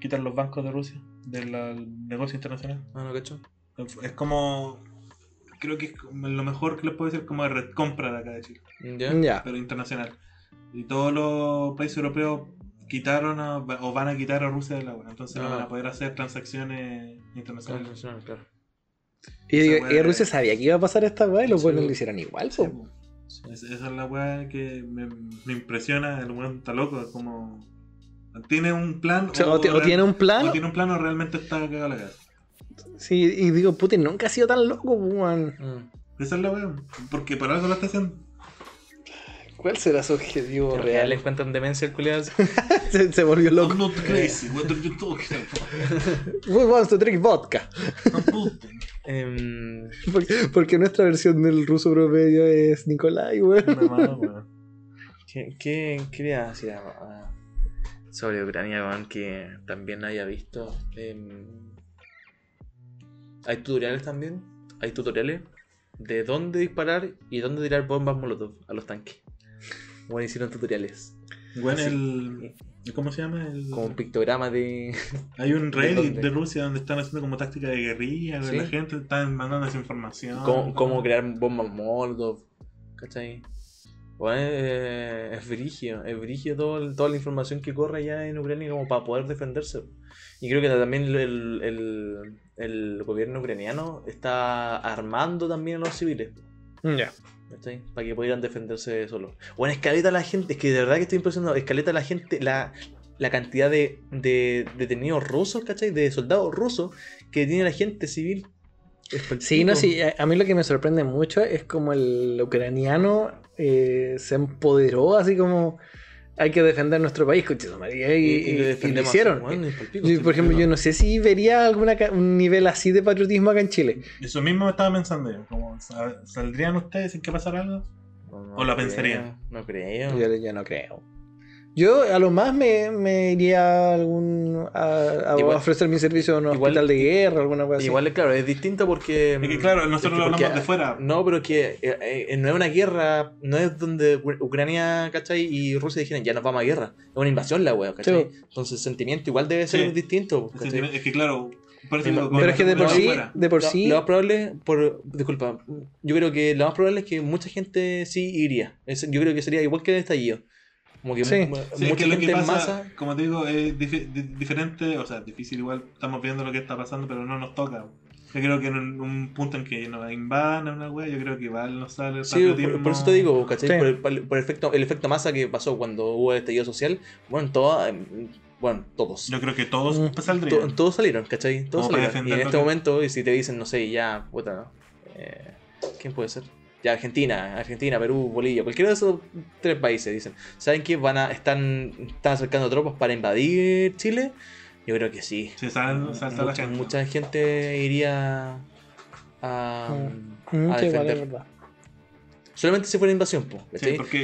S3: quitar los bancos de Rusia, del negocio internacional.
S1: Ah, no, cacho.
S3: Es como. Creo que es lo mejor que les puede decir como de red compra de acá de Chile,
S1: ¿Ya?
S2: Ya.
S3: pero internacional. Y todos los países europeos quitaron a- o van a quitar a Rusia de la web, entonces no
S1: Ah.
S3: van a poder hacer transacciones
S1: Ah,
S3: internacionales.
S1: nacional, claro.
S2: Y, digo, Rusia sabía que iba a pasar esta weá y los buenos lo hicieran igual,
S3: Sí,
S2: po.
S3: po. Es- esa es la weá que me, me impresiona, el weón está loco, es como... Tiene un plan
S2: O, sea, o ti- o
S3: real-
S2: tiene un plan.
S3: o tiene un plan o realmente está cagado la cabeza.
S2: Sí, y digo, Putin nunca ha sido tan loco, weón.
S1: Mm.
S3: Esa es la weá, porque por algo lo está haciendo.
S2: ¿Cuál será su objetivo
S1: ¿Te real le
S2: real?
S1: encuentran demencia al culiado?
S2: se, se volvió loco.
S3: I'm not crazy, what are you talking about?
S2: We want to drink vodka.
S3: Putin.
S1: Em,
S2: Porque, porque nuestra versión del ruso promedio es Nikolai, weón.
S1: ¿Qué, qué quería decir ah, ah, sobre Ucrania, weón, que también haya visto? Em, hay tutoriales también. Hay tutoriales de dónde disparar y dónde tirar bombas molotov a los tanques. Bueno, hicieron tutoriales. Así.
S3: el... ¿Cómo se llama? El...
S1: Como un pictograma de.
S3: Hay un
S1: ¿De
S3: Reddit de Rusia donde están haciendo como táctica de guerrilla,
S1: Sí.
S3: la gente está mandando esa información.
S1: cómo, cómo crear bombas molotov. ¿Cachai? Bueno, eh, es brigio, es brigio todo toda la información que corre allá en Ucrania como para poder defenderse. Y creo que también el, el, el gobierno ucraniano está armando también a los civiles.
S2: Ya.
S1: ¿Cachai? Para que pudieran defenderse solos. Bueno, escaleta la gente, es que de verdad que estoy impresionado. Escaleta la gente, la, la cantidad de, de detenidos rusos, ¿cachai? De soldados rusos que tiene la gente civil.
S2: Sí, no, sí. A a mí lo que me sorprende mucho es como el ucraniano eh, se empoderó, así como hay que defender nuestro país, madre, y,
S1: Y,
S2: y-
S1: y
S2: y
S1: lo
S2: hicieron.
S1: bueno,
S2: Yo, por ejemplo, yo no sé si vería alguna un nivel así de patriotismo acá en Chile.
S3: Eso mismo estaba pensando yo. Como, ¿sal- ¿Saldrían ustedes sin que pasara algo?
S1: No, no
S3: ¿O la
S1: creo,
S3: pensaría?
S1: No creo.
S2: Yo, yo no creo. Yo a lo más me, me iría a algún a, a
S1: Igual-
S2: ofrecer mi servicio en un
S1: igual-
S2: hospital de guerra, alguna cosa así.
S1: Igual, claro, es distinto porque.
S3: Es que claro, nosotros
S1: es que
S3: lo
S1: porque-
S3: hablamos de fuera.
S1: No, pero que eh, eh, no es una guerra, no es donde Ucr- Ucrania, ¿cachai? Y Rusia dijeron, ya nos vamos a guerra. Es una invasión la wea, ¿cachai?
S2: Sí.
S1: Entonces el sentimiento igual debe ser
S3: Sí.
S1: distinto,
S3: Es
S1: ¿cachai?
S3: que- Es que claro,
S1: Pero-
S2: es que de por
S3: lo
S2: sí,
S3: fuera.
S2: de por
S1: Lo-
S2: sí,
S1: Lo más probable, por, disculpa, yo creo que lo más probable es que mucha gente sí iría. Es- yo creo que sería igual que el estallido. Como que
S2: Sí.
S1: mu-
S3: Sí, es
S1: mucha
S3: que lo
S1: gente
S3: que
S1: en
S3: pasa,
S1: masa.
S3: como te digo, es difi- di- diferente, o sea, difícil igual, estamos viendo lo que está pasando, pero no nos toca. Yo creo que en un, un punto en que nos invadan a una wea, yo creo que igual nos sale el
S1: Sí, por,
S3: patriotismo.
S1: por eso te digo, ¿cachai?
S2: Sí.
S1: Por, el, por el efecto, el efecto masa que pasó cuando hubo el estallido social. Bueno, todo, bueno todos.
S3: Yo creo que todos
S2: Mm.
S3: pues, saldrían.
S1: To- todos salieron, ¿cachai? Todos salieron. Y en
S3: lo
S1: este
S3: que-
S1: momento, y si te dicen, no sé, ya, puta, eh, ¿quién puede ser? Ya Argentina, Argentina, Perú, Bolivia, cualquiera de esos tres países dicen, ¿saben qué? Van a, están, están acercando tropas para invadir Chile. Yo creo que sí.
S3: Sí, salen- salta la
S1: mucha,
S3: gente.
S1: mucha gente iría a,
S2: Mm,
S1: a defender.
S2: verdad.
S1: Solamente si fuera invasión, po,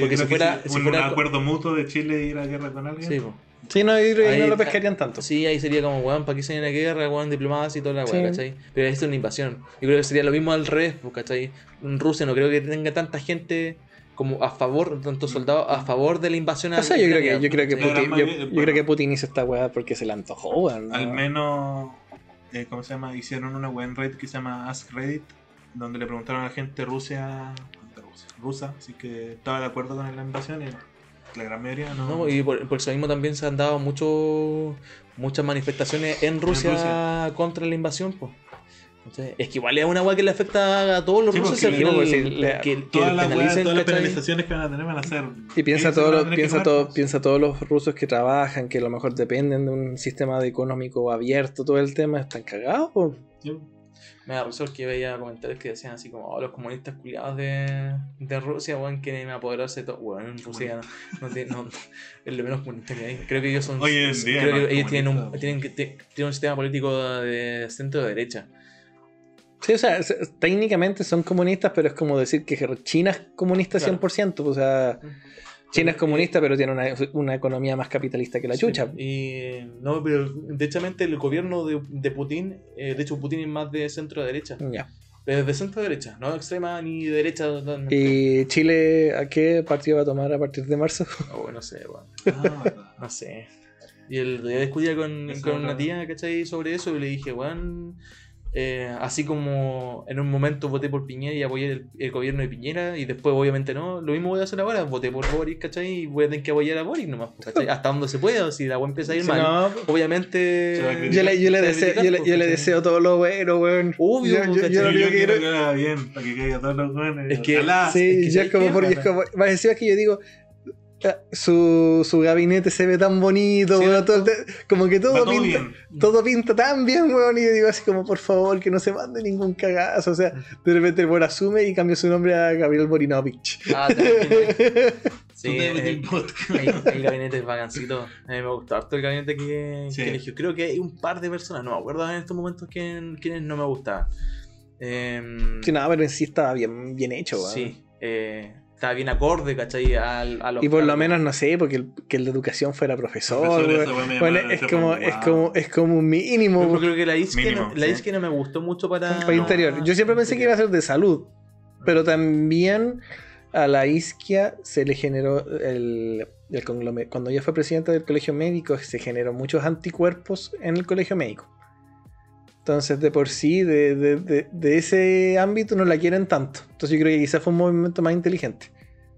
S3: porque,
S1: si
S3: que
S1: fuera,
S3: si
S1: si
S3: un,
S1: fuera-
S3: acuerdo mutuo de Chile ir a guerra con alguien.
S1: Sí, po.
S2: Sí, no,
S1: Ahí-
S2: no lo pescarían tanto.
S1: Sí, ahí sería como, weón, ¿para qué se viene la guerra? Weón, diplomacia y toda la weá,
S2: Sí.
S1: ¿cachai? Pero esto es una invasión. Yo creo que sería lo mismo al revés, pues, ¿cachai? En Rusia no creo que tenga tanta gente como a favor, tanto soldados a favor de la invasión a
S2: O sea, yo creo que, yo creo que.
S3: Putin-
S2: Putin, yo,
S3: mayoría-
S2: yo creo que Putin hizo esta weá porque se la antojó, weón. ¿no?
S3: Al menos, eh, ¿cómo se llama? Hicieron una web en Reddit que se llama Ask Reddit, donde le preguntaron a la gente Rusia, de Rusia, rusa, así que estaba de acuerdo con la invasión y la gran mayoría no.
S1: No, y por, por eso mismo también se han dado mucho, muchas manifestaciones en Rusia,
S3: Rusia.
S1: contra la invasión. Pues. Es que igual es una weá que le afecta a todos los
S3: Sí,
S1: rusos.
S3: porque
S1: que, que
S3: todas las, weas,
S1: penalicen,
S3: todas las
S1: ¿cachai?
S3: penalizaciones que van a tener van a ser.
S2: Y piensa todo, lo- piensa todo, piensa todos los rusos que trabajan, que a lo mejor dependen de un sistema de económico abierto, todo el tema, están cagados.
S3: Sí.
S1: Me da risa que veía comentarios que decían así como, oh, los comunistas culiados de, de Rusia, weón, quieren apoderarse de todo. Weón, en Rusia no, no, tiene- no- es lo menos comunista que hay. Creo que ellos son.
S3: Hoy en día
S1: creo
S3: no
S1: que ellos tienen un, tienen, tienen un sistema político de centro de derecha.
S2: Sí, o sea, técnicamente son comunistas, pero es como decir que China es comunista
S1: Claro.
S2: 100%. O sea, China es comunista, pero tiene una, una economía más capitalista que la chucha.
S1: Y no, pero derechamente el gobierno de, de Putin, eh, de hecho Putin es más de centro derecha.
S2: Ya.
S1: De centro derecha, no extrema ni derecha. totalmente.
S2: ¿Y Chile a qué partido va a tomar a partir de marzo?
S1: Oh, no sé, weón.
S3: Ah.
S1: No sé. Y el día discutía con, con una tía, ¿cachai? Sobre eso y le dije, weón, eh, así como en un momento voté por Piñera y apoyé el, el gobierno de Piñera y después obviamente no, lo mismo voy a hacer ahora, voté por Boris, ¿cachai? Y voy a tener que apoyar a Boris nomás, ¿cachai? Hasta donde se pueda, si la weá empieza a ir
S2: Si
S1: mal,
S2: no,
S1: obviamente...
S3: A criticar.
S2: yo le, yo le deseo, yo le,
S1: pues,
S2: yo le
S1: ¿cachai?
S2: deseo todo lo bueno, weón.
S1: Obvio,
S2: yo, yo, lo que
S3: quiero bien, para que caiga todos los buenos.
S1: Es que-
S3: Ojalá.
S2: Sí,
S1: es que
S2: ya
S1: ¿sabes
S2: es como porque es como. Más encima es que yo digo. Su, su gabinete se ve tan bonito,
S1: Sí,
S2: todo como que todo
S3: todo
S2: pinta,
S3: bien.
S2: todo pinta tan bien, weón, y yo digo así como, por favor, que no se mande ningún cagazo, o sea, de repente el weón asume y cambia su nombre a Gabriel Borinovich.
S1: Ah. Sí, eh,
S3: ir podcast.
S1: el, el gabinete es vacancito. A mí me gustó harto el gabinete que,
S3: Sí.
S1: que eligió. Creo que hay un par de personas, no me acuerdo en estos momentos quién- quiénes no me gustaban. Em,
S2: Sí, nada, pero en sí estaba bien, bien hecho, weón.
S1: sí, eh, estaba bien acorde, ¿cachai? Al, a los
S2: Y por lo menos, no sé, porque el, que el de educación fuera profesor,
S3: Profesor,
S2: Bueno, es como, es como, es como un mínimo.
S1: Pero creo que la
S3: Mínimo,
S1: no,
S3: sí.
S1: Me gustó mucho para.
S2: para interior. Yo siempre pensé que iba a ser de salud, pero también a la isquia se le generó el, el Cuando ella fue presidenta del colegio médico, se generó muchos anticuerpos en el colegio médico. Entonces, de por sí, de, de- de- de ese ámbito no la quieren tanto. Entonces, yo creo que quizás fue un movimiento más inteligente.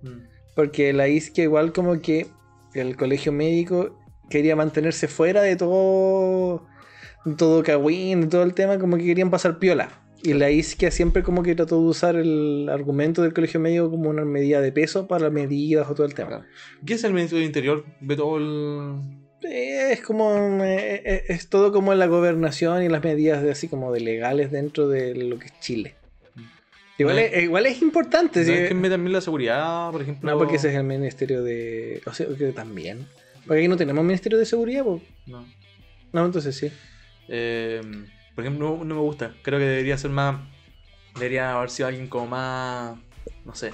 S1: Mm.
S2: Porque la isquia, igual como que el colegio médico quería mantenerse fuera de todo. Todo cagüín, de todo el tema, como que querían pasar piola. Y la isquia siempre como que trató de usar el argumento del colegio médico como una medida de peso para medidas o todo el tema.
S1: ¿Qué es el ministro del Interior? Ve todo el.
S2: Eh, Es como. eh, eh, Es todo como la gobernación y las medidas de, así como de legales dentro de lo que es Chile. Igual,
S1: No
S2: es, igual es importante.
S1: ¿Sabes
S2: sí.
S1: quién ve también la seguridad, por ejemplo?
S2: No, porque ese es el ministerio de. O sea, que también. Porque aquí no tenemos ministerio de seguridad.
S1: No.
S2: No, entonces sí.
S1: Eh, por ejemplo, no, no me gusta. Creo que debería ser más. Debería haber sido alguien como más. No sé.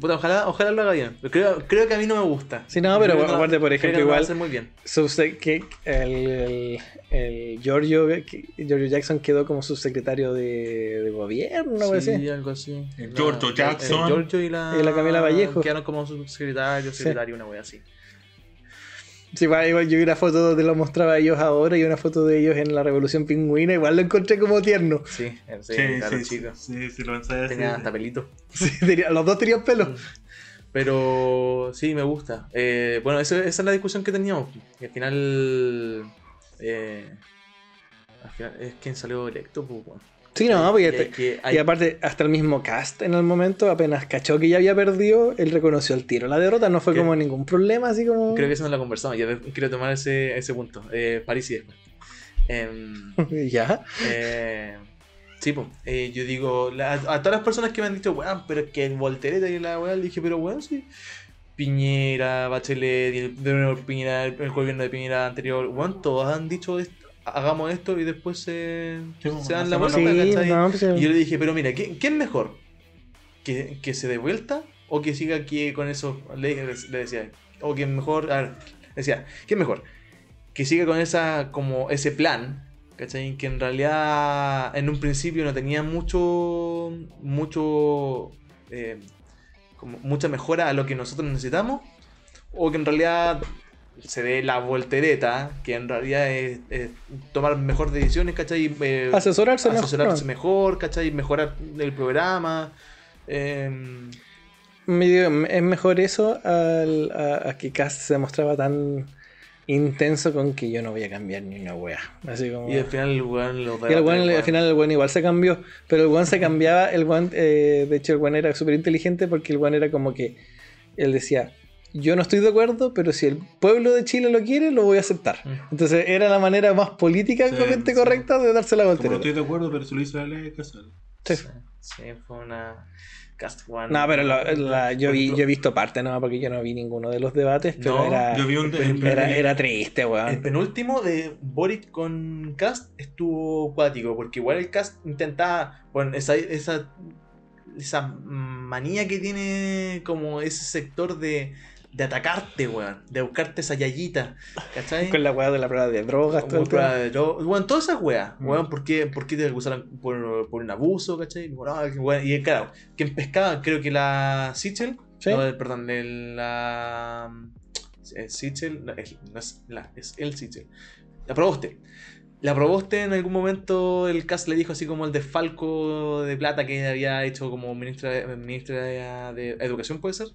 S1: Puta, ojalá, ojalá lo haga bien. Creo, creo que a mí no me gusta.
S2: Sí, no, pero
S1: no-
S2: aparte, por
S1: creo que
S2: ejemplo,
S1: no lo va a
S2: igual-
S1: hacer muy bien.
S2: Subse- que el, el, el Giorgio, que- Giorgio Jackson quedó como subsecretario de, de gobierno,
S1: sí,
S2: así.
S1: algo así.
S3: El
S1: La-
S3: Giorgio Jackson.
S1: El Giorgio y la,
S2: Y la Camila Vallejo.
S1: Quedaron como subsecretario, secretario, una wea así.
S2: Sí, igual, igual yo vi una foto donde lo mostraba a ellos ahora y una foto de ellos en la Revolución Pingüina. Igual lo encontré como tierno.
S1: Sí, sí,
S3: Sí,
S1: claro,
S3: sí, sí,
S1: chico.
S3: sí, sí, lo pensé
S1: Tenía
S3: así.
S1: hasta pelito.
S2: Sí, tenía- los dos tenían pelo.
S1: Pero sí, me gusta. Eh, bueno, eso- esa es la discusión que teníamos. Y al final. eh, al final es quien salió electo, pues, bueno.
S2: Sí, no, porque
S1: Y hay que- hay-
S2: Y aparte, hasta el mismo cast en el momento, apenas cachó que ya había perdido, él reconoció el tiro. La derrota no fue
S1: ¿Qué?
S2: como ningún problema, así como.
S1: Creo que eso no la conversamos. Ya quiero tomar ese, ese punto. Eh, París y después. Em,
S2: ya.
S1: eh, sí, pues. eh, yo digo, la- a todas las personas que me han dicho, weón, pero es que el voltereta y la weón, dije, pero weón, sí. Piñera, Bachelet, y el, de Piñera, el, el gobierno de Piñera anterior, weón, todos han dicho esto, hagamos esto y después se,
S3: Sí, pues,
S1: se dan la
S3: hacemos
S1: vuelta,
S2: Sí,
S1: ¿cachai?
S2: no, pues,
S1: Y yo le dije, pero mira, ¿qué, qué es mejor? ¿Que, ¿Que se dé vuelta o que siga aquí con eso? Le, le decía, o que mejor, a ver, decía, ¿qué es mejor? Que siga con esa, como ese plan, ¿cachai? Que en realidad en un principio no tenía mucho, mucho, eh, como mucha mejora a lo que nosotros necesitamos, o que en realidad se dé la voltereta, que en realidad es, es tomar mejores decisiones, ¿cachai? Eh,
S2: Asesorarse,
S1: asesorarse
S2: Ah.
S1: mejor, ¿cachai? Mejorar el programa. em,
S2: Es mejor eso al- a, a que Cast se mostraba tan intenso con que yo no voy a cambiar ni una wea. Así como...
S1: y al final el weón lo
S2: Y el weón, al final el weón igual se cambió, pero el weón se cambiaba, el weón, eh, de hecho el weón era súper inteligente porque el weón era como que, él decía, yo no estoy de acuerdo, pero si el pueblo de Chile lo quiere, lo voy a aceptar.
S1: Mm.
S2: Entonces era la manera más políticamente
S3: Sí, sí.
S2: correcta de darse la
S3: Como no estoy de acuerdo, pero si lo hizo casual.
S2: Sí.
S1: Sí, fue una. Cast One.
S2: No, pero lo- la- yo, vi, yo he visto parte, no, porque yo no vi ninguno de los debates, pero
S1: No,
S2: era,
S3: Yo vi un.
S1: el-
S2: era, era triste,
S1: El
S2: weón.
S1: penúltimo de Boric con Cast estuvo cuático, porque igual el Cast intentaba, bueno, esa, esa, esa manía que tiene como ese sector de, de atacarte, weón, de buscarte esa yayita, ¿cachai?
S2: Con la weá de la prueba de drogas, todo
S1: prueba de dro- Bueno, todas esas weas,
S3: Mm.
S1: weón, ¿por qué, por qué te acusaron por, por un abuso, cachai? Bueno, ah, que weón, Y claro, quien pescaba, creo que la Sichel,
S2: ¿Sí?
S1: no, perdón, el, la eh, Sichel, no, es, no es la, es el Sichel. La Proboste. La Proboste en algún momento el CAS le dijo así como el desfalco de plata que había hecho como ministra, ministra de, de Educación, ¿puede ser?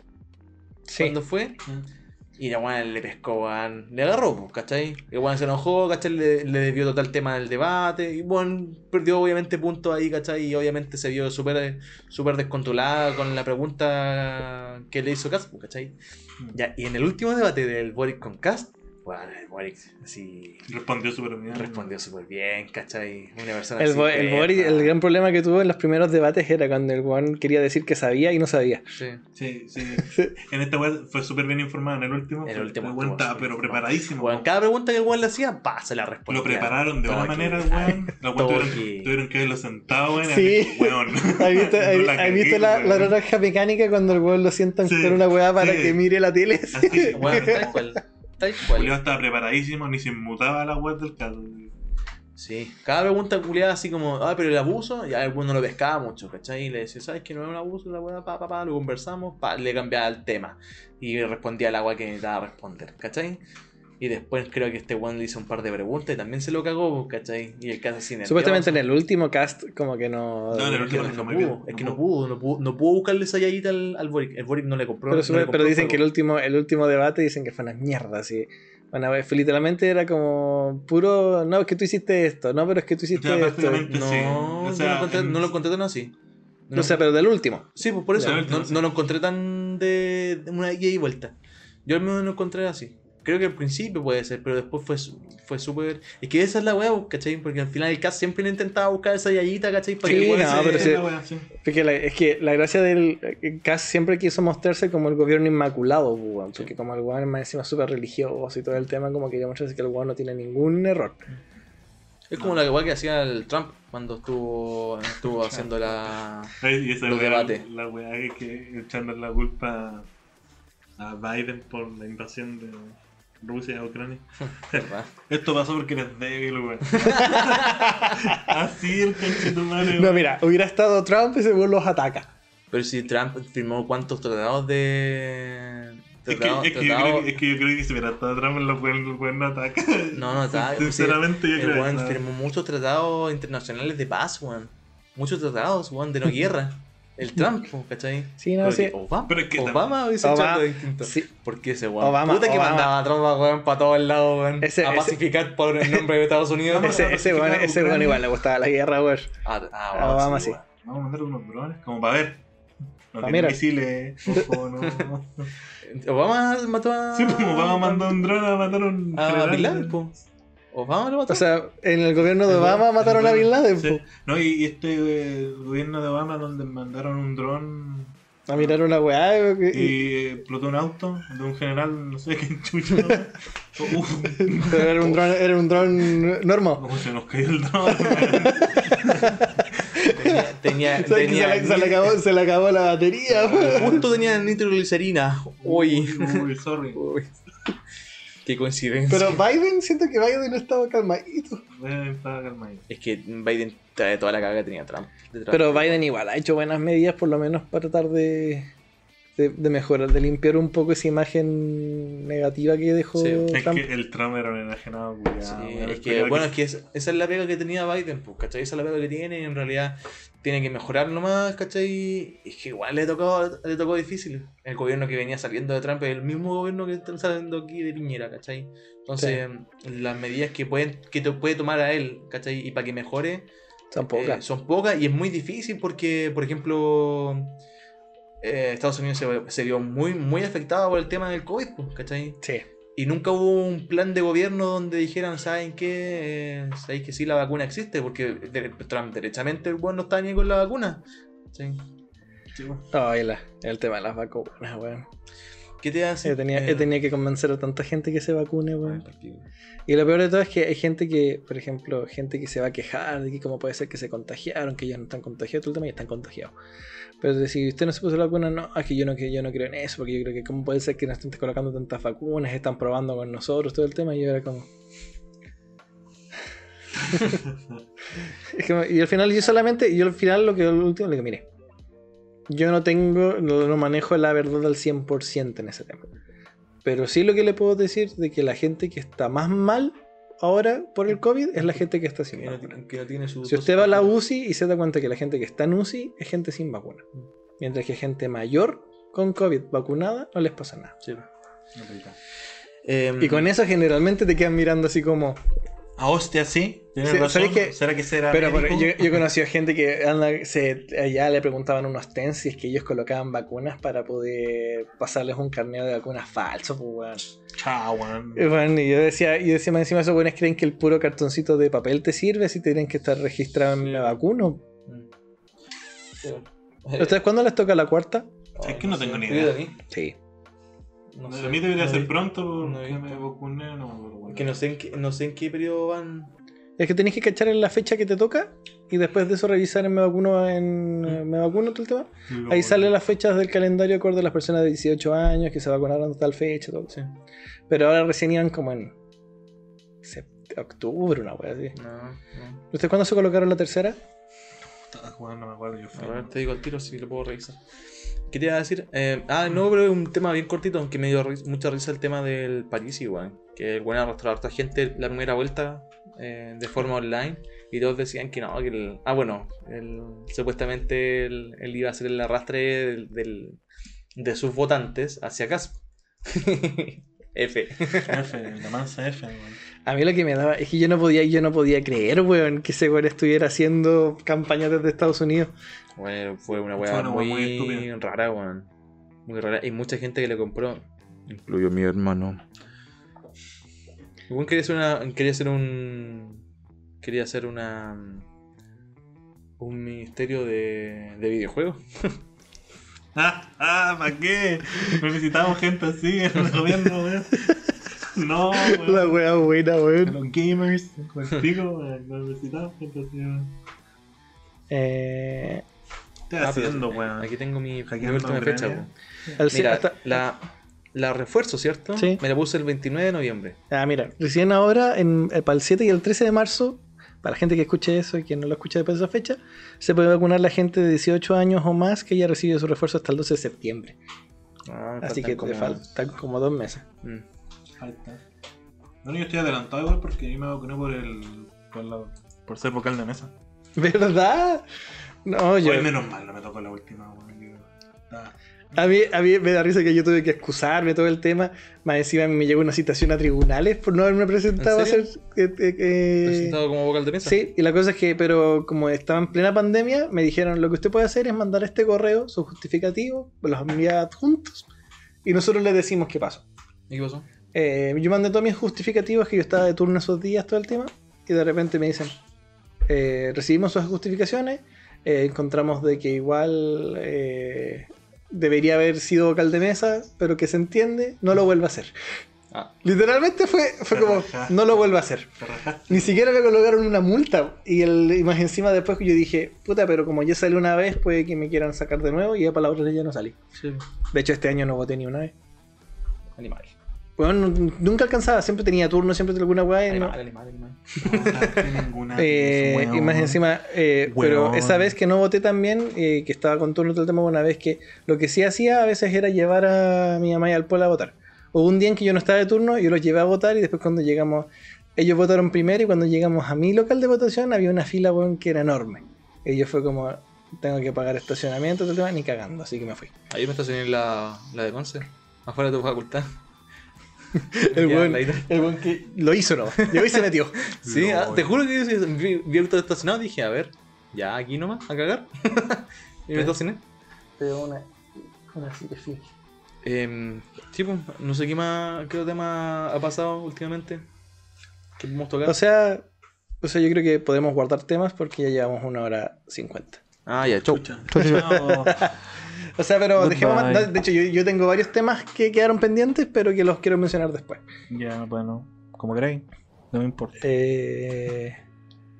S2: Sí.
S1: ¿Cuándo fue? Y la weón le pescó, weón. Le agarró, pues, ¿cachai? El weón se enojó, ¿cachai? Le, le desvió total el tema del debate. Y bueno, perdió obviamente puntos ahí, ¿cachai? Y obviamente se vio súper súper descontrolada con la pregunta que le hizo Cast, ¿cachai? Ya, y en el último debate del Boric con Cast, bueno, el Boric así
S3: Respondió súper bien.
S1: respondió súper bien, ¿cachai? Una persona
S2: El,
S1: así
S2: el. Boric, el gran problema que tuvo en los primeros debates era cuando el weón quería decir que sabía y no sabía.
S1: Sí.
S3: Sí, sí. En esta web fue súper bien informado. En el último,
S1: En el
S3: fue-
S1: último
S3: el
S1: súper
S3: pero preparadísimo.
S1: Bueno, cada pregunta que el weón le hacía, pa, se la respondía.
S3: Lo prepararon de una manera. La weón tuvieron, tuvieron que verlo sentado, weón.
S2: Sí. ¿Has visto,
S3: No la
S2: has visto la, naranja mecánica cuando el weón lo sientan
S3: Sí,
S2: con una weá para
S3: sí.
S2: que mire la tele?
S3: Así,
S1: Bueno, tal cual.
S3: Estaba preparadísimo, ni se inmutaba la web del caso.
S1: Sí, cada pregunta culiada así como, ah, pero el abuso, ya el no lo pescaba mucho, ¿cachai? Y le decía, ¿sabes que no es un abuso? La weá, pa, pa, pa, lo conversamos, pa, le cambiaba el tema. Y respondía la weá que necesitaba responder, ¿cachai? Y después creo que este weón le hizo un par de preguntas y también se lo cagó, ¿cachai? Y el caso nervioso.
S2: Supuestamente en el último cast como que no...
S3: No, en el último
S1: no,
S3: no bien,
S1: pudo, es que no
S3: pudo.
S1: no pudo, no pudo buscarle esa yayita al, al Boric. El Boric no le compró.
S2: pero, pero dicen que el último, el último debate dicen que fue una mierda, así. Bueno, fue literalmente era como puro, no, es que tú hiciste esto, no, pero es que tú hiciste
S3: O sea,
S2: esto.
S1: No,
S3: Sí,
S1: no
S3: o sea,
S1: lo encontré,
S3: en-
S1: no lo encontré tan así. No
S2: No sé, pero del último.
S1: Sí, pues por eso.
S3: Ya,
S1: no, lo encontré tan de, de una ida y vuelta. Yo al menos lo encontré así. Creo que al principio puede ser, pero después fue fue súper. Es que esa es la weá, ¿cachai? Porque al final el cast siempre le intentaba buscar esa yayita, ¿cachai? Para
S2: Sí,
S1: que el
S2: no,
S1: se-
S2: pero sí.
S3: la wea, sí.
S2: Porque la- es que la gracia del eh, Cass siempre quiso mostrarse como el gobierno inmaculado, pues, weón, porque como el weón es más encima súper religioso y todo el tema, como quería mostrarse que el weón no tiene ningún error.
S1: Es como la weá que hacía el Trump cuando estuvo, estuvo haciendo la.
S3: Y esa
S1: Los
S3: wea,
S1: debates.
S3: La weá es que echando la culpa a Biden por la invasión de Rusia Ucrania.
S1: ¿verdad?
S3: Esto pasó porque eres débil, weón. Así el conchetumare,
S2: No, mira, hubiera estado Trump y ese weón los ataca.
S1: Pero si Trump firmó cuántos tratados de.
S3: Es que, es, que creo, es que yo creo que si hubiera estado Trump, weón, los weón no ataca.
S1: No, no, está.
S3: Sinceramente, yo
S1: el
S3: creo
S1: weón
S3: que.
S1: firmó muchos tratados internacionales de paz, weón. Muchos tratados, weón, de no guerra. El Trump, ¿cachai?
S2: Sí, no,
S1: Creo
S2: sí.
S1: Obama,
S3: Pero es que
S1: Obama hubiese
S2: Obama-
S1: hecho algo distinto.
S2: Sí.
S1: Porque ese weón.
S2: Obama-
S1: puta que
S2: Obama-
S1: mandaba tropas, weón, para todos lados, weón.
S2: Ese-
S1: a
S2: ese-
S1: pacificar por el nombre de Estados Unidos.
S2: Ese, ese weón, ese weón igual le gustaba la guerra, weón.
S1: Ah,
S2: A
S1: ah,
S2: Obama sí.
S1: weón.
S3: Vamos a mandar unos drones, como para ver. No tiene misiles, ojo, no.
S1: Obama mató a.
S3: Sí, pues Obama mandó un dron a matar a un
S1: a. Bin Laden, po. Obama lo mató.
S2: O sea, en el gobierno de Obama mataron a Bin Laden,
S3: Sí. No, y, y este eh, gobierno de Obama donde mandaron un dron
S2: A mirar una weá. y-
S3: y explotó un auto de un general, no sé qué chucho.
S2: Pero era un dron, era un dron normal.
S3: cómo se nos cayó el dron.
S1: Tenía.
S2: se,
S1: tenía
S2: le, se le acabó, se le acabó la batería.
S1: Justo tenía nitroglicerina. Uy.
S3: Uy, sorry.
S1: Uy. Qué coincidencia.
S2: Pero Biden, siento que Biden no estaba calmadito.
S3: Eh, estaba calmadito.
S1: Es que Biden trae toda la carga que tenía Trump. Trump.
S2: Pero Biden igual ha hecho buenas medidas, por lo menos para tratar de, de, de mejorar, de limpiar un poco esa imagen negativa que dejó
S1: Sí,
S3: Es
S2: Trump.
S3: que el Trump era un enajenado,
S1: Sí, es que, bueno, es que es- esa es la pega que tenía Biden, pues, ¿cachai? Esa es la pega que tiene y en realidad tiene que mejorar nomás, ¿cachai? Es que igual le tocó, le tocó difícil. El gobierno que venía saliendo de Trump es el mismo gobierno que está saliendo aquí de Piñera, ¿cachai? Entonces, las medidas que, pueden, que te puede tomar a él, ¿cachai? Y para que mejore,
S2: Son
S1: eh,
S2: pocas.
S1: son pocas y es muy difícil porque, por ejemplo, eh, Estados Unidos se, se vio muy, muy afectado por el tema del COVID, pues, ¿cachai?
S2: Sí.
S1: Y nunca hubo un plan de gobierno donde dijeran, ¿saben qué? Eh, ¿Sabéis que sí la vacuna existe? Porque Trump, derechamente, bueno no está ni con la vacuna. ¿Sí?
S3: Weón.
S2: Ay, la- el tema de las vacunas, weón.
S1: ¿Qué te hace?
S2: Yo tenía,
S1: Eh,
S2: yo tenía que convencer a tanta gente que se vacune, weón. Y lo peor de todo es que hay gente que, por ejemplo, gente que se va a quejar de que cómo puede ser que se contagiaron, que ya no están contagiados, todo el tema y están contagiados. Pero si usted no se puso la vacuna, no, es que yo no, que yo no creo en eso, porque yo creo que cómo puede ser que nos estén colocando tantas vacunas, están probando con nosotros, todo el tema, y yo era como... Es que- y al final yo solamente, yo al final lo que lo último le digo, mire, yo no tengo, no, no manejo la verdad al 100% en ese tema. Pero sí lo que le puedo decir de que la gente que está más mal ahora por el COVID es la gente que está sin
S1: Que no,
S2: vacuna.
S1: tiene- que no tiene su
S2: Si usted va a la UCI y se da cuenta que la gente que está en UCI es gente sin vacuna. Mientras que gente mayor con COVID vacunada no les pasa nada.
S1: Sí.
S3: No te digo.
S1: Em,
S2: Y con eso generalmente te quedan mirando así como...
S3: A hostia, sí. Tienes
S2: Sí,
S3: razón. ¿Será que será
S2: Pero
S3: médico?
S2: yo, yo he conocido gente que anda, se, allá le preguntaban a unos si es que ellos colocaban vacunas para poder pasarles un carneo de vacunas falso, pues weón.
S3: Chao, weón.
S2: Y bueno, y yo decía, y decía más encima esos buenos creen que el puro cartoncito de papel te sirve si tienen que estar registrados en me vacuno.
S1: mm. Sí.
S2: ¿A ¿Ustedes cuándo les toca la cuarta?
S3: Es que no tengo ni
S1: ¿Tú
S3: idea.
S2: Sí.
S1: No
S3: a mí debería
S1: No
S3: ser
S1: vi-
S3: pronto
S1: no
S3: porque
S1: he
S3: me
S1: visto.
S3: vacuné, no me acuerdo cuándo.
S1: Que no sé, en qué, no sé en qué periodo van.
S2: Es que tenéis que cachar en la fecha que te toca y después de eso revisar en me vacuno en eh, me vacuno todo el tema. Ahí salen las fechas del calendario acorde a las personas de 18 años que se vacunaron a tal fecha, todo.
S1: Sí.
S2: Pero ahora recién iban como en octubre, una wea así.
S1: No, no.
S2: ¿Ustedes cuándo se colocaron la tercera?
S3: No me acuerdo. Yo fui.
S1: A ver, te digo al tiro si lo puedo revisar. ¿Qué te iba a decir? Eh, ah, no, pero es un tema bien cortito, aunque me dio ri- mucha risa el tema del París, igual. Que el buen arrastró a harta gente la primera vuelta eh, de forma online. Y todos decían que no, que el. Ah, bueno, el- supuestamente él, él iba a hacer el arrastre del, del- de sus votantes hacia Casp. F.
S3: F, la mansa F, weón.
S2: A mí lo que me daba es que yo no podía, yo no podía creer, weón, que ese weón estuviera haciendo campaña desde Estados Unidos.
S1: Bueno, fue una weá
S3: muy
S1: rara, weón. Muy rara. Y mucha gente que le compró. Incluyo mi hermano. Weón quería hacer una. Quería hacer un. Quería hacer una. Un ministerio de, de videojuegos.
S3: Ah, ah, ¿para qué? Necesitamos gente así en el gobierno, weón. No,
S2: La
S3: weón.
S2: wea buena, weón.
S3: Los gamers, contigo, weón. No necesitamos gente así, weón.
S2: Eh,
S3: ¿Qué estás
S1: Ah,
S3: haciendo, weón?
S1: Aquí tengo mi, mi última fecha, weón. Mira,
S2: hasta-
S1: la, la refuerzo, ¿cierto?
S2: Sí.
S1: Me la puse el 29 de noviembre.
S2: Ah, mira, recién ahora, en, eh, para el 7 y el 13 de marzo, para la gente que escuche eso y que no lo escucha después de esa fecha, se puede vacunar la gente de 18 años o más que ya recibe su refuerzo hasta el 12 de septiembre.
S1: Ah,
S2: Así que
S1: como-
S2: te faltan como dos meses.
S1: Mm.
S3: Falta. Bueno, yo estoy adelantado igual porque yo me vacuné por el. por, la, por ser vocal de mesa.
S2: ¿Verdad? No, yo.
S3: Oye, menos mal, no me tocó la última, weón. yo- Ah,
S2: A mí, a mí me da risa que yo tuve que excusarme todo el tema. Más encima me llegó una citación a tribunales por no haberme presentado a ser. eh, eh, eh,
S1: Presentado como vocal de mesa.
S2: Sí, y la cosa es que, pero como estaba en plena pandemia, me dijeron lo que usted puede hacer es mandar este correo, su justificativo, los envía adjuntos, y nosotros le decimos qué pasó.
S1: ¿Y qué pasó?
S2: Eh, yo mandé todos mis justificativos, que yo estaba de turno esos días, todo el tema, y de repente me dicen, eh, recibimos sus justificaciones, eh, encontramos de que igual eh, debería haber sido vocal de mesa, pero que se entiende, no lo vuelva a hacer.
S1: Ah.
S2: Literalmente fue, fue como, no lo vuelva a hacer. Ni siquiera me colocaron una multa. Y, el, y más encima después yo dije, puta, pero como ya salí una vez, puede que me quieran sacar de nuevo y ya para la otra ya no salí.
S1: Sí.
S2: De hecho, este año no voté ni una vez.
S1: Animal.
S2: Nu- nunca alcanzaba, siempre tenía turno, siempre tenía alguna weá. y no-
S1: Animal, animal, animal.
S3: No votaste ninguna
S2: Eh, y más encima, eh, pero esa vez que no voté también, eh, que estaba con turno todo el tema, una vez que lo que sí hacía a veces era llevar a mi mamá y al pueblo a votar. Hubo un día en que yo no estaba de turno, yo los llevé a votar y después cuando llegamos, ellos votaron primero y cuando llegamos a mi local de votación había una fila weón, que era enorme. Y yo fue como, tengo que pagar estacionamiento, todo el tema, ni cagando, así que me fui.
S1: Ahí me estacioné en la, la de Conce. Afuera de tu facultad.
S2: El
S1: está.
S2: el weón que lo hizo, ¿no? Llegó y se metió.
S1: Sí, ah, te juro que yo vi, vi el auto estacionado y dije, a ver, ya aquí nomás, a cagar. y me estacioné.
S2: Pero una, una sí que sí.
S1: Em, sí, pues, no sé qué más, qué otro tema ha pasado últimamente. ¿Qué podemos tocar?
S2: O sea, o sea, yo creo que podemos guardar temas porque ya llevamos una hora cincuenta.
S1: ah, ya, chau.
S3: Chucha. Chao.
S2: O sea, pero
S3: Goodbye.
S2: dejemos más- De hecho, yo, yo tengo varios temas que quedaron pendientes, pero que los quiero mencionar después.
S3: ya, bueno, como queráis. No me importa.
S2: Eh,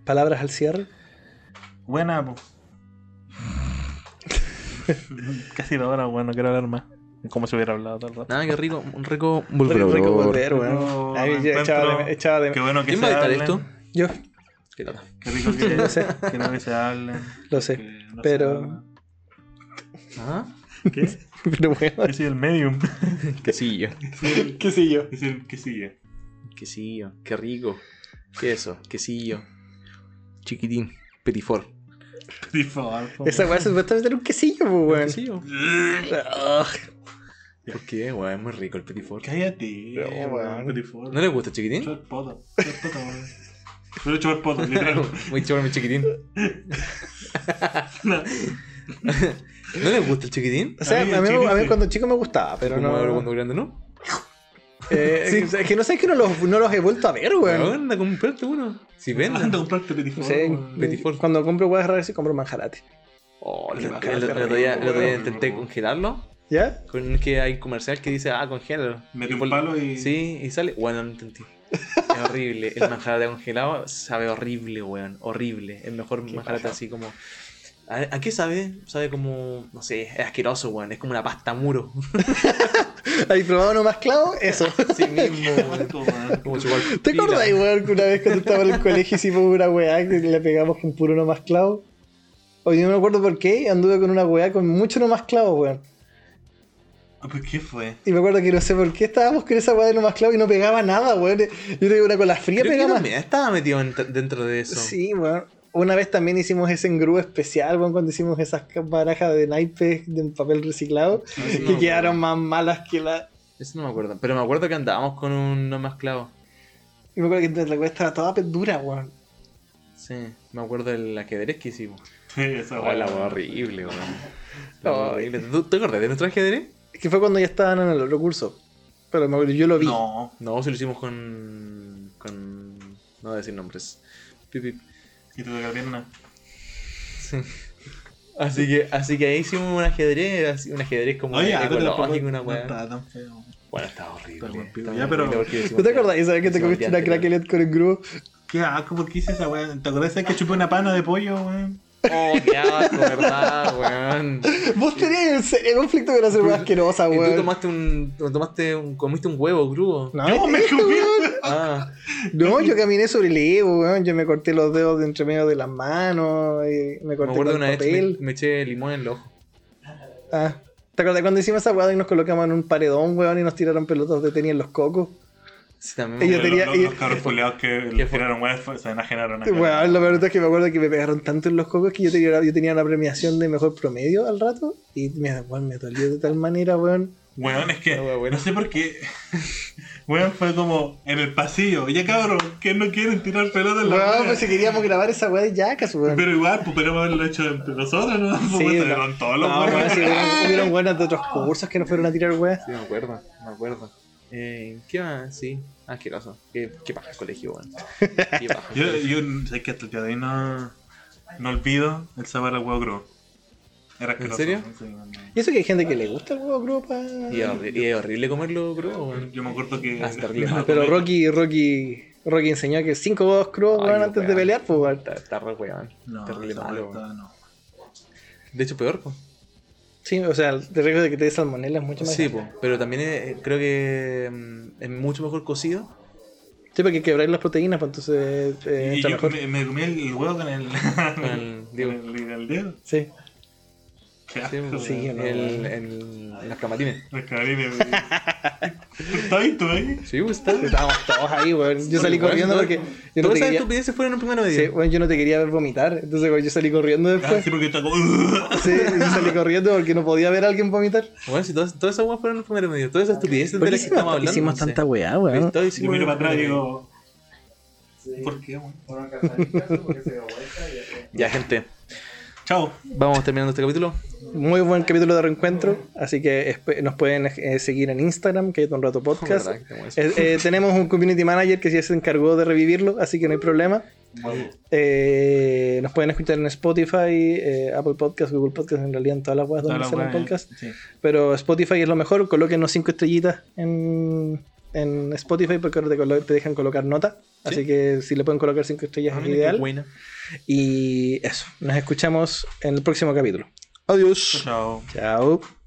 S2: palabras al cierre.
S3: Buena, po. Casi dos horas, bueno, no quiero hablar más. Es Como si hubiera hablado todo el rato.
S1: Nada, qué rico, un rico volver.
S2: rico volver,
S3: No,
S2: yo echaba de, echaba de-
S3: Qué bueno que
S1: ¿Quién
S3: se
S1: va a esto?
S2: Yo
S1: Qué
S3: rico que,
S2: Lo sé.
S3: qué rico que se hablen.
S2: lo sé.
S3: que no se
S2: pero-.
S1: Ah,
S3: ¿Qué?
S2: Pero bueno,
S3: Yo soy el medium.
S1: quesillo.
S2: yo.
S3: Es el que sigue.
S1: Quesillo, qué rico. ¿Qué es eso? Quesillo. Chiquitín. Petifor.
S2: Esa weá supuestamente era un quesillo, pues, weón.
S1: Quesillo. ¿Por qué, weón? Es muy rico el petifor.
S3: Cállate.
S2: No,
S3: weón, Four.
S1: ¿No le gusta el chiquitín?
S3: Chupar poto. Chupar poto, weón. Solo chupar poto, literal.
S1: Muy chulo mi chiquitín.
S3: No.
S1: ¿No le gusta el chiquitín?
S2: O sea,
S3: A mí
S2: a
S3: el
S2: mí,
S3: chiquitín
S2: a mí
S3: sí.
S2: cuando chico me gustaba, pero
S1: Como ahora
S2: no.
S1: cuando grande, ¿no?
S2: Eh, es que no sé, es que no los, no los he vuelto a ver, weón.
S1: Anda a comprarte uno. Si
S3: Anda a
S1: venden.
S3: comprarte Petit Four,
S2: Sí,
S1: Four.
S2: cuando compro weas raras, sí compro manjarate.
S1: Oh, el, otro día, intenté congelarlo.
S2: ¿Ya?
S1: Con es que hay comercial que dice, ah, congélalo.
S3: Mete un palo y-
S1: Sí, y sale. Bueno, no entendí. Es horrible. El manjarate congelado sabe horrible, weón. Horrible. El mejor manjarate así como. ¿A, a qué sabe? Sabe como. No sé, es asqueroso, weón. Es como una pasta muro.
S2: ¿Has probado uno más clavo? Eso.
S1: Así mismo, weón. Como chupar
S2: ¿Te acuerdas, weón, que una vez cuando estaba en el colegio hicimos una weá que le pegamos con puro no más clavo? Oye, no me acuerdo por qué, anduve con una weá con mucho no más clavo, weón.
S3: Ah, ¿Pero qué fue?
S2: Y me acuerdo que no sé por qué estábamos con esa weá de no más clavo y no pegaba nada, weón. Yo tengo una con la fría
S1: Creo que
S2: pegaba
S1: estaba metido en- dentro de eso.
S2: Sí, weón. Una vez también hicimos ese engrudo especial, weón, cuando hicimos esas barajas de naipes de papel reciclado, que
S1: no
S2: quedaron más malas que la...
S1: Eso no me acuerdo. Pero me acuerdo que andábamos con un no más clavo.
S2: Y me acuerdo que la weá estaba toda dura, weón.
S1: Sí, me acuerdo del ajedrez que hicimos.
S3: Sí, esa
S1: Oh, la horrible, weón. Horrible. ¿Tú te acuerdas de nuestro ajedrez?
S2: Que fue cuando ya estaban en el otro curso. Pero me acuerdo, yo lo vi.
S3: No.
S1: No, si lo hicimos con. con. no voy a decir nombres. Pip, pip.
S3: Y te toca la pierna.
S1: Sí. Así que, así que ahí hicimos un ajedrez, así, un ajedrez como
S3: Oye,
S1: ecológico, una
S3: no
S1: weá.
S3: estaba tan feo.
S1: Bueno, estaba horrible. Estaba
S3: Ya,
S1: horrible
S3: pero-
S1: hicimos
S2: ¿Tú te acordás? ¿Y sabes que te comiste una craquelet con el grupo?
S3: Qué asco, ¿por qué hice esa weá? ¿Te acordás de que chupé una pana de pollo, weón?
S1: Oh, qué asco, verdad, weón.
S2: Vos tenías en serio conflicto con hacer weá asquerosa,
S1: Y tú
S2: weón.
S1: tomaste un. tomaste un. comiste un huevo crudo.
S2: No,
S3: Yo me comí.
S2: weón.
S1: Ah,
S2: No, yo caminé sobre el Evo, weón. Yo me corté los dedos de entre medio de las manos. Y me
S1: me
S2: corté
S1: acuerdo
S2: con
S1: una
S2: el
S1: vez me,
S2: papel.
S1: me eché limón en el ojo.
S2: Ah. ¿Te acuerdas cuando hicimos esa weá y nos colocamos en un paredón, weón, y nos tiraron pelotas de tenis en los cocos?
S1: Sí, también.
S3: Los-
S2: tenía-
S3: los,
S2: ella-
S3: los cabros fuleados que tiraron weá fue- se enajenaron acá.
S2: Weón, lo peor es que me acuerdo que me pegaron tanto en los cocos que yo tenía, yo tenía una premiación de mejor promedio al rato. Y me, weón, me dolió de tal manera, weón.
S3: Weón, es que no sé por qué. Weón, fue como en el pasillo. Ya cabrón, que no quieren tirar pelotas en la
S2: Weón, pues si queríamos grabar esa weá de yacas, weón.
S3: Pero igual, pues podríamos haberlo hecho entre nosotros, ¿no?
S2: Sí,
S3: Pues,
S2: no.
S3: con todos los
S2: No,
S3: weones.
S2: weón, sí, hubieron- hubieron buenas de otros cursos que no fueron a tirar weá.
S1: Sí, me acuerdo, me acuerdo. Eh, ¿Qué más? Sí, asqueroso. ¿Qué, qué paja el colegio, weón?
S3: Yo,
S1: colegio.
S3: yo sé que hasta el día de hoy no, no olvido el sabor al huevo crudo. Era asqueroso.
S1: serio?
S3: Sí, no, no.
S2: Y eso que hay gente que le gusta el huevo crudo pa...
S1: Y es, horri- y es horrible comerlo crudo, weón.
S3: Yo me acuerdo que.
S1: Ah, mal.
S2: Pero Rocky, Rocky, Rocky enseñó que cinco huevos crudos,
S1: Ay,
S2: weón,
S1: no,
S2: antes de pelear, pues, weón.
S1: Está, está re weón.
S3: No,
S1: terrible malo,
S3: no.
S1: De hecho, peor, pues.
S2: Sí, o sea, el riesgo de que te dé salmonela es mucho más.
S1: Sí, po, pero también es- creo que mm, es mucho mejor cocido.
S2: Sí, porque quebráis las proteínas, pues entonces eh,
S3: Y
S2: entra
S3: yo
S2: mejor.
S3: me, me comí el huevo con el.
S1: Con el dedo.
S2: Sí.
S1: Sí,
S2: Sí,
S3: weón.
S2: no,
S1: el, el- las camatines.
S3: Los cabrines, weón. ¿Estás ahí tú ahí?
S1: Sí, pues está.
S2: Estábamos todos ahí, weón. Yo salí
S1: Bueno,
S2: corriendo porque yo no
S1: Todas esas
S2: quería.
S1: estupideces fueron en primero
S2: Sí,
S1: medio.
S2: bueno, yo no te quería ver vomitar. Entonces, weón, yo salí corriendo
S3: Ah,
S2: después.
S3: sí, porque está como.
S2: Sí, yo salí corriendo porque no podía ver a alguien vomitar.
S1: Bueno, si todas, todas esas weas fueron en primero medio. Todas esas estupideces de
S2: ¿Por qué
S1: las que estamos
S2: hicimos,
S1: hablando.
S2: hicimos
S1: no sé.
S2: tanta weá, weón?
S3: Yo miro
S1: en
S3: para atrás y digo. ¿Por qué, weón?
S1: Ya, gente.
S3: Chao.
S1: Vamos terminando este capítulo.
S2: Muy buen capítulo de reencuentro. Así que nos pueden eh, seguir en Instagram, que es un rato podcast.
S1: Eso.
S2: Eh, eh, tenemos un community manager que ya se encargó de revivirlo, así que no hay problema. Eh, nos pueden escuchar en Spotify, eh, Apple Podcast, Google Podcast, en realidad en todas las webs donde salen podcast.
S3: Sí.
S2: Pero Spotify es lo mejor. Colóquenos cinco estrellitas en, en Spotify porque ahora te, te dejan colocar nota. Así que si le pueden colocar cinco estrellas
S1: Ah,
S2: es ideal.
S1: buena.
S2: Y eso, nos escuchamos en el próximo capítulo.
S1: Adiós.
S3: Chao.
S2: Chao.